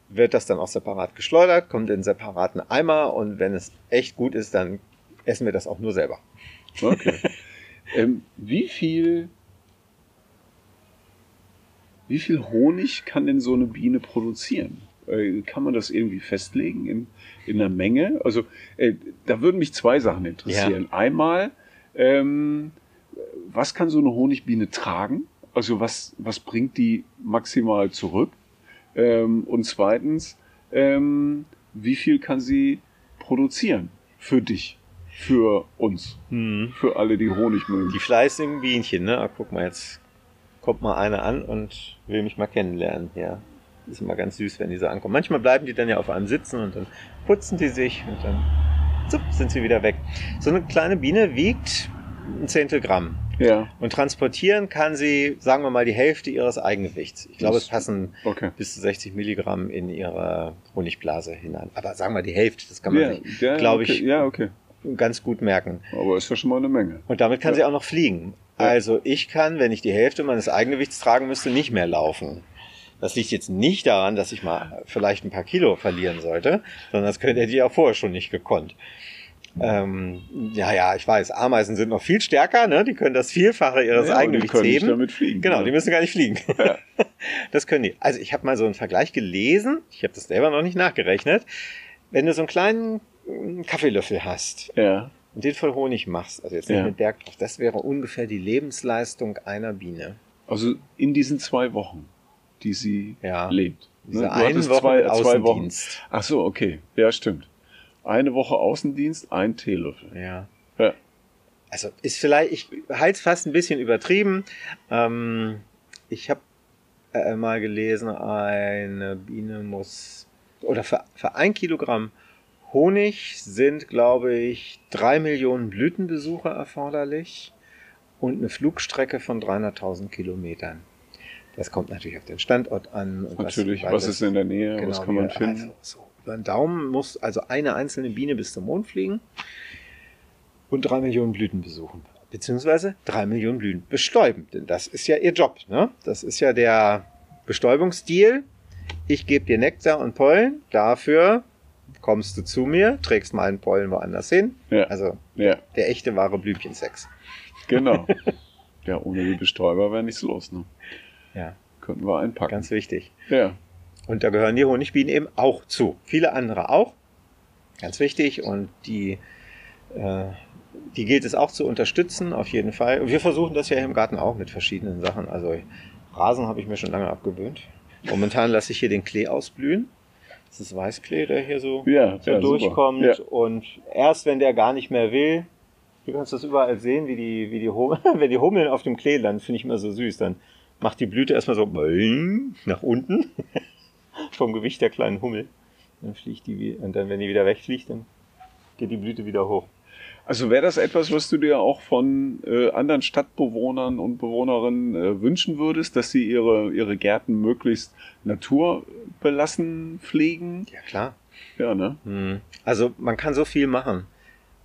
wird das dann auch separat geschleudert, kommt in separaten Eimer und wenn es echt gut ist, dann essen wir das auch nur selber. Okay. ähm, wie viel wie viel Honig kann denn so eine Biene produzieren? Äh, kann man das irgendwie festlegen in, in der Menge? Also äh, da würden mich zwei Sachen interessieren. Ja. Einmal, ähm, was kann so eine Honigbiene tragen? Also was, was bringt die maximal zurück? Ähm, und zweitens, ähm, wie viel kann sie produzieren für dich, für uns, hm. für alle, die Honig mögen? Die fleißigen Bienchen, ne? Ah, guck mal, jetzt kommt mal einer an und will mich mal kennenlernen. Ja, ist immer ganz süß, wenn die so ankommen. Manchmal bleiben die dann ja auf einem sitzen und dann putzen die sich und dann zup, sind sie wieder weg. So eine kleine Biene wiegt ein Zehntel Gramm. Ja. Und transportieren kann sie, sagen wir mal, die Hälfte ihres Eigengewichts. Ich glaube, es passen okay. bis zu 60 Milligramm in ihre Honigblase hinein. Aber sagen wir die Hälfte, das kann man ja, sich, ja, glaube okay. ich, ja, okay. ganz gut merken. Aber ist ja schon mal eine Menge. Und damit kann sie auch noch fliegen. Also ich kann, wenn ich die Hälfte meines Eigengewichts tragen müsste, nicht mehr laufen. Das liegt jetzt nicht daran, dass ich mal vielleicht ein paar Kilo verlieren sollte, sondern das könnte die ja vorher schon nicht gekonnt. Ähm, ja, ja, ich weiß, Ameisen sind noch viel stärker, ne? Die können das Vielfache ihres ja, Eigengewichts die können heben. Nicht damit fliegen, genau, ja. die müssen gar nicht fliegen. Ja. Das können die. Also ich habe mal so einen Vergleich gelesen, ich habe das selber noch nicht nachgerechnet. Wenn du so einen kleinen Kaffeelöffel hast, ja und den voll Honig machst, also jetzt nicht ja. mit Berg drauf, das wäre ungefähr die Lebensleistung einer Biene. Also in diesen zwei Wochen, die sie ja. lebt. Diese ne? eine Woche zwei, zwei Wochen. Ach so, okay. Ja, stimmt. Eine Woche Außendienst, ein Teelöffel. Ja. ja. Also ist vielleicht, ich halte es fast ein bisschen übertrieben. Ähm, ich habe äh, mal gelesen, eine Biene muss, oder für, für ein Kilogramm Honig sind, glaube ich, drei Millionen Blütenbesucher erforderlich und eine Flugstrecke von 300.000 Kilometern. Das kommt natürlich auf den Standort an. natürlich, was, was ist in der Nähe, genau, was kann man finden? Also, so, über den Daumen muss also eine einzelne Biene bis zum Mond fliegen und drei Millionen Blüten besuchen. Beziehungsweise drei Millionen Blüten bestäuben. Denn das ist ja ihr Job. Ne? Das ist ja der Bestäubungsstil. Ich gebe dir Nektar und Pollen, dafür kommst du zu mir, trägst meinen Pollen woanders hin. Ja. Also ja. der echte wahre Blümchensex. Genau. ja, ohne die Bestäuber wäre nichts los. Ne? Ja. Könnten wir einpacken. Ganz wichtig. Ja. Und da gehören die Honigbienen eben auch zu. Viele andere auch. Ganz wichtig. Und die, äh, die gilt es auch zu unterstützen, auf jeden Fall. Und wir versuchen das ja im Garten auch mit verschiedenen Sachen. Also Rasen habe ich mir schon lange abgewöhnt. Momentan lasse ich hier den Klee ausblühen. Das ist Weißklee, der hier so, ja, so ja, durchkommt. Ja. Und erst wenn der gar nicht mehr will, du kannst das überall sehen, wie die, wie die Hummeln, wenn die Hummeln auf dem Klee landen, finde ich immer so süß. Dann macht die Blüte erstmal so nach unten vom Gewicht der kleinen Hummel. Dann fliegt die, und dann, wenn die wieder wegfliegt, dann geht die Blüte wieder hoch. Also wäre das etwas, was du dir auch von äh, anderen Stadtbewohnern und Bewohnerinnen äh, wünschen würdest, dass sie ihre, ihre Gärten möglichst naturbelassen pflegen? Ja, klar. Ja, ne? Hm. Also man kann so viel machen.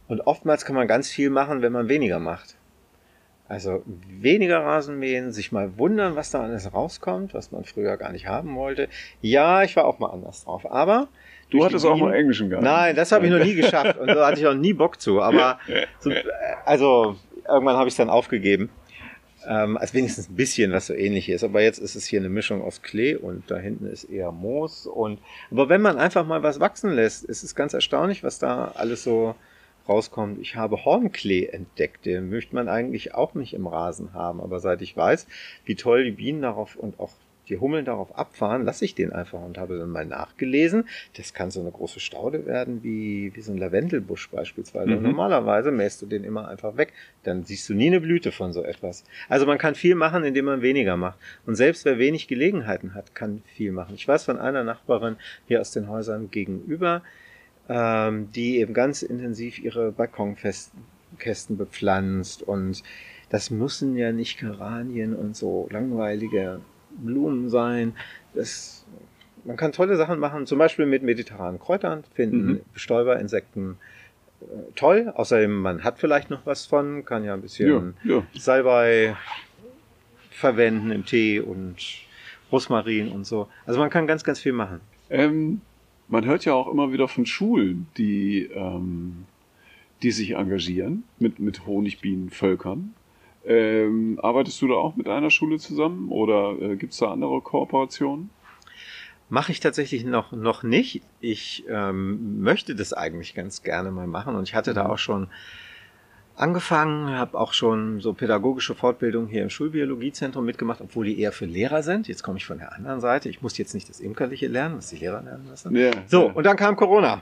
Und oftmals kann man ganz viel machen, wenn man weniger macht. Also weniger Rasenmähen, sich mal wundern, was da alles rauskommt, was man früher gar nicht haben wollte. Ja, ich war auch mal anders drauf. Aber Du hattest auch mal Englischen gehabt. Nein, das habe ich noch nie geschafft und da hatte ich auch nie Bock zu. Aber so, also irgendwann habe ich es dann aufgegeben. Ähm, als wenigstens ein bisschen was so ähnlich ist. Aber jetzt ist es hier eine Mischung aus Klee und da hinten ist eher Moos. Und aber wenn man einfach mal was wachsen lässt, ist es ganz erstaunlich, was da alles so rauskommt. Ich habe Hornklee entdeckt, den möchte man eigentlich auch nicht im Rasen haben. Aber seit ich weiß, wie toll die Bienen darauf und auch die Hummeln darauf abfahren, lasse ich den einfach und habe dann mal nachgelesen. Das kann so eine große Staude werden wie, wie so ein Lavendelbusch beispielsweise. Und Mhm. normalerweise mähst du den immer einfach weg. Dann siehst du nie eine Blüte von so etwas. Also man kann viel machen, indem man weniger macht. Und selbst wer wenig Gelegenheiten hat, kann viel machen. Ich weiß von einer Nachbarin hier aus den Häusern gegenüber, ähm, die eben ganz intensiv ihre Balkonkästen bepflanzt und das müssen ja nicht Geranien und so langweilige Blumen sein. Das, man kann tolle Sachen machen, zum Beispiel mit mediterranen Kräutern, finden Mhm. Bestäuberinsekten äh, toll. Außerdem, man hat vielleicht noch was von, kann ja ein Ja, bisschen ja. Salbei verwenden im Tee und Rosmarin und so. Also man kann ganz, ganz viel machen. Ähm, man hört ja auch immer wieder von Schulen, die, ähm, die sich engagieren mit, mit Honigbienenvölkern. Ähm, arbeitest du da auch mit einer Schule zusammen oder äh, gibt es da andere Kooperationen? Mache ich tatsächlich noch, noch nicht. Ich ähm, möchte das eigentlich ganz gerne mal machen und ich hatte da auch schon angefangen, habe auch schon so pädagogische Fortbildung hier im Schulbiologiezentrum mitgemacht, obwohl die eher für Lehrer sind. Jetzt komme ich von der anderen Seite. Ich muss jetzt nicht das Imkerliche lernen, was die Lehrer lernen müssen. Ja, So, ja. und dann kam Corona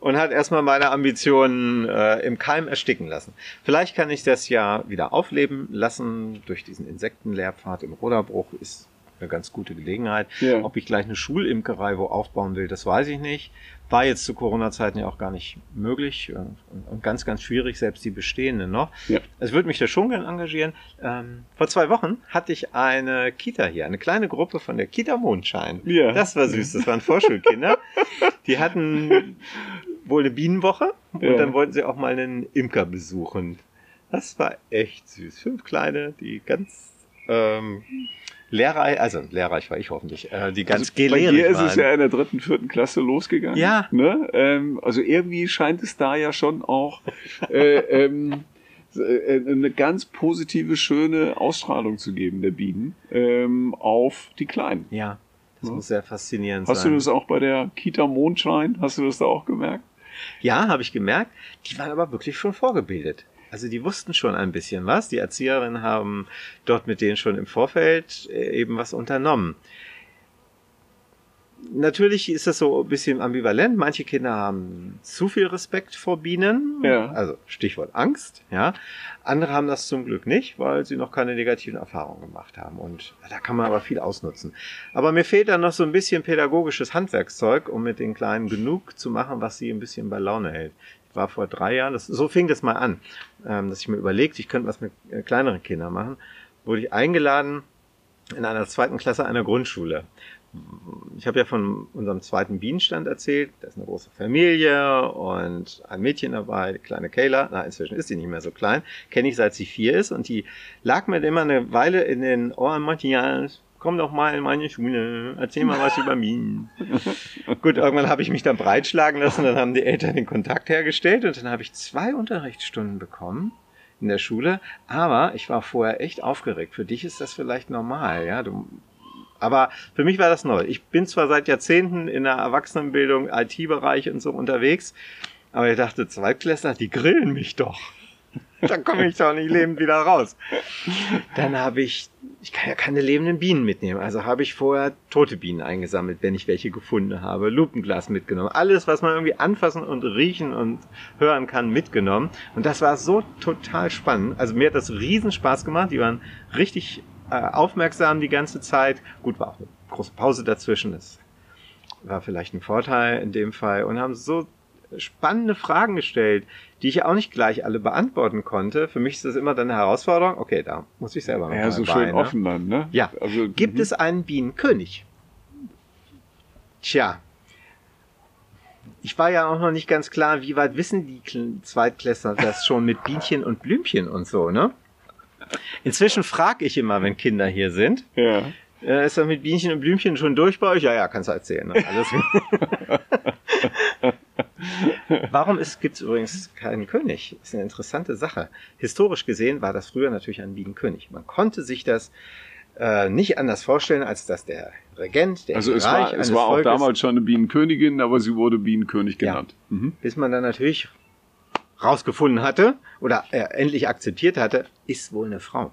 und hat erstmal meine Ambitionen äh, im Keim ersticken lassen. Vielleicht kann ich das ja wieder aufleben lassen durch diesen Insektenlehrpfad im Roderbruch ist eine ganz gute Gelegenheit. Ja. Ob ich gleich eine Schulimkerei wo aufbauen will, das weiß ich nicht. War jetzt zu Corona-Zeiten ja auch gar nicht möglich äh, und, und ganz, ganz schwierig, selbst die bestehenden noch. Ja. Es würde mich da schon gern engagieren. Ähm, vor zwei Wochen hatte ich eine Kita hier, eine kleine Gruppe von der Kita Mondschein. Ja. Das war süß, das waren Vorschulkinder. Die hatten wohl eine Bienenwoche und Ja. dann wollten sie auch mal einen Imker besuchen. Das war echt süß. Fünf kleine, die ganz ähm, lehrreich, also lehrreich war ich hoffentlich, äh, die ganz also bei gelehrig dir ist es ja in der dritten, vierten Klasse losgegangen. Ja. Ne? Ähm, also irgendwie scheint es da ja schon auch äh, ähm, äh, eine ganz positive, schöne Ausstrahlung zu geben der Bienen ähm, auf die Kleinen. ja, das Ja. muss sehr faszinierend Hast sein. du das auch bei der Kita Mondschein? Hast du das da auch gemerkt? Ja, habe ich gemerkt. Die waren aber wirklich schon vorgebildet. Also die wussten schon ein bisschen was. Die Erzieherinnen haben dort mit denen schon im Vorfeld äh, eben was unternommen. Natürlich ist das so ein bisschen ambivalent. Manche Kinder haben zu viel Respekt vor Bienen. Ja. Also Stichwort Angst. Ja. Andere haben das zum Glück nicht, weil sie noch keine negativen Erfahrungen gemacht haben. Und da kann man aber viel ausnutzen. Aber mir fehlt dann noch so ein bisschen pädagogisches Handwerkszeug, um mit den Kleinen genug zu machen, was sie ein bisschen bei Laune hält. War vor drei Jahren, das, so fing das mal an, ähm, dass ich mir überlegt, ich könnte was mit äh, kleineren Kindern machen. Wurde ich eingeladen in einer zweiten Klasse einer Grundschule. Ich habe ja von unserem zweiten Bienenstand erzählt. Da ist eine große Familie und ein Mädchen dabei, die kleine Kayla. Na, inzwischen ist sie nicht mehr so klein. Kenne ich seit sie vier ist und die lag mir immer eine Weile in den Ohren. Matthias, komm doch mal in meine Schule, erzähl mal was über Bienen. Gut, irgendwann habe ich mich dann breitschlagen lassen. Dann haben die Eltern den Kontakt hergestellt und dann habe ich zwei Unterrichtsstunden bekommen in der Schule. Aber ich war vorher echt aufgeregt. Für dich ist das vielleicht normal, ja. Du aber für mich war das neu. Ich bin zwar seit Jahrzehnten in der Erwachsenenbildung, IT-Bereich und so unterwegs, aber ich dachte, Zweitklässler, die grillen mich doch. Da komme ich doch nicht lebend wieder raus. Dann habe ich, ich kann ja keine lebenden Bienen mitnehmen, also habe ich vorher tote Bienen eingesammelt, wenn ich welche gefunden habe, Lupenglas mitgenommen, alles, was man irgendwie anfassen und riechen und hören kann, mitgenommen. Und das war so total spannend. Also mir hat das riesen Spaß gemacht. Die waren richtig äh, aufmerksam die ganze Zeit. Gut, war auch eine große Pause dazwischen. Das war vielleicht ein Vorteil in dem Fall. Und haben so spannende Fragen gestellt, die ich auch nicht gleich alle beantworten konnte. Für mich ist das immer dann eine Herausforderung. Okay, da muss ich selber noch Ja, mal so bei, schön ne? offen dann, ne? Ja. Also, Gibt mhm. es einen Bienenkönig? Tja. Ich war ja auch noch nicht ganz klar, wie weit wissen die Kl- Zweitklässler das schon mit Bienchen und Blümchen und so, ne? Inzwischen frage ich immer, wenn Kinder hier sind, Ja. äh, ist das mit Bienchen und Blümchen schon durch bei euch? Ja, ja, kannst du erzählen. Ne? Warum gibt es übrigens keinen König? Ist eine interessante Sache. Historisch gesehen war das früher natürlich ein Bienenkönig. Man konnte sich das äh, nicht anders vorstellen, als dass der Regent, der Also es Reich war, es war auch Volkes, damals schon eine Bienenkönigin, aber sie wurde Bienenkönig Ja. genannt. Mhm. bis man dann natürlich rausgefunden hatte oder äh, endlich akzeptiert hatte, ist wohl eine Frau.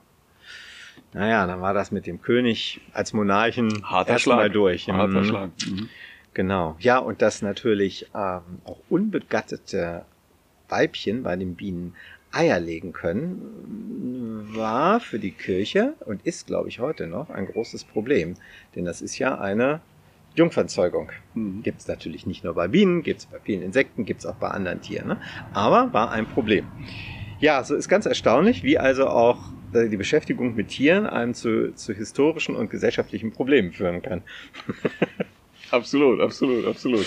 Naja, dann war das mit dem König als Monarchen Harter erstmal Schlag. durch. Harter Mhm. Schlag. Mhm. Genau. Ja, und dass natürlich ähm, auch unbegattete Weibchen bei den Bienen Eier legen können, war für die Kirche und ist, glaube ich, heute noch ein großes Problem. Denn das ist ja eine Jungfernzeugung. Mhm. Gibt es natürlich nicht nur bei Bienen, gibt es bei vielen Insekten, gibt es auch bei anderen Tieren. Ne? Aber war ein Problem. Ja, so ist ganz erstaunlich, wie also auch äh, die Beschäftigung mit Tieren einem zu, zu historischen und gesellschaftlichen Problemen führen kann. Absolut, absolut, absolut.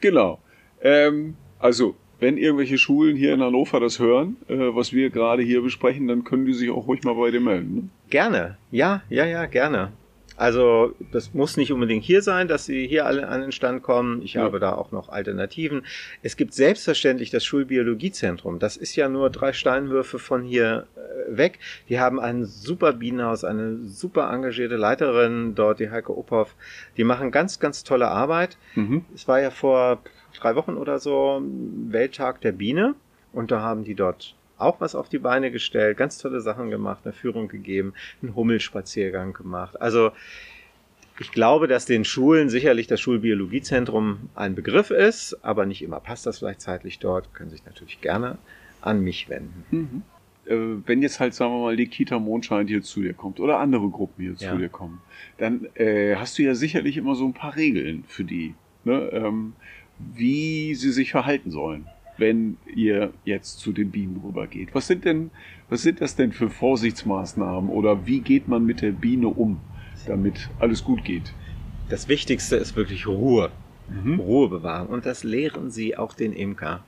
Genau. Ähm, also, wenn irgendwelche Schulen hier in Hannover das hören, äh, was wir gerade hier besprechen, dann können die sich auch ruhig mal bei dir melden. Ne? Gerne. Ja, ja, ja, gerne. Also das muss nicht unbedingt hier sein, dass Sie hier alle an den Stand kommen. Ich Ja. habe da auch noch Alternativen. Es gibt selbstverständlich das Schulbiologiezentrum. Das ist ja nur drei Steinwürfe von hier äh, weg. Die haben ein super Bienenhaus, eine super engagierte Leiterin dort, die Heike Uphoff. Die machen ganz, ganz tolle Arbeit. Mhm. Es war ja vor drei Wochen oder so Welttag der Biene und da haben die dort auch was auf die Beine gestellt, ganz tolle Sachen gemacht, eine Führung gegeben, einen Hummelspaziergang gemacht. Also ich glaube, dass den Schulen sicherlich das Schulbiologiezentrum ein Begriff ist, aber nicht immer passt das vielleicht zeitlich dort, können sich natürlich gerne an mich wenden. Mhm. Äh, wenn jetzt halt, sagen wir mal, die Kita Mondschein hier zu dir kommt oder andere Gruppen hier Ja. zu dir kommen, dann äh, hast du ja sicherlich immer so ein paar Regeln für die, ne? ähm, wie sie sich verhalten sollen, wenn ihr jetzt zu den Bienen rübergeht. Was sind denn, was sind das denn für Vorsichtsmaßnahmen oder wie geht man mit der Biene um, damit alles gut geht? Das Wichtigste ist wirklich Ruhe. Mhm. Ruhe bewahren. Und das lehren sie auch den Imker.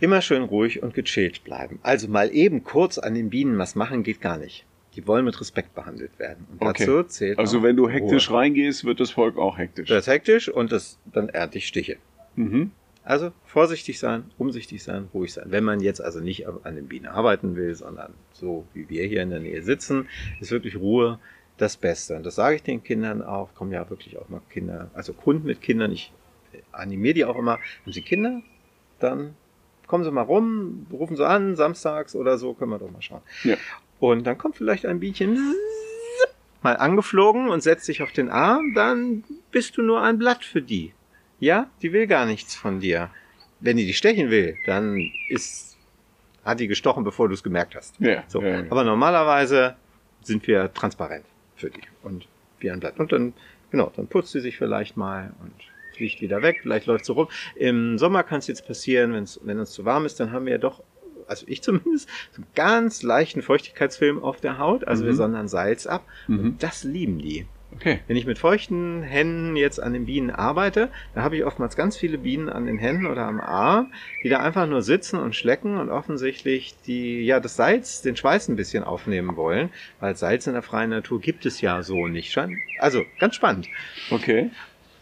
Immer schön ruhig und gechillt bleiben. Also mal eben kurz an den Bienen was machen geht gar nicht. Die wollen mit Respekt behandelt werden. Und Okay. dazu zählt Also wenn du hektisch Ruhe. reingehst, wird das Volk auch hektisch. Das ist hektisch und das, dann ernte ich Stiche. Mhm. Also vorsichtig sein, umsichtig sein, ruhig sein. Wenn man jetzt also nicht an den Bienen arbeiten will, sondern so wie wir hier in der Nähe sitzen, ist wirklich Ruhe das Beste. Und das sage ich den Kindern auch. Kommen ja wirklich auch mal Kinder, also Kunden mit Kindern. Ich animiere die auch immer. Haben Sie Kinder? Dann kommen Sie mal rum, rufen Sie an, samstags oder so, können wir doch mal schauen. Ja. Und dann kommt vielleicht ein Bienchen mal angeflogen und setzt sich auf den Arm, dann bist du nur ein Blatt für die. Ja, die will gar nichts von dir. Wenn die dich stechen will, dann ist, hat die gestochen, bevor du es gemerkt hast. Ja, So. ja, ja. Aber normalerweise sind wir transparent für die und wie ein Blatt. Und dann, genau, dann putzt sie sich vielleicht mal und fliegt wieder weg, vielleicht läuft sie rum. Im Sommer kann es jetzt passieren, wenn's, wenn es zu warm ist, dann haben wir ja doch, also ich zumindest, so einen ganz leichten Feuchtigkeitsfilm auf der Haut. Also Mhm. wir sondern Salz ab. Mhm. Und das lieben die. Okay. Wenn ich mit feuchten Händen jetzt an den Bienen arbeite, dann habe ich oftmals ganz viele Bienen an den Händen oder am Arm, die da einfach nur sitzen und schlecken und offensichtlich die, ja, das Salz, den Schweiß ein bisschen aufnehmen wollen, weil Salz in der freien Natur gibt es ja so nicht. Schein- Also, ganz spannend. Okay.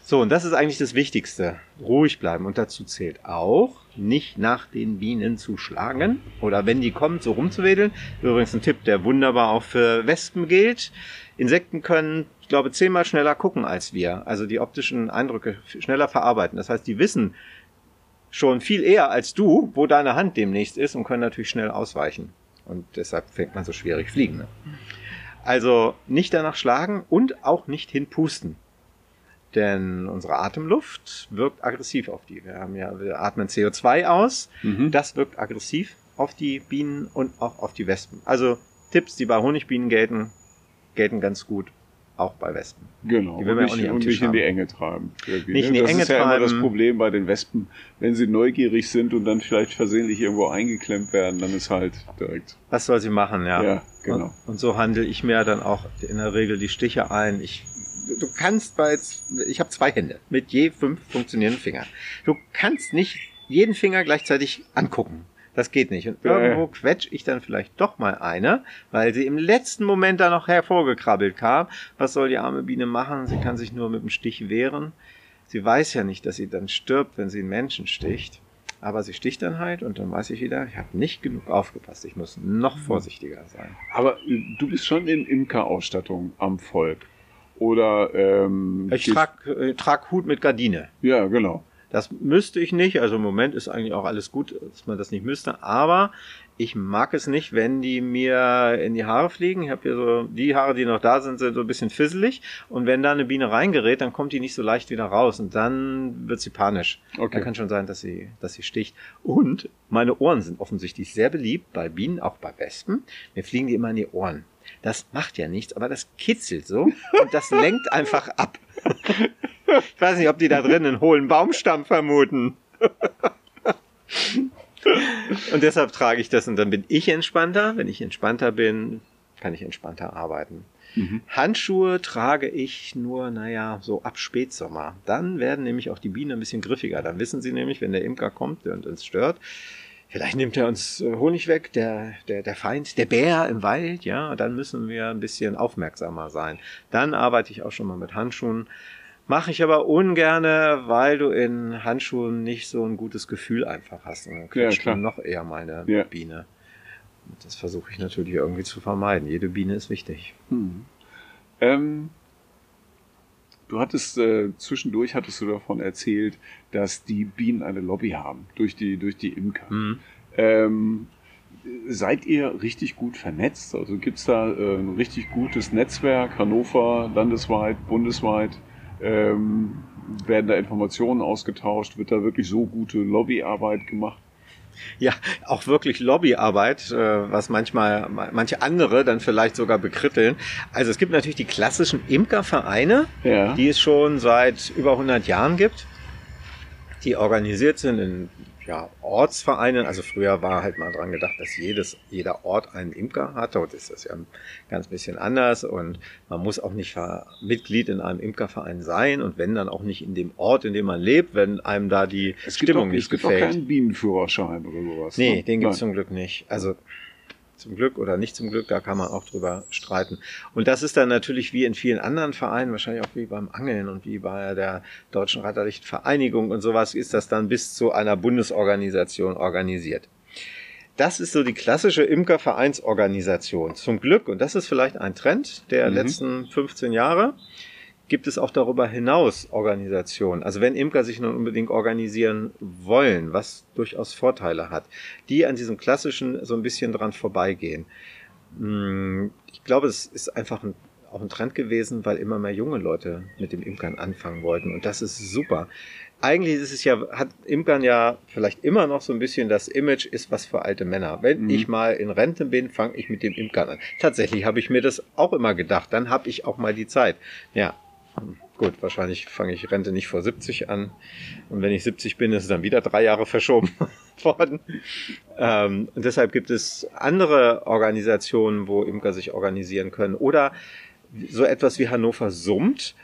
So, und das ist eigentlich das Wichtigste. Ruhig bleiben. Und dazu zählt auch, nicht nach den Bienen zu schlagen oder wenn die kommen, so rumzuwedeln. Übrigens ein Tipp, der wunderbar auch für Wespen gilt. Insekten können, ich glaube, zehnmal schneller gucken als wir. Also die optischen Eindrücke schneller verarbeiten. Das heißt, die wissen schon viel eher als du, wo deine Hand demnächst ist und können natürlich schnell ausweichen. Und deshalb fängt man so schwierig fliegen. Ne? Also nicht danach schlagen und auch nicht hinpusten. Denn unsere Atemluft wirkt aggressiv auf die. Wir haben ja, wir atmen CO2 aus. Mhm. Das wirkt aggressiv auf die Bienen und auch auf die Wespen. Also Tipps, die bei Honigbienen gelten, gelten ganz gut auch bei Wespen. Genau. Die will und man nicht, auch nicht und nicht in die. Enge treiben. Nicht in die das Enge ist ja immer das treiben. Problem bei den Wespen. Wenn sie neugierig sind und dann vielleicht versehentlich irgendwo eingeklemmt werden, dann ist halt direkt. Was soll sie machen, ja? Ja, genau. Und, und so handle ich mir dann auch in der Regel die Stiche ein. Ich, du kannst bei, ich habe zwei Hände mit je fünf funktionierenden Fingern. Du kannst nicht jeden Finger gleichzeitig angucken. Das geht nicht. Und irgendwo quetsch ich dann vielleicht doch mal eine, weil sie im letzten Moment da noch hervorgekrabbelt kam. Was soll die arme Biene machen? Sie kann sich nur mit dem Stich wehren. Sie weiß ja nicht, dass sie dann stirbt, wenn sie einen Menschen sticht. Aber sie sticht dann halt und dann weiß ich wieder, ich habe nicht genug aufgepasst. Ich muss noch vorsichtiger sein. Aber äh, du bist schon in Imker-Ausstattung am Volk. Oder ähm, Ich trag, äh, trag Hut mit Gardine. Ja, genau. Das müsste ich nicht. Also im Moment ist eigentlich auch alles gut, dass man das nicht müsste. Aber ich mag es nicht, wenn die mir in die Haare fliegen. Ich habe hier so, die Haare, die noch da sind, sind so ein bisschen fisselig. Und wenn da eine Biene reingerät, dann kommt die nicht so leicht wieder raus. Und dann wird sie panisch. Okay. Dann kann schon sein, dass sie, dass sie sticht. Und meine Ohren sind offensichtlich sehr beliebt bei Bienen, auch bei Wespen. Mir fliegen die immer in die Ohren. Das macht ja nichts, aber das kitzelt so und das lenkt einfach ab. Ich weiß nicht, ob die da drin einen hohlen Baumstamm vermuten. Und deshalb trage ich das und dann bin ich entspannter. Wenn ich entspannter bin, kann ich entspannter arbeiten. Mhm. Handschuhe trage ich nur, naja, so ab Spätsommer. Dann werden nämlich auch die Bienen ein bisschen griffiger. Dann wissen sie nämlich, wenn der Imker kommt und uns stört, vielleicht nimmt er uns äh, Honig weg, der, der, der Feind, der Bär im Wald, ja, dann müssen wir ein bisschen aufmerksamer sein. Dann arbeite ich auch schon mal mit Handschuhen. Mache ich aber ungerne, weil du in Handschuhen nicht so ein gutes Gefühl einfach hast. Und dann quetscht klar. du noch eher mal eine Ja. Biene. Das versuche ich natürlich irgendwie zu vermeiden. Jede Biene ist wichtig. Hm. Ähm, du hattest äh, zwischendurch hattest du davon erzählt, dass die Bienen eine Lobby haben durch die durch die Imker. Ähm, seid ihr richtig gut vernetzt? Also gibt's da äh, ein richtig gutes Netzwerk, Hannover, landesweit, bundesweit? Ähm, werden da Informationen ausgetauscht? Wird da wirklich so gute Lobbyarbeit gemacht? Ja, auch wirklich Lobbyarbeit, äh, was manchmal manche andere dann vielleicht sogar bekritteln. Also es gibt natürlich die klassischen Imkervereine, Ja. die es schon seit über 100 Jahren gibt, die organisiert sind in ja, Ortsvereinen. Also früher war halt mal dran gedacht, dass jedes, jeder Ort einen Imker hatte. Heute ist das ja ein ganz bisschen anders und man muss auch nicht Mitglied in einem Imkerverein sein und wenn dann auch nicht in dem Ort, in dem man lebt, wenn einem da die es gibt Stimmung auch, nicht es gibt auch gefällt. keinen Bienenführerschein oder sowas. Nee, ne? den gibt's Nein. zum Glück nicht. Also zum Glück oder nicht zum Glück, da kann man auch drüber streiten. Und das ist dann natürlich wie in vielen anderen Vereinen, wahrscheinlich auch wie beim Angeln und wie bei der Deutschen Reiterlichtvereinigung und sowas, ist das dann bis zu einer Bundesorganisation organisiert. Das ist so die klassische Imkervereinsorganisation. Zum Glück, und das ist vielleicht ein Trend der Mhm. letzten 15 Jahre, gibt es auch darüber hinaus Organisationen. Also wenn Imker sich nun unbedingt organisieren wollen, was durchaus Vorteile hat, die an diesem klassischen so ein bisschen dran vorbeigehen. Hm, Ich glaube, es ist einfach ein, auch ein Trend gewesen, weil immer mehr junge Leute mit dem Imkern anfangen wollten. Und das ist super. Eigentlich ist es ja, hat Imkern ja vielleicht immer noch so ein bisschen das Image, ist was für alte Männer. Wenn Mhm. ich mal in Rente bin, fange ich mit dem Imkern an. Tatsächlich habe ich mir das auch immer gedacht. Dann habe ich auch mal die Zeit. Ja, gut, wahrscheinlich fange ich Rente nicht vor 70 an. Und wenn ich 70 bin, ist es dann wieder drei Jahre verschoben worden. Ähm, und deshalb gibt es andere Organisationen, wo Imker sich organisieren können. Oder so etwas wie Hannover summt,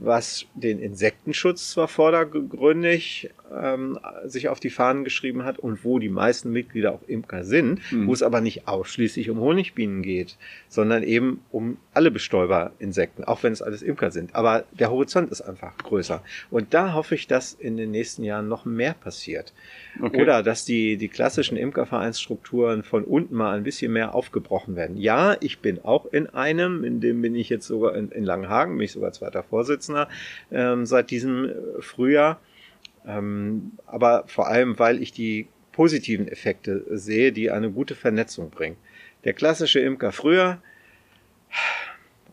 was den Insektenschutz zwar vordergründig ähm, sich auf die Fahnen geschrieben hat und wo die meisten Mitglieder auch Imker sind, Mhm. wo es aber nicht ausschließlich um Honigbienen geht, sondern eben um alle Bestäuberinsekten, auch wenn es alles Imker sind. Aber der Horizont ist einfach größer. Und da hoffe ich, dass in den nächsten Jahren noch mehr passiert. Okay. Oder dass die, die klassischen Imkervereinsstrukturen von unten mal ein bisschen mehr aufgebrochen werden. Ja, ich bin auch in einem, in dem bin ich jetzt sogar in, in Langenhagen, bin ich sogar zweiter Vorsitzender ähm, seit diesem äh, Frühjahr. Ähm, aber vor allem, weil ich die positiven Effekte sehe, die eine gute Vernetzung bringen. Der klassische Imker früher,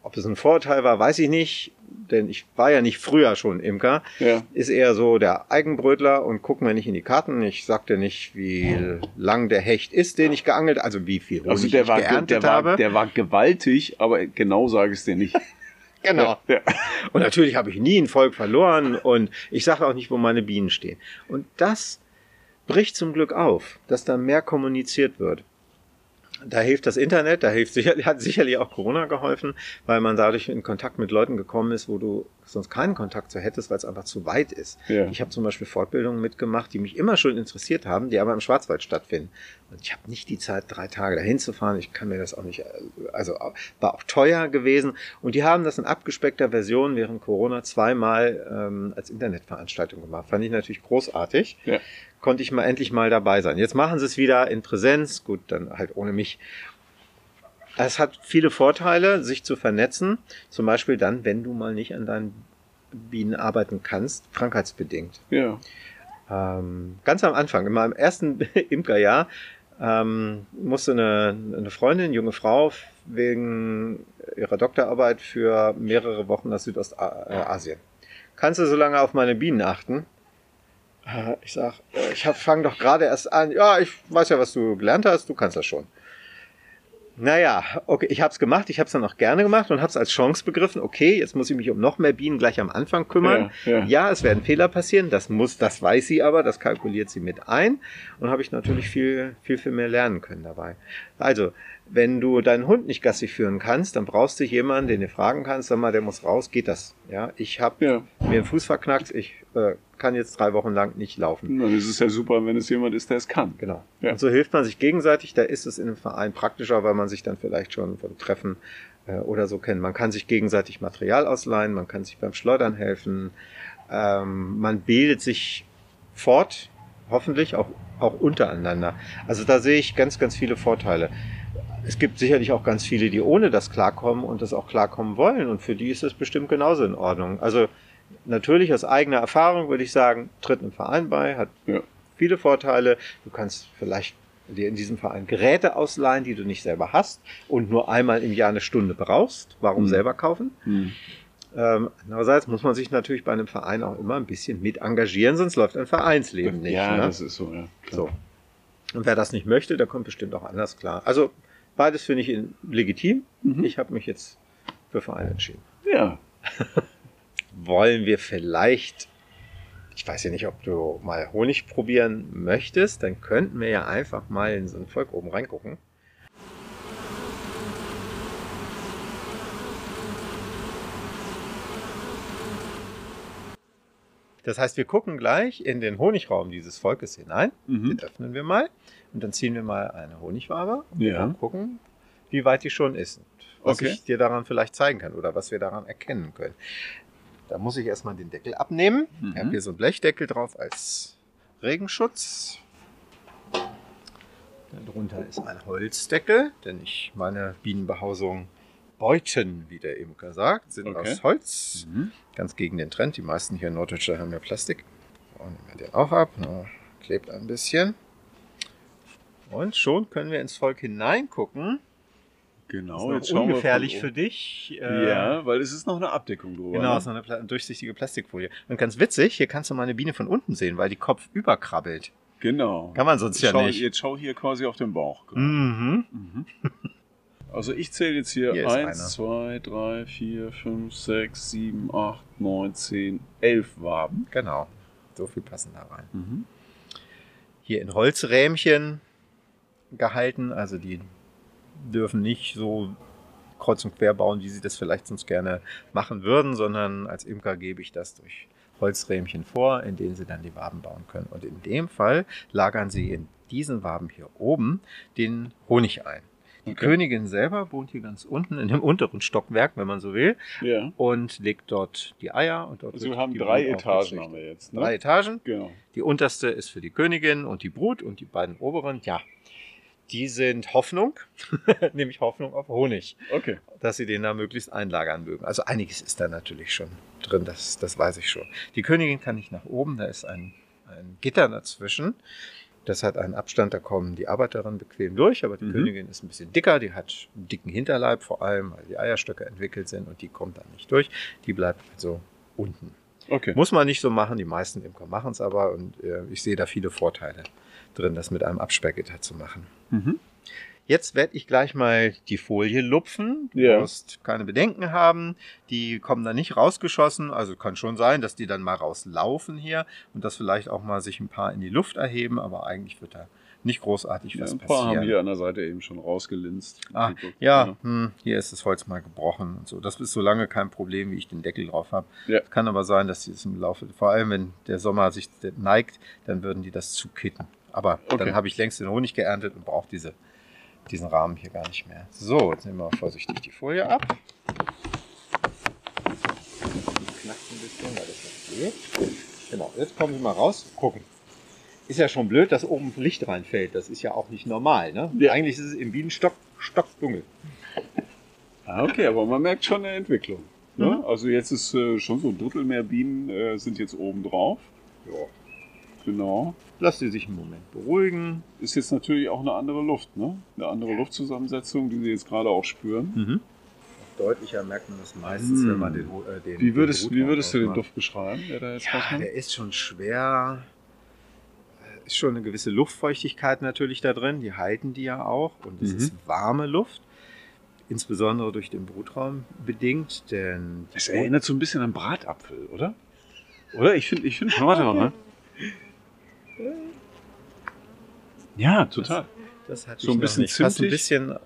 ob es ein Vorteil war, weiß ich nicht, denn ich war ja nicht früher schon Imker Ja. ist eher so der Eigenbrötler und gucken wir nicht in die Karten. Ich sagte nicht, wie lang der Hecht ist, den ich geangelt, also wie viel Honig Also der ich war, geerntet der, war, habe. der war gewaltig, aber genau sage ich es dir nicht. Genau. Ja. Und natürlich habe ich nie ein Volk verloren und ich sage auch nicht, wo meine Bienen stehen. Und das bricht zum Glück auf, dass da mehr kommuniziert wird. Da hilft das Internet, da hilft sicherlich, hat sicherlich auch Corona geholfen, weil man dadurch in Kontakt mit Leuten gekommen ist, wo du sonst keinen Kontakt zu hättest, weil es einfach zu weit ist. Ja. Ich habe zum Beispiel Fortbildungen mitgemacht, die mich immer schon interessiert haben, die aber im Schwarzwald stattfinden. Und ich habe nicht die Zeit, drei Tage dahin zu fahren. Ich kann mir das auch nicht, also war auch teuer gewesen. Und die haben das in abgespeckter Version während Corona zweimal ähm, als Internetveranstaltung gemacht. Fand ich natürlich großartig Ja. konnte ich mal endlich mal dabei sein. Jetzt machen sie es wieder in Präsenz, gut, dann halt ohne mich. Es hat viele Vorteile, sich zu vernetzen. Zum Beispiel dann, wenn du mal nicht an deinen Bienen arbeiten kannst, krankheitsbedingt. Ja. Ähm, ganz am Anfang, in meinem ersten Imkerjahr, ähm, musste eine, eine Freundin, junge Frau, wegen ihrer Doktorarbeit für mehrere Wochen nach Südostasien. Kannst du so lange auf meine Bienen achten? Äh, Ich sag, äh, ich fange doch gerade erst an. Ja, ich weiß ja, was du gelernt hast. Du kannst das schon. Naja, okay, ich habe es gemacht. Ich habe es dann auch gerne gemacht und habe es als Chance begriffen. Okay, jetzt muss ich mich um noch mehr Bienen gleich am Anfang kümmern. Ja, ja. ja es werden Fehler passieren. Das muss, das weiß sie aber. Das kalkuliert sie mit ein. Und habe ich natürlich viel, viel, viel mehr lernen können dabei. Also, wenn du deinen Hund nicht Gassi führen kannst, dann brauchst du jemanden, den du fragen kannst. Sag mal, der muss raus. Geht das? Ja, ich habe Ja. mir den Fuß verknackt. Ich äh, kann jetzt drei Wochen lang nicht laufen. Dann ist es ja super, wenn es jemand ist, der es kann. Genau. Ja. Und so hilft man sich gegenseitig. Da ist es in einem Verein praktischer, weil man sich dann vielleicht schon von Treffen äh, oder so kennt. Man kann sich gegenseitig Material ausleihen, man kann sich beim Schleudern helfen. Ähm, man bildet sich fort, hoffentlich auch, auch untereinander. Also da sehe ich ganz, ganz viele Vorteile. Es gibt sicherlich auch ganz viele, die ohne das klarkommen und das auch klarkommen wollen. Und für die ist es bestimmt genauso in Ordnung. Also natürlich aus eigener Erfahrung würde ich sagen, tritt einem Verein bei, hat Ja. viele Vorteile. Du kannst vielleicht dir in diesem Verein Geräte ausleihen, die du nicht selber hast und nur einmal im Jahr eine Stunde brauchst. Warum Mhm. selber kaufen? Hm. Ähm, andererseits muss man sich natürlich bei einem Verein auch immer ein bisschen mit engagieren, sonst läuft ein Vereinsleben nicht. ja, ne? das ist so, ja. So. Und wer das nicht möchte, der kommt bestimmt auch anders klar. Also beides finde ich legitim. Mhm. Ich habe mich jetzt für Verein entschieden. Ja. Wollen wir vielleicht, ich weiß ja nicht, ob du mal Honig probieren möchtest, dann könnten wir ja einfach mal in so ein Volk oben reingucken. Das heißt, wir gucken gleich in den Honigraum dieses Volkes hinein. Mhm. Den öffnen wir mal und dann ziehen wir mal eine Honigwabe und Ja. gucken, wie weit die schon ist. Und was Okay. ich dir daran vielleicht zeigen kann oder was wir daran erkennen können. Da muss ich erstmal den Deckel abnehmen. Mhm. Ich habe hier so einen Blechdeckel drauf als Regenschutz. Darunter ist ein Holzdeckel, denn ich meine Bienenbehausung Beuten, wie der Imker sagt, sind Okay. aus Holz. Mhm. Ganz gegen den Trend. Die meisten hier in Norddeutschland haben ja Plastik. So, nehmen wir den auch ab. Na, klebt ein bisschen. Und schon können wir ins Volk hineingucken. Genau, ist noch ungefährlich für dich. Äh, Ja, weil es ist noch eine Abdeckung drüber. Genau, ne? ist noch eine Pla durchsichtige Plastikfolie. Und ganz witzig, hier kannst du mal eine Biene von unten sehen, weil die Kopf überkrabbelt. Genau. Kann man sonst ja schau, nicht. Jetzt schau hier quasi auf den Bauch. Mhm. Also ich zähle jetzt hier, Hier ist 1, einer. 2, 3, 4, 5, 6, 7, 8, 9, 10, 11 Waben. Genau. So viel passen da rein. Mhm. Hier in Holzrähmchen gehalten, also die dürfen nicht so kreuz und quer bauen, wie sie das vielleicht sonst gerne machen würden, sondern als Imker gebe ich das durch Holzrähmchen vor, in denen sie dann die Waben bauen können. Und in dem Fall lagern sie in diesen Waben hier oben den Honig ein. Die Okay. Königin selber wohnt hier ganz unten in dem unteren Stockwerk, wenn man so will, Ja. und legt dort die Eier. Und dort Also wir haben drei Etagen haben wir jetzt. Ne? Drei Etagen. Genau. Die unterste ist für die Königin und die Brut und die beiden oberen, ja, die sind Hoffnung, nämlich Hoffnung auf Honig, Okay. dass sie den da möglichst einlagern mögen. Also einiges ist da natürlich schon drin, das, das weiß ich schon. Die Königin kann nicht nach oben, da ist ein, ein Gitter dazwischen. Das hat einen Abstand, da kommen die Arbeiterinnen bequem durch, aber die Mhm. Königin ist ein bisschen dicker, die hat einen dicken Hinterleib vor allem, weil die Eierstöcke entwickelt sind und die kommt dann nicht durch. Die bleibt also unten. Okay. Muss man nicht so machen, die meisten Imker machen es aber und äh, ich sehe da viele Vorteile drin, das mit einem Absperrgitter zu machen. Mhm. Jetzt werde ich gleich mal die Folie lupfen. Du Ja. wirst keine Bedenken haben. Die kommen dann nicht rausgeschossen. Also kann schon sein, dass die dann mal rauslaufen hier und dass vielleicht auch mal sich ein paar in die Luft erheben. Aber eigentlich wird da nicht großartig Ja, was ein paar haben passieren. hier an der Seite eben schon rausgelinst. Ah, ja, hm, hier ist das Holz mal gebrochen und so. Das ist so lange kein Problem, wie ich den Deckel drauf habe. Ja. Kann aber sein, dass die es im Laufe, vor allem wenn der Sommer sich neigt, dann würden die das zukitten. Aber Okay. dann habe ich längst den Honig geerntet und brauche diese, diesen Rahmen hier gar nicht mehr. So, jetzt nehmen wir vorsichtig die Folie ab. Knackt ein bisschen, weil das noch geht. Genau, jetzt komme ich mal raus. Gucken. Ist ja schon blöd, dass oben Licht reinfällt. Das ist ja auch nicht normal. Ne? Ja. Eigentlich ist es im Bienenstock stockdunkel. Ah, okay, aber man merkt schon eine Entwicklung. Ne? Mhm. Also jetzt ist äh, schon so ein Drittel mehr Bienen äh, sind jetzt oben drauf. Ja. Genau. Lass sie sich einen Moment beruhigen. Ist jetzt natürlich auch eine andere Luft, ne? Eine andere Luftzusammensetzung, die Sie jetzt gerade auch spüren. Deutlicher merkt man das meistens, Mm. wenn man den, Hu- äh, den Wie würdest, den wie würdest du den. Duft beschreiben, der da jetzt Ja, rauskommt? der ist schon schwer. Ist schon eine gewisse Luftfeuchtigkeit natürlich da drin. Die halten die ja auch. Und es Mhm. ist warme Luft. Insbesondere durch den Brutraum bedingt, denn Das erinnert so ein bisschen an Bratapfel, oder? Oder? Ich finde, ich finde, warte mal, ne? Ja, total. das hat so ein bisschen nicht. Pass ein bisschen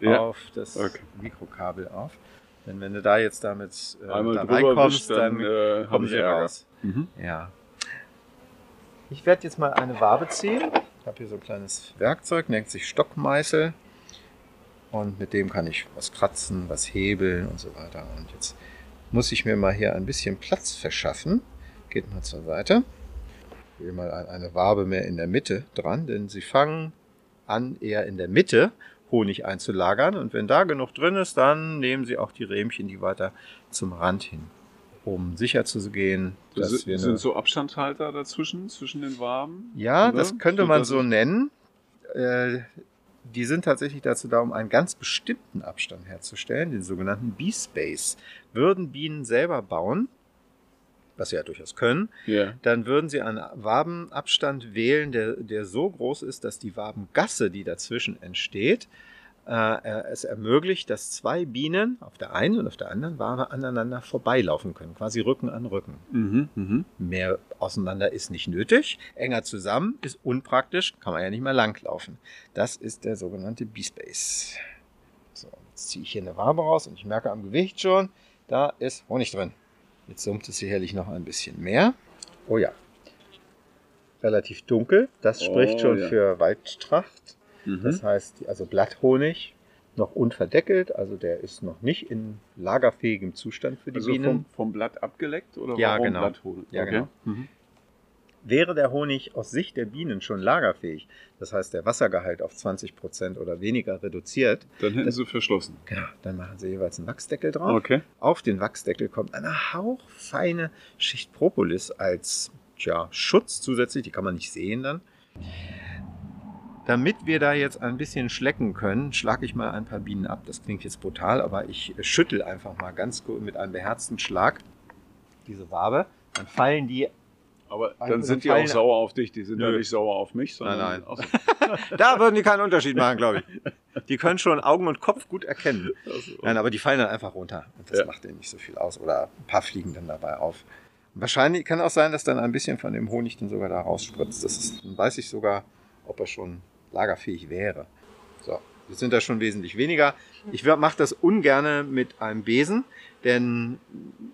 Ja. auf das Okay. Mikrokabel auf. Denn wenn du da jetzt damit äh, Einmal da reinkommst, dann, dann äh, kommen sie raus. Mhm. Ja. Ich werde jetzt mal eine Wabe ziehen. Ich habe hier so ein kleines Werkzeug, nennt sich Stockmeißel. Und mit dem kann ich was kratzen, was hebeln und so weiter. Und jetzt muss ich mir mal hier ein bisschen Platz verschaffen. Geht mal zur Seite. Will mal ein- eine Wabe mehr in der Mitte dran, denn sie fangen an, eher in der Mitte Honig einzulagern. Und wenn da genug drin ist, dann nehmen sie auch die Rähmchen, die weiter zum Rand hin. Um sicher zu gehen, dass Das wir sind so Abstandhalter dazwischen, zwischen den Waben? ja, oder? das könnte man so nennen. Äh, die sind tatsächlich dazu da, um einen ganz bestimmten Abstand herzustellen, den sogenannten Bee-Space. Würden Bienen selber bauen, was sie ja durchaus können, Ja. dann würden sie einen Wabenabstand wählen, der, der so groß ist, dass die Wabengasse, die dazwischen entsteht, äh, es ermöglicht, dass zwei Bienen auf der einen und auf der anderen Wabe aneinander vorbeilaufen können, quasi Rücken an Rücken. Mhm, mhm. Mehr auseinander ist nicht nötig. Enger zusammen ist unpraktisch, kann man ja nicht mehr langlaufen. Das ist der sogenannte B-Space. So, jetzt ziehe ich hier eine Wabe raus und ich merke am Gewicht schon, da ist Honig drin. Jetzt summt es sicherlich noch ein bisschen mehr. Oh ja. Relativ dunkel. Das spricht Oh schon ja. für Waldtracht. Mhm. Das heißt, also Blatthonig noch unverdeckelt, also der ist noch nicht in lagerfähigem Zustand für die also Bienen. vom, vom Blatt abgeleckt oder Ja, warum genau. Blatthonig? Ja, genau. Mhm. Wäre der Honig aus Sicht der Bienen schon lagerfähig, das heißt der Wassergehalt auf 20% oder weniger reduziert, Dann hätten sie verschlossen. genau, dann machen sie jeweils einen Wachsdeckel drauf. Okay. Auf den Wachsdeckel kommt eine hauchfeine Schicht Propolis als tja, Schutz zusätzlich, die kann man nicht sehen dann. Damit wir da jetzt ein bisschen schlecken können, schlage ich mal ein paar Bienen ab. Das klingt jetzt brutal, aber ich schüttel einfach mal ganz gut mit einem beherzten Schlag diese Wabe. Dann fallen die Aber dann sind die auch sauer auf dich. Die sind ja nicht sauer auf mich, sondern Nein, nein. So. Da würden die keinen Unterschied machen, glaube ich. Die können schon Augen und Kopf gut erkennen. Nein, aber die fallen dann einfach runter. Und das Ja. macht denen nicht so viel aus. Oder ein paar fliegen dann dabei auf. Wahrscheinlich kann auch sein, dass dann ein bisschen von dem Honig dann sogar da rausspritzt. Das ist, dann weiß ich sogar, ob er schon lagerfähig wäre. So, jetzt sind da schon wesentlich weniger. Ich mache das ungerne mit einem Besen, denn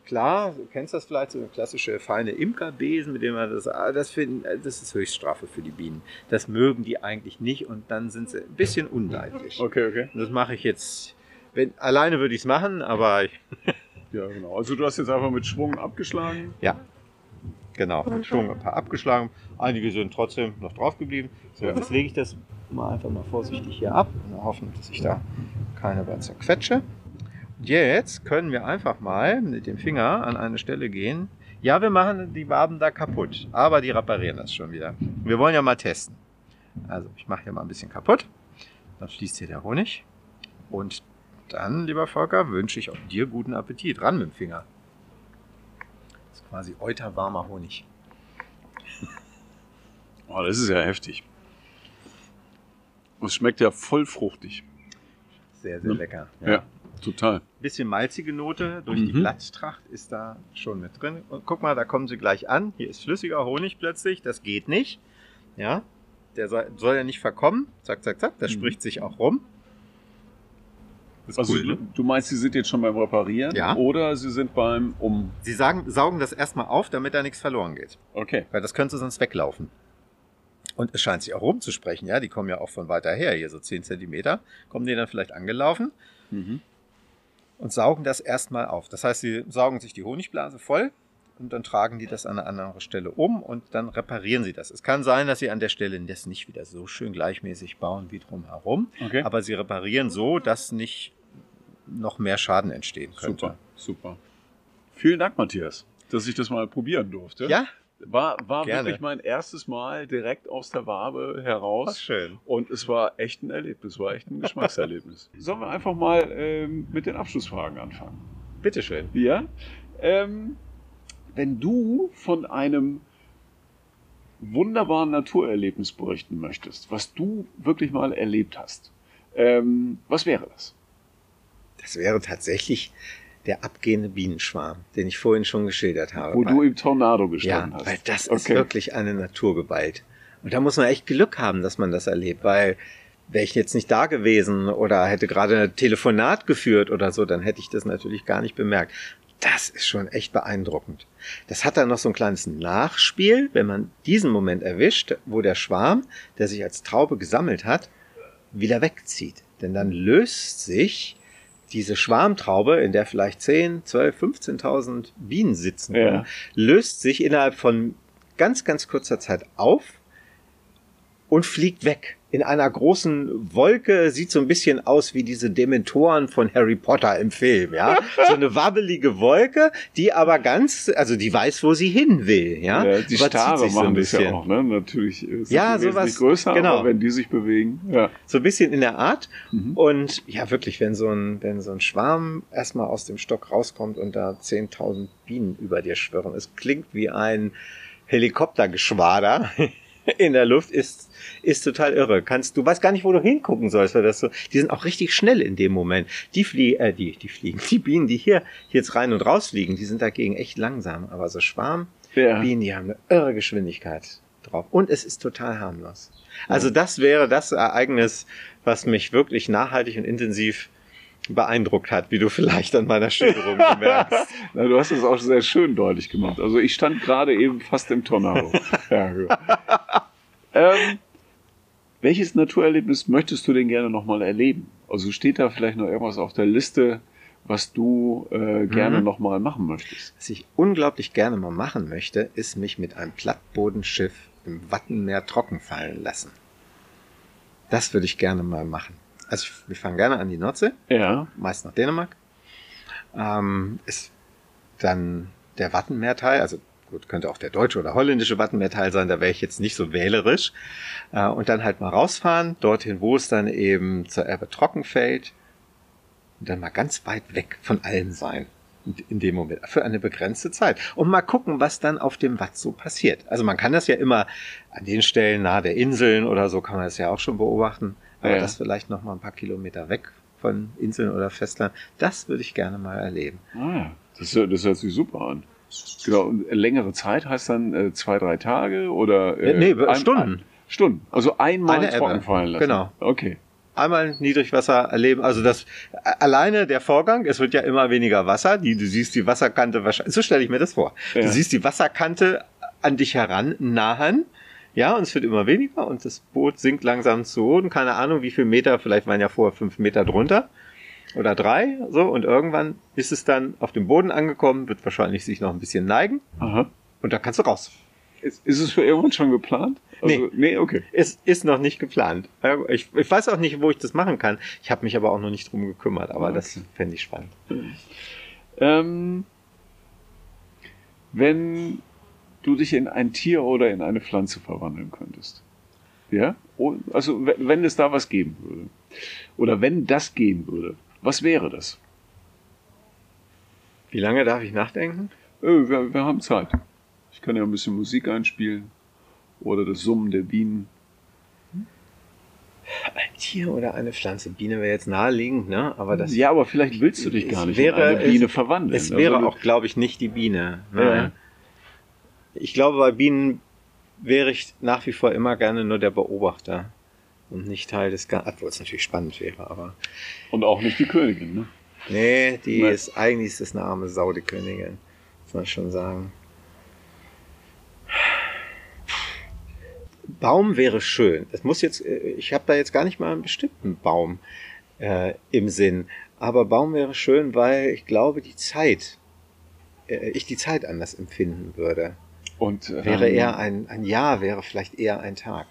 klar, du kennst das vielleicht, so eine klassische feine Imkerbesen, mit dem man das, ah, das finden, das ist Höchststrafe für die Bienen. Das mögen die eigentlich nicht und dann sind sie ein bisschen unleidlich. Okay, okay. Und Das mache ich jetzt, wenn, alleine würde ich es machen, aber ich, Ja, genau. Also du hast jetzt einfach mit Schwung abgeschlagen. ja, genau, mit Schwung ein paar abgeschlagen. Einige sind trotzdem noch drauf geblieben. So, Ja. jetzt lege ich das mal einfach mal vorsichtig hier ab und hoffen, dass ich da keine bei zerquetsche. Und jetzt können wir einfach mal mit dem Finger an eine Stelle gehen. Ja, wir machen die Waben da kaputt, aber die reparieren das schon wieder. Wir wollen ja mal testen. Also ich mache hier mal ein bisschen kaputt. Dann fließt hier der Honig. Und dann, lieber Volker, wünsche ich auch dir guten Appetit. Ran mit dem Finger. Das ist quasi euterwarmer Honig. Oh, das ist ja heftig. Es schmeckt ja voll fruchtig. Sehr, sehr Ne? lecker. Ja, total. Bisschen malzige Note durch die Mhm. Blatttracht ist da schon mit drin. Und guck mal, da kommen sie gleich an. Hier ist flüssiger Honig plötzlich. Das geht nicht. Ja, der soll, ja nicht verkommen. Zack, zack, zack. Das Mhm. spricht sich auch rum. Also cool, ne? du meinst, sie sind jetzt schon beim Reparieren Ja. oder sie sind beim Um. Sie sagen, saugen das erstmal auf, damit da nichts verloren geht. Okay. Weil das könnte sonst weglaufen. Und es scheint sich auch rumzusprechen, ja. Die kommen ja auch von weiter her, hier so 10 Zentimeter. Kommen die dann vielleicht angelaufen Mhm. Und saugen das erstmal auf. Das heißt, sie saugen sich die Honigblase voll und dann tragen die das an eine andere Stelle um und dann reparieren sie das. Es kann sein, dass sie an der Stelle das nicht wieder so schön gleichmäßig bauen wie drumherum, Okay. aber sie reparieren so, dass nicht noch mehr Schaden entstehen könnte. Super, super. Vielen Dank, Matthias, dass ich das mal probieren durfte. Ja, War, war Gerne. wirklich mein erstes Mal direkt aus der Wabe heraus. schön. Und es war echt ein Erlebnis, war echt ein Geschmackserlebnis. Sollen wir einfach mal ähm, mit den Abschlussfragen anfangen? Bitteschön. Ja. Ähm, wenn du von einem wunderbaren Naturerlebnis berichten möchtest, was du wirklich mal erlebt hast, ähm, was wäre das? Das wäre tatsächlich der abgehende Bienenschwarm, den ich vorhin schon geschildert habe. Wo Weil- du im Tornado ja, gestanden hast. weil das ist Okay. wirklich eine Naturgewalt. Und da muss man echt Glück haben, dass man das erlebt, weil wäre ich jetzt nicht da gewesen oder hätte gerade ein Telefonat geführt oder so, dann hätte ich das natürlich gar nicht bemerkt. Das ist schon echt beeindruckend. Das hat dann noch so ein kleines Nachspiel, wenn man diesen Moment erwischt, wo der Schwarm, der sich als Traube gesammelt hat, wieder wegzieht. Denn dann löst sich diese Schwarmtraube, in der vielleicht 10, 12, 15.000 Bienen sitzen können, Ja. löst sich innerhalb von ganz, ganz kurzer Zeit auf und fliegt weg. In einer großen Wolke sieht so ein bisschen aus wie diese Dementoren von Harry Potter im Film, ja. So eine wabbelige Wolke, die aber ganz, also die weiß, wo sie hin will, ja. Ja, die Überzieht Stare sich so ein machen das ja auch, ne? Natürlich ist Ja, die sowas- größer, genau. aber wenn die sich bewegen, ja. So ein bisschen in der Art. Mhm. Und ja, wirklich, wenn so ein, wenn so ein Schwarm erstmal aus dem Stock rauskommt und da 10.000 Bienen über dir schwirren, es klingt wie ein Helikoptergeschwader in der Luft, ist, ist total irre. Kannst, du weißt gar nicht, wo du hingucken sollst, weil das so, die sind auch richtig schnell in dem Moment. Die fliegen, äh, die, die fliegen, die Bienen, die hier jetzt rein und raus fliegen, die sind dagegen echt langsam. Aber so Schwarm, ja. Bienen, die haben eine irre Geschwindigkeit drauf. Und es ist total harmlos. Also das wäre das Ereignis, was mich wirklich nachhaltig und intensiv beeindruckt hat, wie du vielleicht an meiner Schilderung bemerkst. Na, du hast es auch sehr schön deutlich gemacht. Also ich stand gerade eben fast im Tornado. ja, gut. ähm, welches Naturerlebnis möchtest du denn gerne nochmal erleben? Also steht da vielleicht noch irgendwas auf der Liste, was du äh, gerne Mhm. nochmal machen möchtest? Was ich unglaublich gerne mal machen möchte, ist mich mit einem Plattbodenschiff im Wattenmeer trocken fallen lassen. Das würde ich gerne mal machen. Also wir fahren gerne an die Nordsee. Ja. meist nach Dänemark. Ähm, ist dann der Wattenmeerteil, also gut, könnte auch der deutsche oder holländische Wattenmeerteil sein, da wäre ich jetzt nicht so wählerisch. Äh, und dann halt mal rausfahren, dorthin, wo es dann eben zur Erbe trocken fällt. Und dann mal ganz weit weg von allem sein. In- dem Moment, für eine begrenzte Zeit. Und mal gucken, was dann auf dem Watt so passiert. Also man kann das ja immer an den Stellen nahe der Inseln oder so kann man das ja auch schon beobachten. Aber Ja. das vielleicht noch mal ein paar Kilometer weg von Inseln oder Festland, das würde ich gerne mal erleben. Ah, ja. Das, das hört sich super an. Genau. Und längere Zeit heißt dann äh, zwei, drei Tage oder äh, Nee, Stunden. Ein, Stunden. Also einmal Eine Ebbe. trocken fallen lassen. Genau. Okay. Einmal Niedrigwasser erleben, also das alleine der Vorgang, es wird ja immer weniger Wasser, die, du siehst die Wasserkante wahrscheinlich, so stelle ich mir das vor. Ja. Du siehst die Wasserkante an dich heran nahen, ja, und es wird immer weniger und das Boot sinkt langsam zu Boden, keine Ahnung wie viel Meter, vielleicht waren ja vorher fünf Meter drunter oder drei, so, und irgendwann ist es dann auf dem Boden angekommen, wird wahrscheinlich sich noch ein bisschen neigen Aha. und da kannst du raus. Ist, ist es für irgendwann schon geplant? Also, nee. okay. Es ist noch nicht geplant. Ich, ich weiß auch nicht, wo ich das machen kann. Ich habe mich aber auch noch nicht drum gekümmert, aber Okay. das fände ich spannend. Ähm, wenn du dich in ein Tier oder in eine Pflanze verwandeln könntest. Ja? Oh, Also wenn es da was geben würde. Oder wenn das gehen würde. Was wäre das? Wie lange darf ich nachdenken? Äh, wir, wir haben Zeit. Ich kann ja ein bisschen Musik einspielen. Oder das Summen der Bienen. Ein Tier oder eine Pflanze? Biene wäre jetzt naheliegend, ne? Aber das ja, aber vielleicht willst du dich gar es nicht wäre- in eine Biene es- verwandeln. Es wäre Also, auch, glaube ich, nicht die Biene. Ja. Nein. Ich glaube, bei Bienen wäre ich nach wie vor immer gerne nur der Beobachter und nicht Teil des Ganzen. Obwohl es natürlich spannend wäre, aber Und auch nicht die Königin, ne? nee, die Nee. ist eigentlich ist das eine arme Sau, die Königin. Muss man schon sagen. Baum wäre schön. Es muss jetzt, äh, ich habe da jetzt gar nicht mal einen bestimmten Baum äh, im Sinn. Aber Baum wäre schön, weil ich glaube, die Zeit, äh, ich die Zeit anders empfinden würde. Und Wäre ähm, eher ein, ein Jahr, wäre vielleicht eher ein Tag.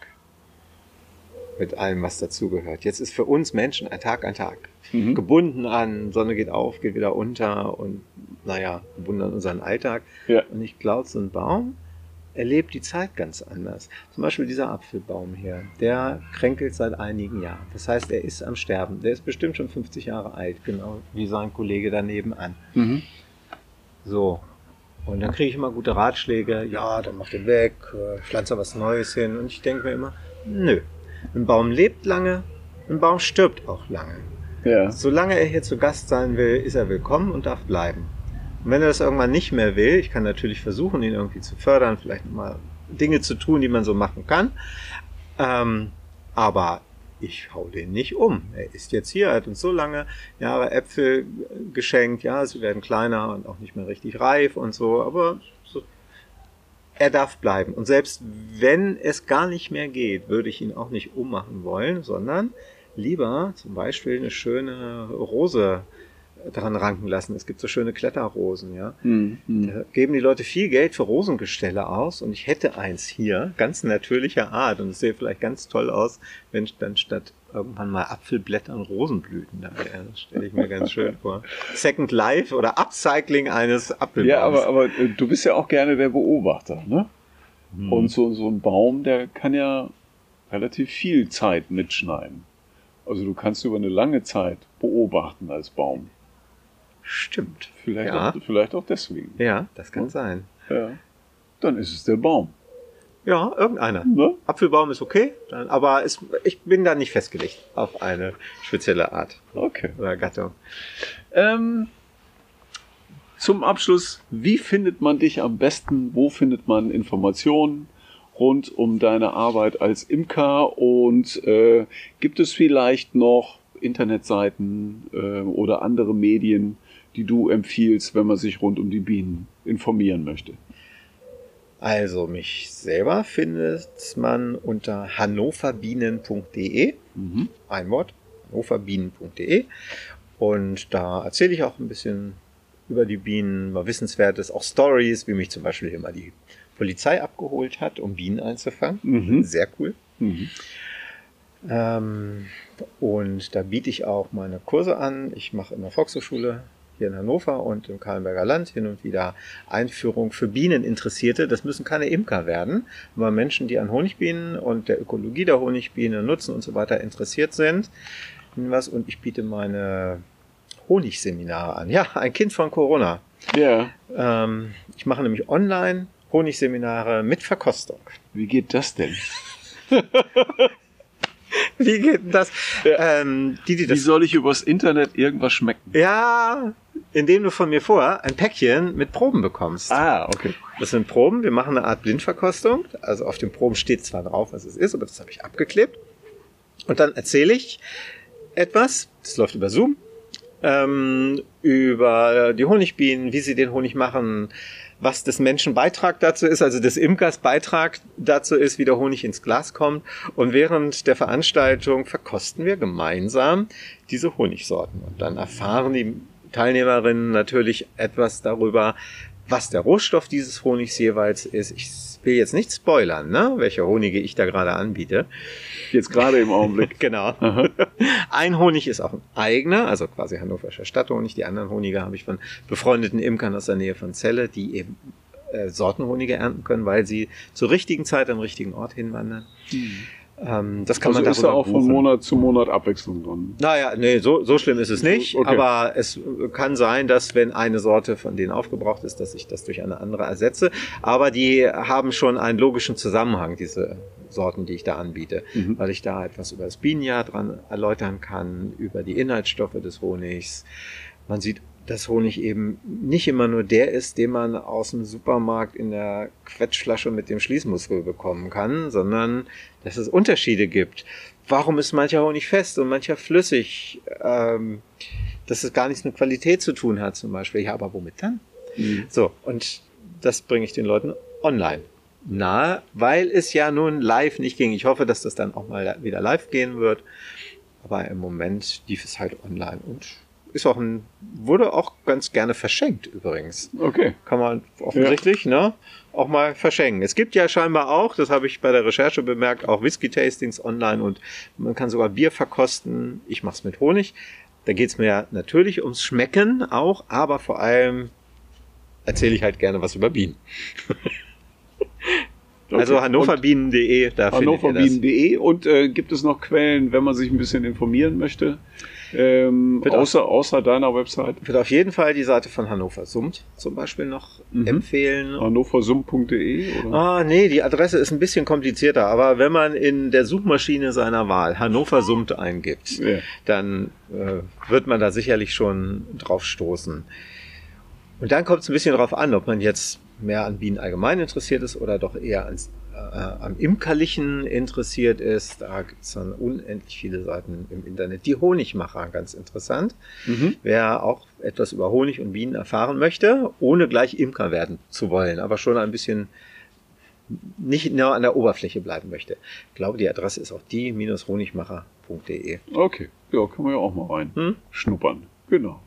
Mit allem, was dazugehört. Jetzt ist für uns Menschen ein Tag ein Tag. Mhm. Gebunden an, Sonne geht auf, geht wieder unter und naja, gebunden an unseren Alltag. Ja. Und ich glaube, so ein Baum erlebt die Zeit ganz anders. Zum Beispiel dieser Apfelbaum hier, der kränkelt seit einigen Jahren. Das heißt, er ist am Sterben. Der ist bestimmt schon 50 Jahre alt, genau wie sein Kollege daneben an. Mhm. So. Und dann kriege ich immer gute Ratschläge. Ja, dann mach den weg, äh, pflanze was Neues hin. Und ich denke mir immer, nö. Ein Baum lebt lange, ein Baum stirbt auch lange. Ja. Solange er hier zu Gast sein will, ist er willkommen und darf bleiben. Und wenn er das irgendwann nicht mehr will, ich kann natürlich versuchen, ihn irgendwie zu fördern, vielleicht mal Dinge zu tun, die man so machen kann. Ähm, aber ich hau den nicht um. Er ist jetzt hier, er hat uns so lange Jahre Äpfel geschenkt. Ja, sie werden kleiner und auch nicht mehr richtig reif und so, aber so, er darf bleiben. Und selbst wenn es gar nicht mehr geht, würde ich ihn auch nicht ummachen wollen, sondern lieber zum Beispiel eine schöne Rose dran ranken lassen. Es gibt so schöne Kletterrosen, ja. Mhm. Da geben die Leute viel Geld für Rosengestelle aus und ich hätte eins hier, ganz natürlicher Art und es sähe vielleicht ganz toll aus, wenn dann statt irgendwann mal Apfelblättern Rosenblüten da wären. Das stelle ich mir ganz schön vor. Second Life oder Upcycling eines Apfelbaums. Ja, aber, aber äh, du bist ja auch gerne der Beobachter, ne? Hm. Und so, so ein Baum, der kann ja relativ viel Zeit mitschneiden. Also du kannst über eine lange Zeit beobachten als Baum. Stimmt. Vielleicht, Ja. auch, vielleicht auch deswegen. Ja, das kann sein. Ja. Dann ist es der Baum. Ja, irgendeiner. Ne? Apfelbaum ist okay, dann, aber es, ich bin da nicht festgelegt auf eine spezielle Art Okay. oder Gattung. Ähm, zum Abschluss, wie findet man dich am besten? Wo findet man Informationen rund um deine Arbeit als Imker? Und äh, gibt es vielleicht noch Internetseiten äh, oder andere Medien, die du empfiehlst, wenn man sich rund um die Bienen informieren möchte? Also mich selber findet man unter hannoverbienen.de, Mhm. ein Wort, hannoverbienen.de. Und da erzähle ich auch ein bisschen über die Bienen, mal Wissenswertes, auch Stories, wie mich zum Beispiel immer die Polizei abgeholt hat, um Bienen einzufangen. Mhm. Sehr cool. Mhm. Ähm, und da biete ich auch meine Kurse an. Ich mache in der Volkshochschule hier in Hannover und im Kahlenberger Land hin und wieder Einführung für Bieneninteressierte. Das müssen keine Imker werden, aber Menschen, die an Honigbienen und der Ökologie der Honigbiene nutzen und so weiter interessiert sind. Was und ich biete meine Honigseminare an. Ja, ein Kind von Corona. Ja, Ähm, ich mache nämlich online Honigseminare mit Verkostung. wie geht das denn? Wie geht denn das? Ähm, die, die Wie das soll ich übers Internet irgendwas schmecken? Ja, indem du von mir vor ein Päckchen mit Proben bekommst. Ah, okay. Das sind Proben. Wir machen eine Art Blindverkostung. Also auf den Proben steht zwar drauf, was es ist, aber das habe ich abgeklebt. Und dann erzähle ich etwas. Das läuft über Zoom. Ähm, über die Honigbienen, wie sie den Honig machen, was des Menschen Beitrag dazu ist, also des Imkers Beitrag dazu ist, wie der Honig ins Glas kommt. Und während der Veranstaltung verkosten wir gemeinsam diese Honigsorten. Und dann erfahren die Teilnehmerinnen natürlich etwas darüber, was der Rohstoff dieses Honigs jeweils ist. Ich will jetzt nicht spoilern, ne? welche Honige ich da gerade anbiete. Jetzt gerade im Augenblick. Genau. Ein Honig ist auch ein eigener, also quasi hannoverscher Stadthonig. Die anderen Honige habe ich von befreundeten Imkern aus der Nähe von Celle, die eben äh, Sortenhonige ernten können, weil sie zur richtigen Zeit am richtigen Ort hinwandern. Ähm, das kann also man ist darüber auch von buchen. Monat zu Monat Abwechslung drin. Naja, nee, so, so schlimm ist es nicht. Okay. Aber es kann sein, dass wenn eine Sorte von denen aufgebraucht ist, dass ich das durch eine andere ersetze. Aber die haben schon einen logischen Zusammenhang, diese Sorten, die ich da anbiete. Mhm. Weil ich da etwas über das Bienenjahr dran erläutern kann, über die Inhaltsstoffe des Honigs. Man sieht, dass Honig eben nicht immer nur der ist, den man aus dem Supermarkt in der Quetschflasche mit dem Schließmuskel bekommen kann, sondern dass es Unterschiede gibt. Warum ist mancher Honig fest und mancher flüssig? Ähm, dass es gar nichts mit Qualität zu tun hat zum Beispiel. Ja, aber womit dann? Mhm. So, und das bringe ich den Leuten online nahe, weil es ja nun live nicht ging. Ich hoffe, dass das dann auch mal wieder live gehen wird. Aber im Moment lief es halt online und ist auch ein, wurde auch ganz gerne verschenkt übrigens. Okay. Kann man offensichtlich, ne? Auch mal verschenken. Es gibt ja scheinbar auch, das habe ich bei der Recherche bemerkt, auch Whisky-Tastings online und man kann sogar Bier verkosten. Ich mache es mit Honig. Da geht es mir natürlich ums Schmecken auch, aber vor allem erzähle ich halt gerne was über Bienen. Also Okay. hannoverbienen.de, da hannoverbienen.de und äh, gibt es noch Quellen, wenn man sich ein bisschen informieren möchte? Ähm, außer, außer deiner Website? Ich würde auf jeden Fall die Seite von Hannover Summt zum Beispiel noch Mhm. empfehlen. hannoversum.de oder? Ah, nee, die Adresse ist ein bisschen komplizierter, aber wenn man in der Suchmaschine seiner Wahl Hannover Summt eingibt, Ja. dann äh, wird man da sicherlich schon drauf stoßen. Und dann kommt es ein bisschen drauf an, ob man jetzt mehr an Bienen allgemein interessiert ist oder doch eher ans, am Imkerlichen interessiert ist. Da gibt es dann unendlich viele Seiten im Internet. Die Honigmacher, ganz interessant. Mhm. Wer auch etwas über Honig und Bienen erfahren möchte, ohne gleich Imker werden zu wollen, aber schon ein bisschen nicht nur an der Oberfläche bleiben möchte. Ich glaube, die Adresse ist auch die-honigmacher.de. Okay, ja, kann man ja auch mal rein Hm? schnuppern. Genau.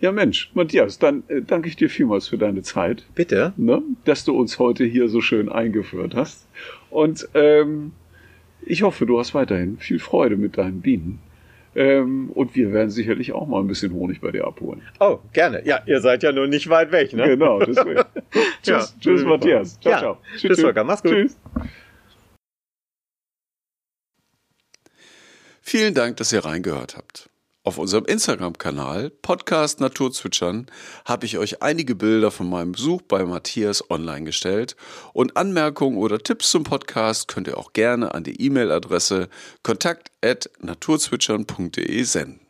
Ja, Mensch, Matthias, dann äh, danke ich dir vielmals für deine Zeit, Bitte. ne, dass du uns heute hier so schön eingeführt hast. Und ähm, ich hoffe, du hast weiterhin viel Freude mit deinen Bienen. Ähm, und wir werden sicherlich auch mal ein bisschen Honig bei dir abholen. Oh, gerne. Ja, ihr seid ja nur nicht weit weg, ne? Genau, deswegen. tschüss, Ja, tschüss, Matthias. Ciao, Ja, ciao. tschüss, Volker. Mach's gut. Tschüss. Vielen Dank, dass ihr reingehört habt. Auf unserem Instagram-Kanal Podcast Naturzwitschern habe ich euch einige Bilder von meinem Besuch bei Matthias online gestellt und Anmerkungen oder Tipps zum Podcast könnt ihr auch gerne an die E-Mail-Adresse kontakt@naturzwitschern.de senden.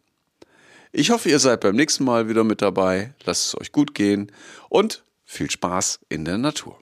Ich hoffe, ihr seid beim nächsten Mal wieder mit dabei. Lasst es euch gut gehen und viel Spaß in der Natur.